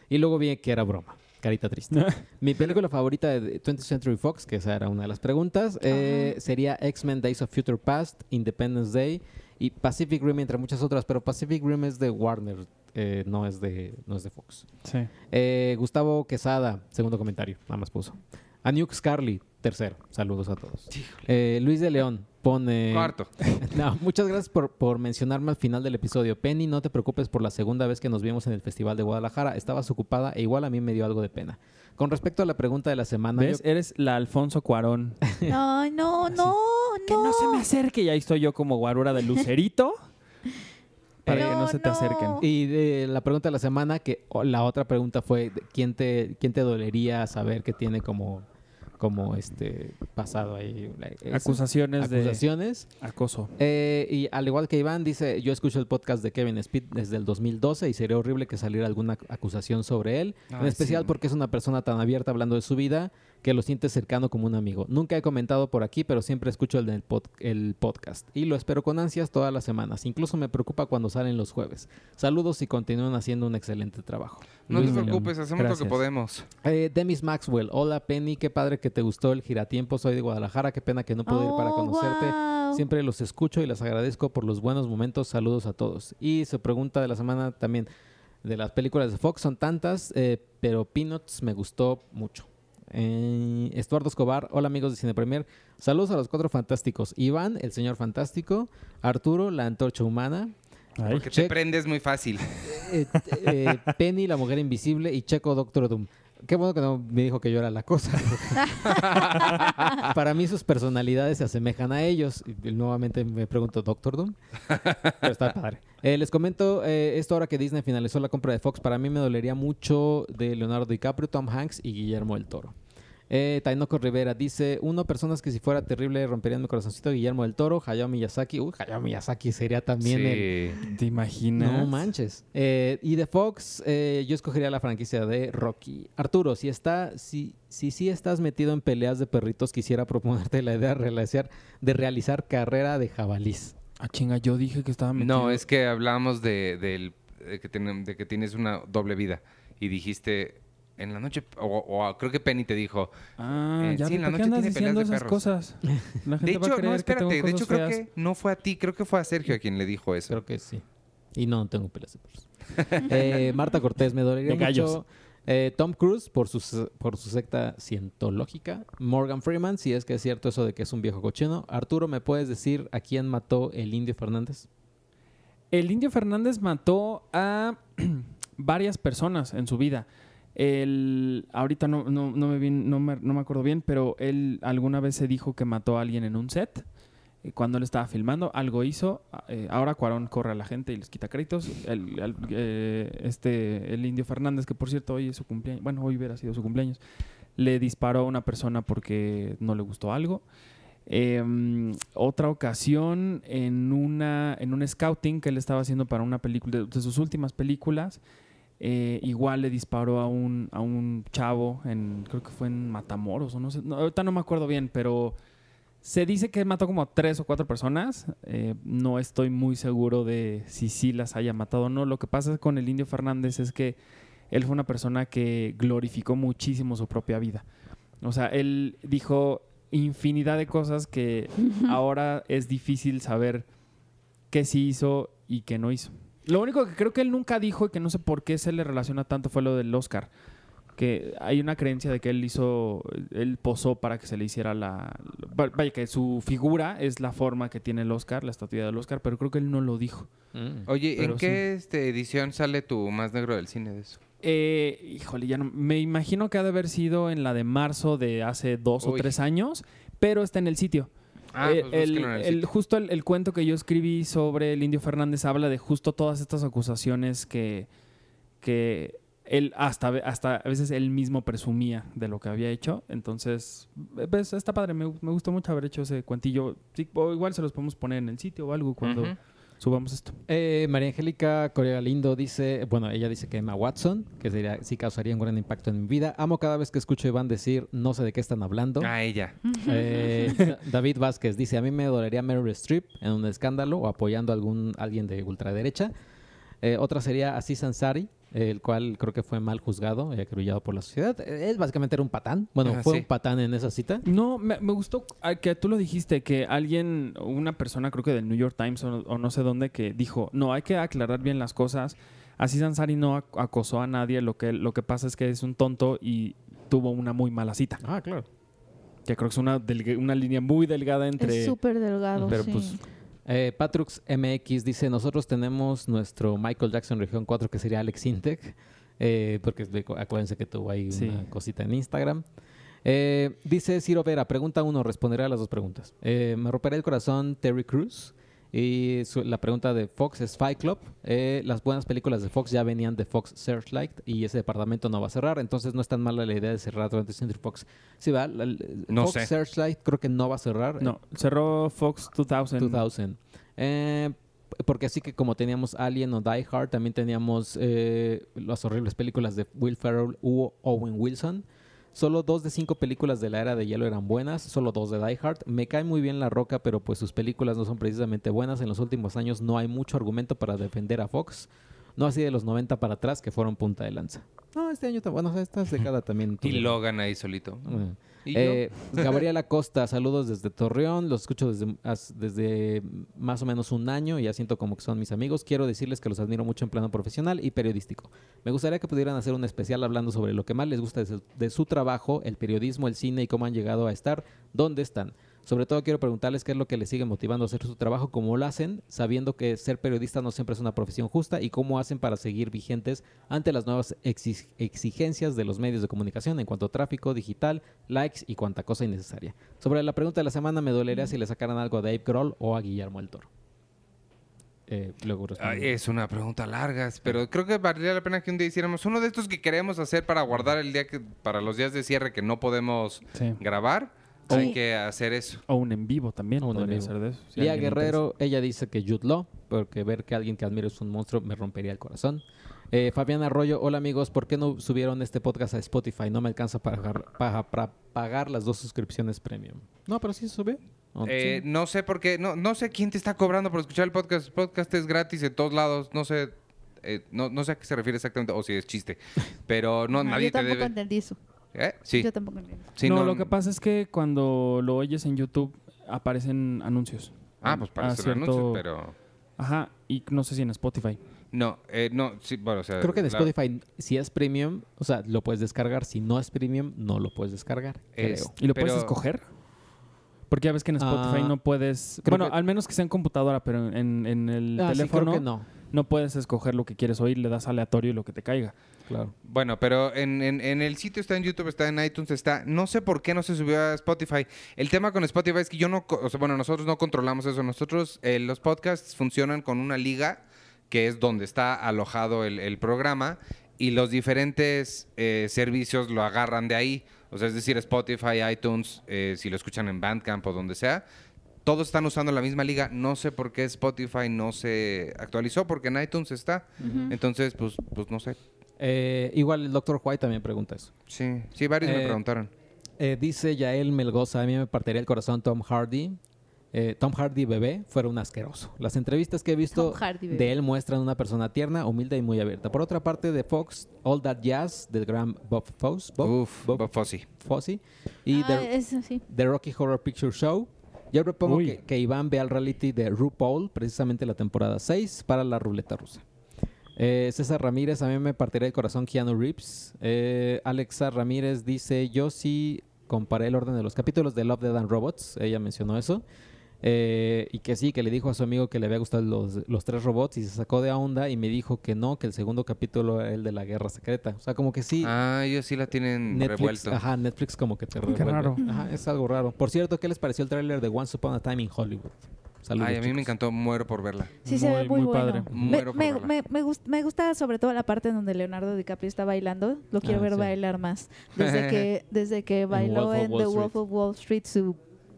Y luego vi que era broma. Carita triste. Mi película favorita de 20th Century Fox, que esa era una de las preguntas, eh, sería X-Men Days of Future Past, Independence Day y Pacific Rim, entre muchas otras. Pero Pacific Rim es de Warner, eh, no, es de, no es de Fox. Sí. Eh, Gustavo Quesada, segundo comentario, nada más puso. Anuk Scarly, tercero. Saludos a todos. Eh, Luis de León pone... Cuarto. No, muchas gracias por, por mencionarme al final del episodio. Penny, no te preocupes por la segunda vez que nos vimos en el Festival de Guadalajara. Estabas ocupada e igual a mí me dio algo de pena. Con respecto a la pregunta de la semana, ¿Ves? yo- Eres la Alfonso Cuarón. Ay, no, no, Que no se me acerque. Y ahí estoy yo como guarura de lucerito. para que No, no se te no. acerquen. y de la pregunta de la semana, que la otra pregunta fue, ¿quién te, quién te dolería saber que tiene como como este pasado ahí. Acusaciones, Acusaciones. de acoso. Eh, y al igual que Iván, dice, yo escucho el podcast de Kevin Speed desde el 2012 y sería horrible que saliera alguna ac- acusación sobre él, en especial sí. porque es una persona tan abierta hablando de su vida que lo siente cercano como un amigo. Nunca he comentado por aquí, pero siempre escucho el, del pod- el podcast y lo espero con ansias todas las semanas. Incluso me preocupa cuando salen los jueves. Saludos y continúen haciendo un excelente trabajo. No Luis te preocupes, hacemos lo que podemos. Eh, Demis Maxwell, hola Penny, qué padre que te gustó el giratiempo, soy de Guadalajara, qué pena que no pude ir para Oh, conocerte. Siempre los escucho y les agradezco por los buenos momentos. Saludos a todos. Y su pregunta de la semana también de las películas de Fox son tantas, eh, pero Peanuts me gustó mucho. Eh, Estuardo Escobar, hola amigos de Cine Premier. Saludos a los cuatro fantásticos. Iván, el señor fantástico. Arturo, la antorcha humana. Ay. Porque te prendes muy fácil. eh, eh, Penny, la mujer invisible. Y Checo, Doctor Doom. Qué bueno que no me dijo que yo era la cosa. Para mí sus personalidades se asemejan a ellos. Y nuevamente me pregunto, ¿Doctor Doom? Pero está padre. Eh, les comento, eh, esto ahora que Disney finalizó la compra de Fox, para mí me dolería mucho de Leonardo DiCaprio, Tom Hanks y Guillermo del Toro. Eh, Tainoco Rivera dice, uno, personas que si fuera terrible romperían mi corazoncito, Guillermo del Toro, Hayao Miyazaki. Uy, Hayao Miyazaki sería también el... Sí. ¿Te imaginas? No manches. Eh, y de Fox, eh, yo escogería la franquicia de Rocky. Arturo, si está, si, si sí estás metido en peleas de perritos, quisiera proponerte la idea de realizar, de realizar carrera de jabalís. Ah, chinga, yo dije que estaba metido. No, es que hablamos de, del- de que ten- de que tienes una doble vida. Y dijiste, en la noche, o, o creo que Penny te dijo, Ah, Eh, ya sí, en la ¿por qué noche andas tiene diciendo peleas de esas perros. cosas? La gente de va a hecho, creer no, que tengo espérate, de hecho creo feas. que no fue a ti, creo que fue a Sergio a quien le dijo eso. Creo que sí. Y no, no tengo peleas de perros. Eh, Marta Cortés, me dolería De gallos. mucho. eh, Tom Cruise por su, por su secta cientológica. Morgan Freeman, si es que es cierto eso de que es un viejo cochino. Arturo, ¿me puedes decir a quién mató el Indio Fernández? El Indio Fernández mató a varias personas en su vida. Él, ahorita no, no, no me, bien- no, me, no me acuerdo bien, pero él alguna vez se dijo que mató a alguien en un set. eh, Cuando él estaba filmando, algo hizo. eh, ahora Cuarón corre a la gente y les quita créditos. El, eh, este, el Indio Fernández, que por cierto hoy es su cumpleaños, bueno, hoy hubiera sido su cumpleaños, le disparó a una persona porque no le gustó algo. Eh, otra ocasión en una en un scouting que él estaba haciendo para una película de sus últimas películas eh, igual le disparó a un a un chavo en creo que fue en Matamoros o no sé no, ahorita no me acuerdo bien pero se dice que mató como a tres o cuatro personas. Eh, no estoy muy seguro de si sí las haya matado o no. Lo que pasa con el Indio Fernández es que él fue una persona que glorificó muchísimo su propia vida. O sea él dijo infinidad de cosas que ahora es difícil saber qué sí hizo y qué no hizo. Lo único que creo que él nunca dijo y que no sé por qué se le relaciona tanto fue lo del Oscar. Que hay una creencia de que él hizo, él posó para que se le hiciera la... Vaya, que su figura es la forma que tiene el Oscar, la estatua del Oscar, pero creo que él no lo dijo. Oye, ¿en qué este, edición sale tu más negro del cine de eso? Eh, híjole, ya no, me imagino que ha de haber sido en la de marzo de hace dos o tres años, pero está en el sitio. Ah, Eh, pues el, el justo el, el cuento que yo escribí sobre el Indio Fernández habla de justo todas estas acusaciones que, que él hasta, hasta a veces él mismo presumía de lo que había hecho. Entonces, eh, pues, está padre, me, me gustó mucho haber hecho ese cuentillo. Sí, o igual se los podemos poner en el sitio o algo cuando. Subamos esto. Eh, María Angélica Corea Galindo dice, bueno, ella dice que Emma Watson, que sería, sí causaría un gran impacto en mi vida. Amo cada vez que escucho a Iván decir, no sé de qué están hablando. Ah, ella. Eh, Da- David Vázquez dice, a mí me dolería Meryl Streep en un escándalo o apoyando a algún, alguien de ultraderecha. Eh, otra sería Aziz Ansari, el cual creo que fue mal juzgado y acribillado por la sociedad. Él básicamente era un patán. Bueno, fue sí. un patán en esa cita. No, me, me gustó que tú lo dijiste, que alguien, una persona creo que del New York Times o, o no sé dónde, que dijo, no, hay que aclarar bien las cosas. Así Ansari no ac- acosó a nadie, lo que, lo que pasa es que es un tonto y tuvo una muy mala cita. Ah, claro. Que creo que es una, una línea muy delgada entre... Es súper delgado, Pero, sí. pues, Eh, Patrux MX dice, nosotros tenemos nuestro Michael Jackson Región 4 que sería Alex Intec, eh, porque de- acuérdense que tuvo ahí Sí. una cosita en Instagram. Eh, dice Ciro Vera, pregunta uno, responderé a las dos preguntas. Eh, me romperá el corazón Terry Cruz. Y su- la pregunta de Fox es Fight Club. Eh, las buenas películas de Fox ya venían de Fox Searchlight y ese departamento no va a cerrar, entonces no es tan mala la idea de cerrar 20th Century Fox. Sí, va. la- la- No Fox sé. Searchlight creo que no va a cerrar. No, cerró Fox 2000. 2000. Eh, porque así que como teníamos Alien o Die Hard, también teníamos eh, las horribles películas de Will Ferrell u Owen Wilson. Solo dos de cinco películas de la era de hielo eran buenas, solo dos de Die Hard. Me cae muy bien La Roca, pero pues sus películas no son precisamente buenas. En los últimos años no hay mucho argumento para defender a Fox. No así de los 90 para atrás, que fueron punta de lanza. No, este año, bueno, esta década también. Y Logan ahí solito. Eh, Gabriela Costa, saludos desde Torreón, los escucho desde, más o menos un año y ya siento como que son mis amigos. Quiero decirles que los admiro mucho en plano profesional y periodístico. Me gustaría que pudieran hacer un especial hablando sobre lo que más les gusta de su, trabajo, el periodismo, el cine y cómo han llegado a estar donde están. Sobre todo quiero preguntarles qué es lo que les sigue motivando a hacer su trabajo, cómo lo hacen, sabiendo que ser periodista no siempre es una profesión justa y cómo hacen para seguir vigentes ante las nuevas exi- exigencias de los medios de comunicación en cuanto a tráfico digital, likes y cuanta cosa innecesaria. Sobre la pregunta de la semana, me dolería si le sacaran algo a Dave Grohl o a Guillermo del Toro. Eh, luego. Ay, es una pregunta larga, pero creo que valdría la pena que un día hiciéramos uno de estos que queremos hacer para guardar el día que para los días de cierre que no podemos Sí. grabar. Hay que hacer eso. O un en vivo también. O un en podría vivo. ser de eso. si Lía alguien Guerrero, ella dice que Jude Law, porque ver que alguien que admiro es un monstruo me rompería el corazón. Eh, Fabián Arroyo, hola amigos, ¿por qué no subieron este podcast a Spotify? No me alcanza para, pagar- para, para pagar las dos suscripciones premium. No, pero sí se sube. ¿O Eh, sí? No sé por qué, no, no sé quién te está cobrando por escuchar el podcast. El podcast es gratis en todos lados, no sé, eh, no, no sé a qué se refiere exactamente, o si es chiste, pero no, Ajá, nadie yo te tampoco debe. entendí eso. ¿Eh? Sí, Yo tampoco entendí. sí, no, lo que pasa es que cuando lo oyes en YouTube aparecen anuncios. Ah, pues A parece un cierto- anuncio, pero Ajá, y no sé si en Spotify. no, eh, no, sí, bueno, o sea, Creo que de la- Spotify, si es premium, o sea, lo puedes descargar. Si no es premium, no lo puedes descargar. Es- Creo. ¿Y lo puedes escoger? Porque ya ves que en Spotify Ah, no puedes... Bueno, que- al menos que sea en computadora, pero en, en el Ah, sí, teléfono creo que no. No puedes escoger lo que quieres oír, le das aleatorio y lo que te caiga. Claro. Bueno, pero en, en- en el sitio está en YouTube, está en iTunes, está. No sé por qué no se subió a Spotify. El tema con Spotify es que yo no. co- O sea, bueno, nosotros no controlamos eso. Nosotros, eh, los podcasts funcionan con una liga que es donde está alojado el, el programa y los diferentes eh, servicios lo agarran de ahí. O sea, es decir, Spotify, iTunes, eh, si lo escuchan en Bandcamp o donde sea. Todos están usando la misma liga. No sé por qué Spotify no se actualizó, porque en iTunes está. Entonces, pues, pues no sé. Eh, igual el Dr. White también pregunta eso. Sí, sí, varios me Eh, preguntaron. Eh, dice Yael Melgoza, a mí me partiría el corazón Tom Hardy. Eh, Tom Hardy bebé fuera un asqueroso. Las entrevistas que he visto Hardy de él muestran una persona tierna, humilde y muy abierta. Por otra parte, de Fox, All That Jazz, del gran Bob Fosse, Bob, Uf, Bob Bob Fosse. Fosse, y Ah, The, eso sí. The Rocky Horror Picture Show. Yo propongo que, que Iván vea el reality de RuPaul, precisamente la temporada 6, para la ruleta rusa. Eh, César Ramírez, a mí me partiría el corazón Keanu Reeves. Eh, Alexa Ramírez dice, yo sí comparé el orden de los capítulos de Love, Dead and Robots. Ella mencionó eso. Eh, y que sí, que le dijo a su amigo que le había gustado los, los tres robots y se sacó de onda y me dijo que no, que el segundo capítulo era el de la guerra secreta. O sea, como que sí. Ah, ellos sí la tienen Netflix, revuelto. ajá, Netflix como que te Qué revuelve. raro. Ajá, es algo raro. Por cierto, ¿qué les pareció el tráiler de Once Upon a Time in Hollywood? Saludos, Ay, a mí me encantó, muero por verla. Sí, se ve Muy, muy, muy bueno. padre. Me, Muero por me, verla. me, me gust- me gusta sobre todo la parte donde Leonardo DiCaprio está bailando. Lo quiero Ah, ver sí. bailar más. Desde que, desde que bailó Wolf en The. Wolf of Wall Street su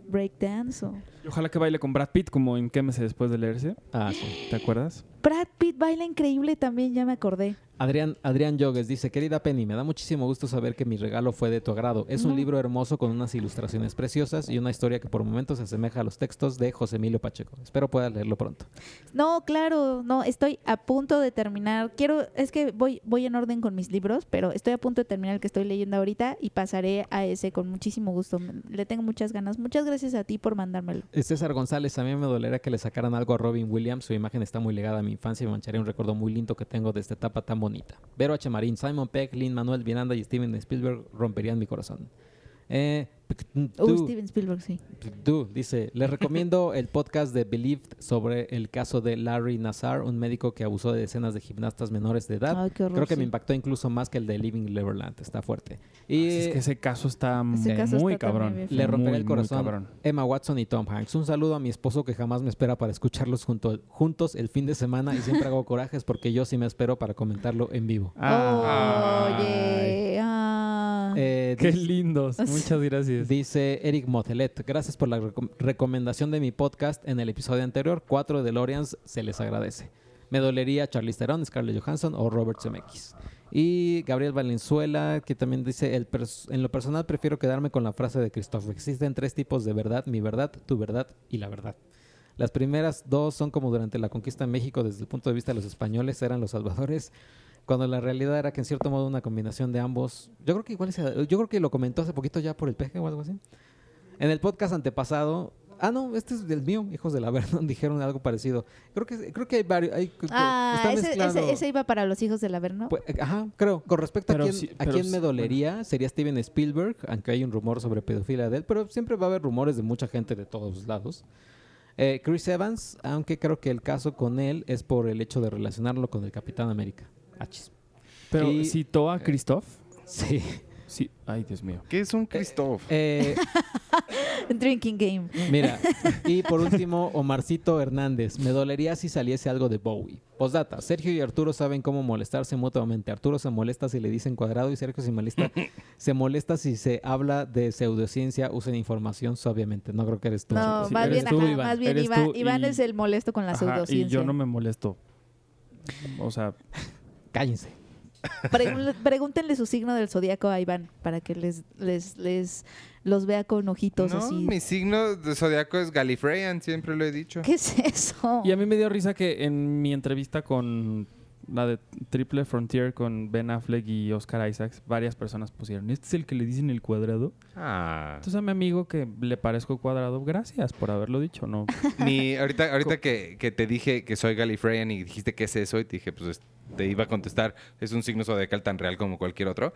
breakdance. O... Y ojalá que baile con Brad Pitt como en Quémese después de leerse. Ah, sí. ¿Te acuerdas? Brad Pitt baila increíble también, ya me acordé. Adrián, Adrián Yogues dice, querida Penny, me da muchísimo gusto saber que mi regalo fue de tu agrado. Es un libro hermoso con unas ilustraciones preciosas y una historia que por momentos se asemeja a los textos de José Emilio Pacheco. Espero puedas leerlo pronto. No, claro, no, estoy a punto de terminar. Quiero, es que voy, voy en orden con mis libros, pero estoy a punto de terminar el que estoy leyendo ahorita y pasaré a ese con muchísimo gusto. Le tengo muchas ganas. Muchas gracias a ti por mandármelo. Eh, César González, a mí me dolería que le sacaran algo a Robin Williams. Su imagen está muy ligada a mi infancia y me mancharía un recuerdo muy lindo que tengo de esta etapa tan bonita. Vero H. Marín, Simon Peck, Lin Manuel Miranda y Steven Spielberg romperían mi corazón. Eh, Tú- Steven Spielberg, sí. Du dice, les recomiendo el podcast de Believed sobre el caso de Larry Nassar, un médico que abusó de decenas de gimnastas menores de edad. Ay, qué horror, Creo que sí. me impactó incluso más que el de Living Neverland, está fuerte. Y Es que ese caso está Ese caso muy está cabrón. le romperé el corazón. Emma Watson y Tom Hanks. Un saludo a mi esposo que jamás me espera para escucharlos junto, juntos el fin de semana y siempre hago corajes porque yo sí me espero para comentarlo en vivo. Ah. Oye, ah. Eh, Qué dice- lindos. Muchas gracias. Dice Eric Motelet, gracias por la recom- recomendación de mi podcast en el episodio anterior. Cuatro de Lorians se les agradece. Me dolería Charlize Theron, Scarlett Johansson o Robert Zemeckis. Y Gabriel Valenzuela, que también dice, el en lo personal prefiero quedarme con la frase de Christoph. Existen tres tipos de verdad, mi verdad, tu verdad y la verdad. Las primeras dos son como durante la conquista en México, desde el punto de vista de los españoles, eran los salvadores, cuando la realidad era que en cierto modo una combinación de ambos. Yo creo que igual, se- yo creo que lo comentó hace poquito ya por el peje o algo así. En el podcast antepasado, ah no, este es del mío, hijos de la Vernon dijeron algo parecido. Creo que creo que hay varios, hay- Ah, están ese, ese- ese iba para los hijos del Averno. pues, eh, ajá, creo. Con respecto Pero a quién, a quién me dolería, sería Steven Spielberg, aunque hay un rumor sobre pedofilia de él, pero siempre va a haber rumores de mucha gente de todos lados. Eh, Chris Evans, aunque creo que el caso con él es por el hecho de relacionarlo con el Capitán América. Achis. Pero Y- citó a Christoph. Sí. Sí. Ay, Dios mío. ¿Qué es un Christoph? Eh, Drinking Game. Mira, y por último, Omarcito Hernández. Me dolería si saliese algo de Bowie. Postdata, Sergio y Arturo saben cómo molestarse mutuamente. Arturo se molesta si le dicen cuadrado y Sergio se molesta, se molesta si se habla de pseudociencia, usen información suavemente. No creo que eres tú. No, sí, más eres bien, tú, ajá, Iván, más bien eres Iván, tú Iván y- es el molesto con la Ajá, pseudociencia. y yo no me molesto. O sea, Cállense. Pregúntenle su signo del zodiaco a Iván para que les, les, les los vea con ojitos No, así. mi signo de zodiaco es Gallifreyan, siempre lo he dicho. ¿Qué es eso? y a mí me dio risa que en mi entrevista con la de Triple Frontier con Ben Affleck y Oscar Isaacs, varias personas pusieron, ¿este es el que le dicen el cuadrado? Ah. Entonces a mi amigo que le parezco cuadrado, gracias por haberlo dicho, ¿no? Mi, ahorita ahorita que, que te dije que soy Gallifreyan y dijiste qué es eso, y te dije, pues es- te iba a contestar, es un signo zodiacal tan real como cualquier otro.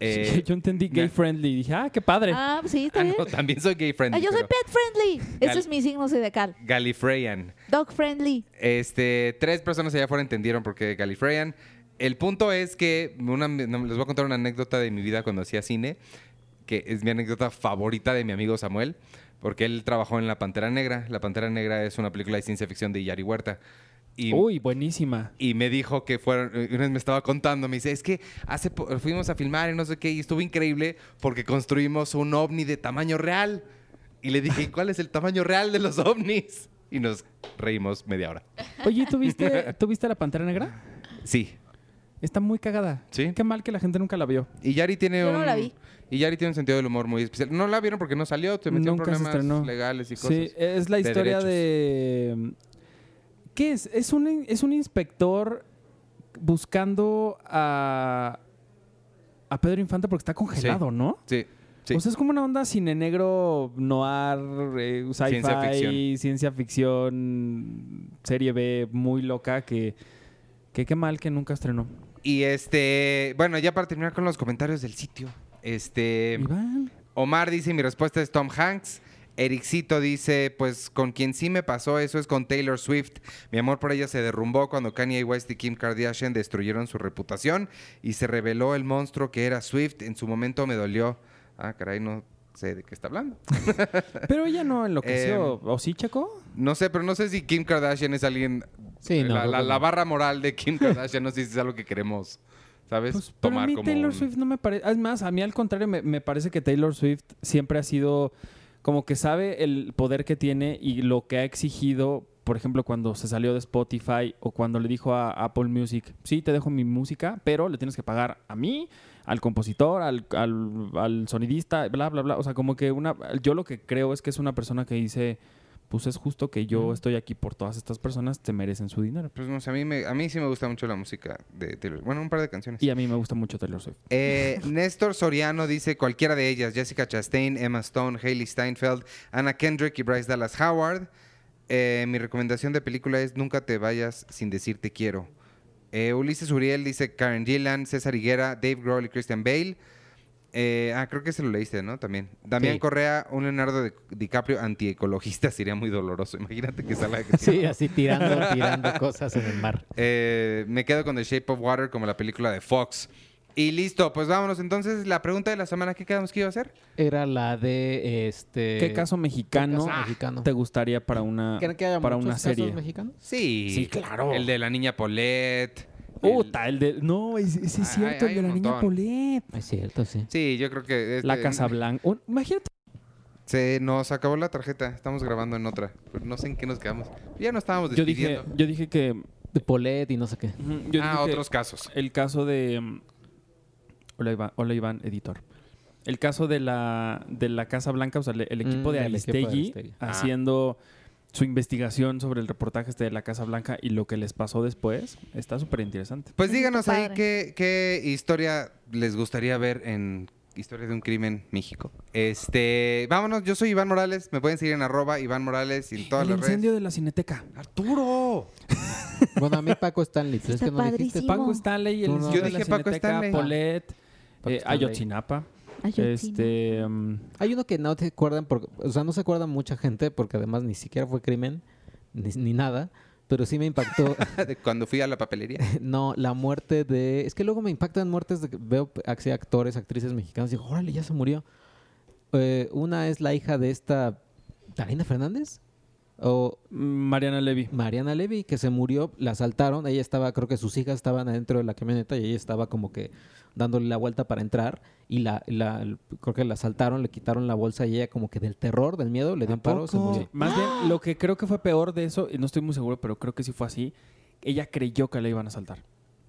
Eh, Sí, yo entendí gay me- friendly dije, ah, qué padre. Ah, sí, está ah, bien. no, también soy gay friendly. Ah, yo soy pet friendly. Ese es mi signo zodiacal. Gallifreyan. Dog friendly. Este, tres personas allá afuera entendieron por qué Gallifreyan. El punto es que una- les voy a contar una anécdota de mi vida cuando hacía cine, que es mi anécdota favorita de mi amigo Samuel, porque él trabajó en La Pantera Negra. La Pantera Negra es una película de ciencia ficción de Yari Huerta. Y, Uy, buenísima. y me dijo que fueron, una vez me estaba contando, me dice, es que hace fuimos a filmar y no sé qué, y estuvo increíble porque construimos un ovni de tamaño real. Y le dije, ¿y cuál es el tamaño real de los ovnis? Y nos reímos media hora. Oye, ¿tú viste, ¿tú viste la Pantera Negra? Sí, Está muy cagada. Sí. Qué mal que la gente nunca la vio. Y Yari tiene Yo un. no la vi. Y Yari tiene un sentido del humor muy especial. No la vieron porque no salió, se metió en problemas legales y cosas. Sí, es la historia de... ¿Qué es? Es un, es un inspector buscando a, a Pedro Infante porque está congelado, ¿no? Sí, sí. O sea, es como una onda cine negro, noir, eh, sci-fi, Ciencia ficción. ciencia ficción, serie B muy loca que, que qué mal que nunca estrenó. y este. Bueno, ya para terminar con los comentarios del sitio. Este. Iván. Omar dice: Mi respuesta es Tom Hanks. Ericito dice, pues con quien sí me pasó eso es con Taylor Swift. Mi amor por ella se derrumbó cuando Kanye West y Kim Kardashian destruyeron su reputación y se reveló el monstruo que era Swift. En su momento me dolió. Ah, caray, no sé de qué está hablando. Pero ella no enloqueció. Em, ¿O sí, Chaco? No sé, pero no sé si Kim Kardashian es alguien. Sí, no, la, barra moral de Kim Kardashian, no sé si es algo que queremos, ¿sabes? Pues, pero a Tomar mí como. Taylor un- Swift no me parece. Es más, a mí al contrario, me, me parece que Taylor Swift siempre ha sido como que sabe el poder que tiene y lo que ha exigido. Por ejemplo, cuando se salió de Spotify o cuando le dijo a Apple Music, sí, te dejo mi música, pero le tienes que pagar a mí, al compositor, al, al, sonidista, bla, bla, bla. O sea, como que una... Yo lo que creo es que es una persona que dice, pues es justo que yo estoy aquí por todas estas personas, te merecen su dinero. Pues no sé, a mí, me, a mí sí me gusta mucho la música de Taylor. Bueno, un par de canciones. Y a mí me gusta mucho Taylor Swift. Eh, Néstor Soriano dice cualquiera de ellas: Jessica Chastain, Emma Stone, Hailey Steinfeld, Anna Kendrick y Bryce Dallas Howard. Eh, mi recomendación de película es Nunca te vayas sin decir te quiero. Eh, Ulises Uriel dice Karen Gillan, César Higuera, Dave Grohl y Christian Bale. Eh, ah, creo que se lo leíste, ¿no? También. Damián Sí. Correa, un Leonardo Di- DiCaprio antiecologista sería muy doloroso. Imagínate que salga que Sí, así tirando, tirando cosas en el mar. Eh, me quedo con The Shape of Water como la película de Fox. Y listo, pues vámonos. Entonces, la pregunta de la semana, ¿qué quedamos que iba a hacer? Era la de este. ¿Qué caso mexicano ¿Qué caso mexicano? te gustaría para una, ¿Creen que haya para una casos serie? mexicanos? Sí. Sí, claro. El de la niña Paulette. Puta, el de... No, es, es Hay- cierto, hay el de la niña. Polet. Es cierto, sí. Sí, yo creo que... este- La Casa Blanca. Un- Imagínate. Se nos acabó la tarjeta. Estamos grabando en otra. Pero no sé en qué nos quedamos. Ya no estábamos Yo dije, despidiendo. yo dije que... De Polet y no sé qué. yo ah, otros casos. El caso de... Hola Iván, hola, Iván, editor. El caso de la, de la Casa Blanca, o sea, el, el equipo Mm, de equipo de Aristegui. Ah. Su investigación sobre el reportaje este de la Casa Blanca y lo que les pasó después, está súper interesante. Pues díganos ahí qué, qué historia les gustaría ver en Historia de un Crimen México. Este, vámonos, yo soy Iván Morales. Me pueden seguir en arroba Iván Morales y en todas el las incendio redes. de la Cineteca. ¡Arturo! Bueno, a mí Paco Stanley. pero es Está que no dijiste. padrísimo. Paco Stanley, el Tú no. incendio Yo de la dije Paco Cineteca, Stanley. Polet, Paco eh, Stanley. Ayotzinapa. Este, mm, Hay uno que no te acuerdan, porque, o sea, no se acuerda mucha gente porque además ni siquiera fue crimen ni, ni nada, pero sí me impactó. De Cuando fui a la papelería. no, la muerte de. Es que luego me impactan muertes de que veo así actores, actrices mexicanos y digo, órale, ya se murió. Eh, una es la hija de esta. ¿Talina Fernández? O Mariana Levy. Mariana Levy, que se murió, la asaltaron. Ella estaba, creo que sus hijas estaban adentro de la camioneta y ella estaba como que dándole la vuelta para entrar. Y la, la creo que la asaltaron, le quitaron la bolsa y ella, como que del terror, del miedo, le dio un paro, se murió. Más bien, lo que creo que fue peor de eso, y no estoy muy seguro, pero creo que sí fue así, ella creyó que la iban a saltar.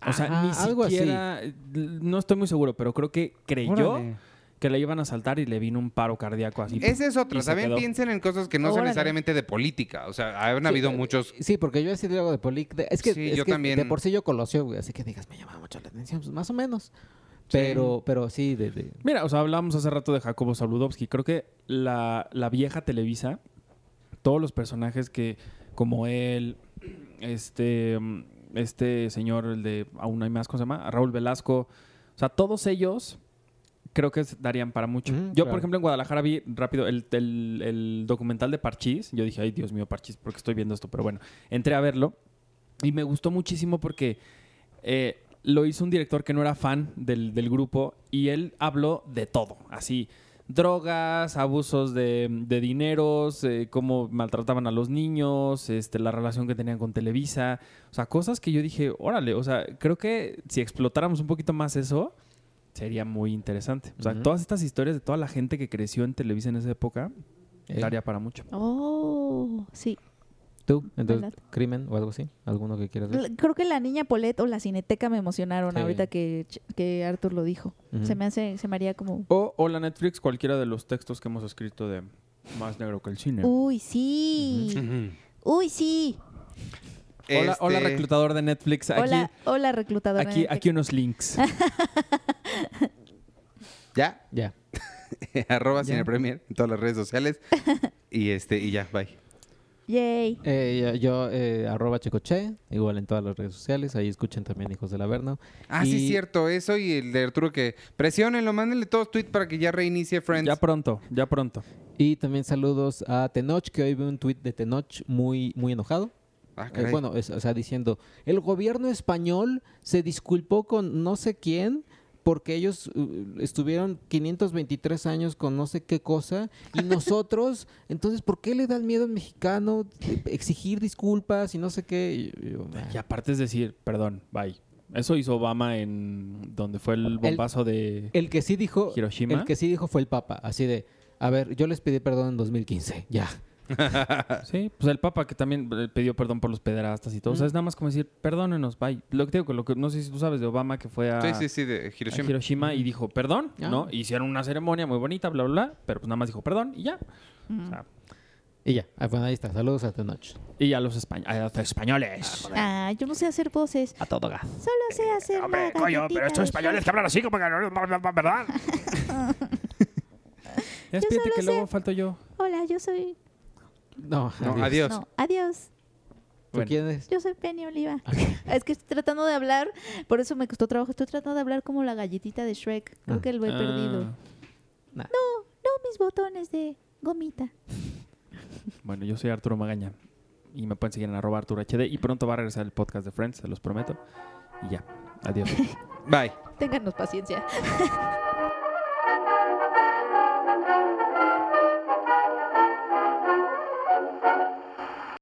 O sea, Ajá, ni algo así. siquiera, no estoy muy seguro, pero creo que creyó Órale. Que la iban a saltar y le vino un paro cardíaco así. Ese es se También quedó. piensen en cosas que no son necesariamente de política. O sea, han Sí, habido eh, muchos. Sí, porque yo he sido algo de Polic. de- es que, Sí, es yo que también. de por sí yo Colosio, güey, así que digas, me llama mucho la atención, pues, más o menos. Pero, pero sí, de, de- Mira, o sea, hablábamos hace rato de Jacobo Saludowski. Creo que la, la vieja Televisa, todos los personajes que, como él, este, este señor, el de Aún hay más, ¿cómo se llama? Raúl Velasco. O sea, todos ellos creo que darían para mucho. Yo, claro. por ejemplo, en Guadalajara vi rápido el, el- el documental de Parchís. Yo dije, ay, Dios mío, Parchís, ¿por qué estoy viendo esto? Pero bueno, entré a verlo y me gustó muchísimo porque eh, lo hizo un director que no era fan del, del grupo y él habló de todo, así. Drogas, abusos de, de dineros, eh, cómo maltrataban a los niños, este, la relación que tenían con Televisa. O sea, cosas que yo dije, órale, o sea, creo que si explotáramos un poquito más eso, sería muy interesante. O sea, todas estas historias de toda la gente que creció en Televisa en esa época, eh, daría para mucho. Oh, sí. ¿Tú? Entonces, ¿Verdad? crimen o algo así? ¿Alguno que quieras ver? Creo que la niña Polet o la Cineteca me emocionaron Sí. ahorita que, que Arthur lo dijo. Se me hace, se me haría como... O, o la Netflix, cualquiera de los textos que hemos escrito de Más Negro que el Cine. Uy, sí. Uy, sí. Hola, hola Este, reclutador de Netflix. Aquí, Hola, hola reclutador. aquí, aquí unos links. Ya, Ya. arroba Ya. Cinepremier en todas las redes sociales. y este, y ya, bye. Yay. Eh, yo, eh, arroba checoche, igual en todas las redes sociales. Ahí escuchen también Hijos del Averno. Ah, sí, Y- cierto, eso y el de Arturo que presionenlo, mándenle todos tweets para que ya reinicie Friends. ya pronto, ya pronto. Y también saludos a Tenoch, que hoy vi un tuit de Tenoch muy, muy enojado. Ah, Eh, bueno, es- o sea, diciendo, el gobierno español se disculpó con no sé quién porque ellos uh, estuvieron 523 años con no sé qué cosa y nosotros, entonces, ¿por qué le da el miedo al mexicano exigir disculpas y no sé qué? Y yo, ah, Y aparte es decir, perdón, bye. Eso hizo Obama en donde fue el bombazo de El que sí dijo, Hiroshima. el que sí dijo fue el Papa, así de, a ver, yo les pedí perdón en 2015, ya. Sí, pues el Papa que también eh, pidió perdón por los pederastas y todo. O sea, es nada más como decir, perdónenos, bye. Lo que te digo, lo que, no sé si tú sabes de Obama que fue a, Sí, sí, sí, de a Hiroshima. Hiroshima y dijo perdón, Ah. ¿no? Hicieron una ceremonia muy bonita, bla, bla, bla, pero pues nada más dijo perdón y ya. O sea, Y ya, ah, bueno, ahí está, saludos a Tenoch. y a los, españ- a los españoles. Ah, yo no sé hacer voces. A todo gas. Solo sé hacer Hombre, la coño, pero estos españoles que hablan así como que no, ¿verdad? Solo que luego falto yo. Hola, yo soy... No, No, adiós. adiós. No, adiós. ¿Tú Bueno. quién es? Yo soy Penny Oliva. Es que estoy tratando de hablar, por eso me costó trabajo. Estoy tratando de hablar como la galletita de Shrek. Creo Ah. que lo he perdido. Ah, No, mis botones de gomita. Bueno, yo soy Arturo Magaña. Y me pueden seguir en arroba Arturo HD. Y pronto va a regresar el podcast de Friends, se los prometo. Y ya. Adiós. Bye. Ténganos paciencia.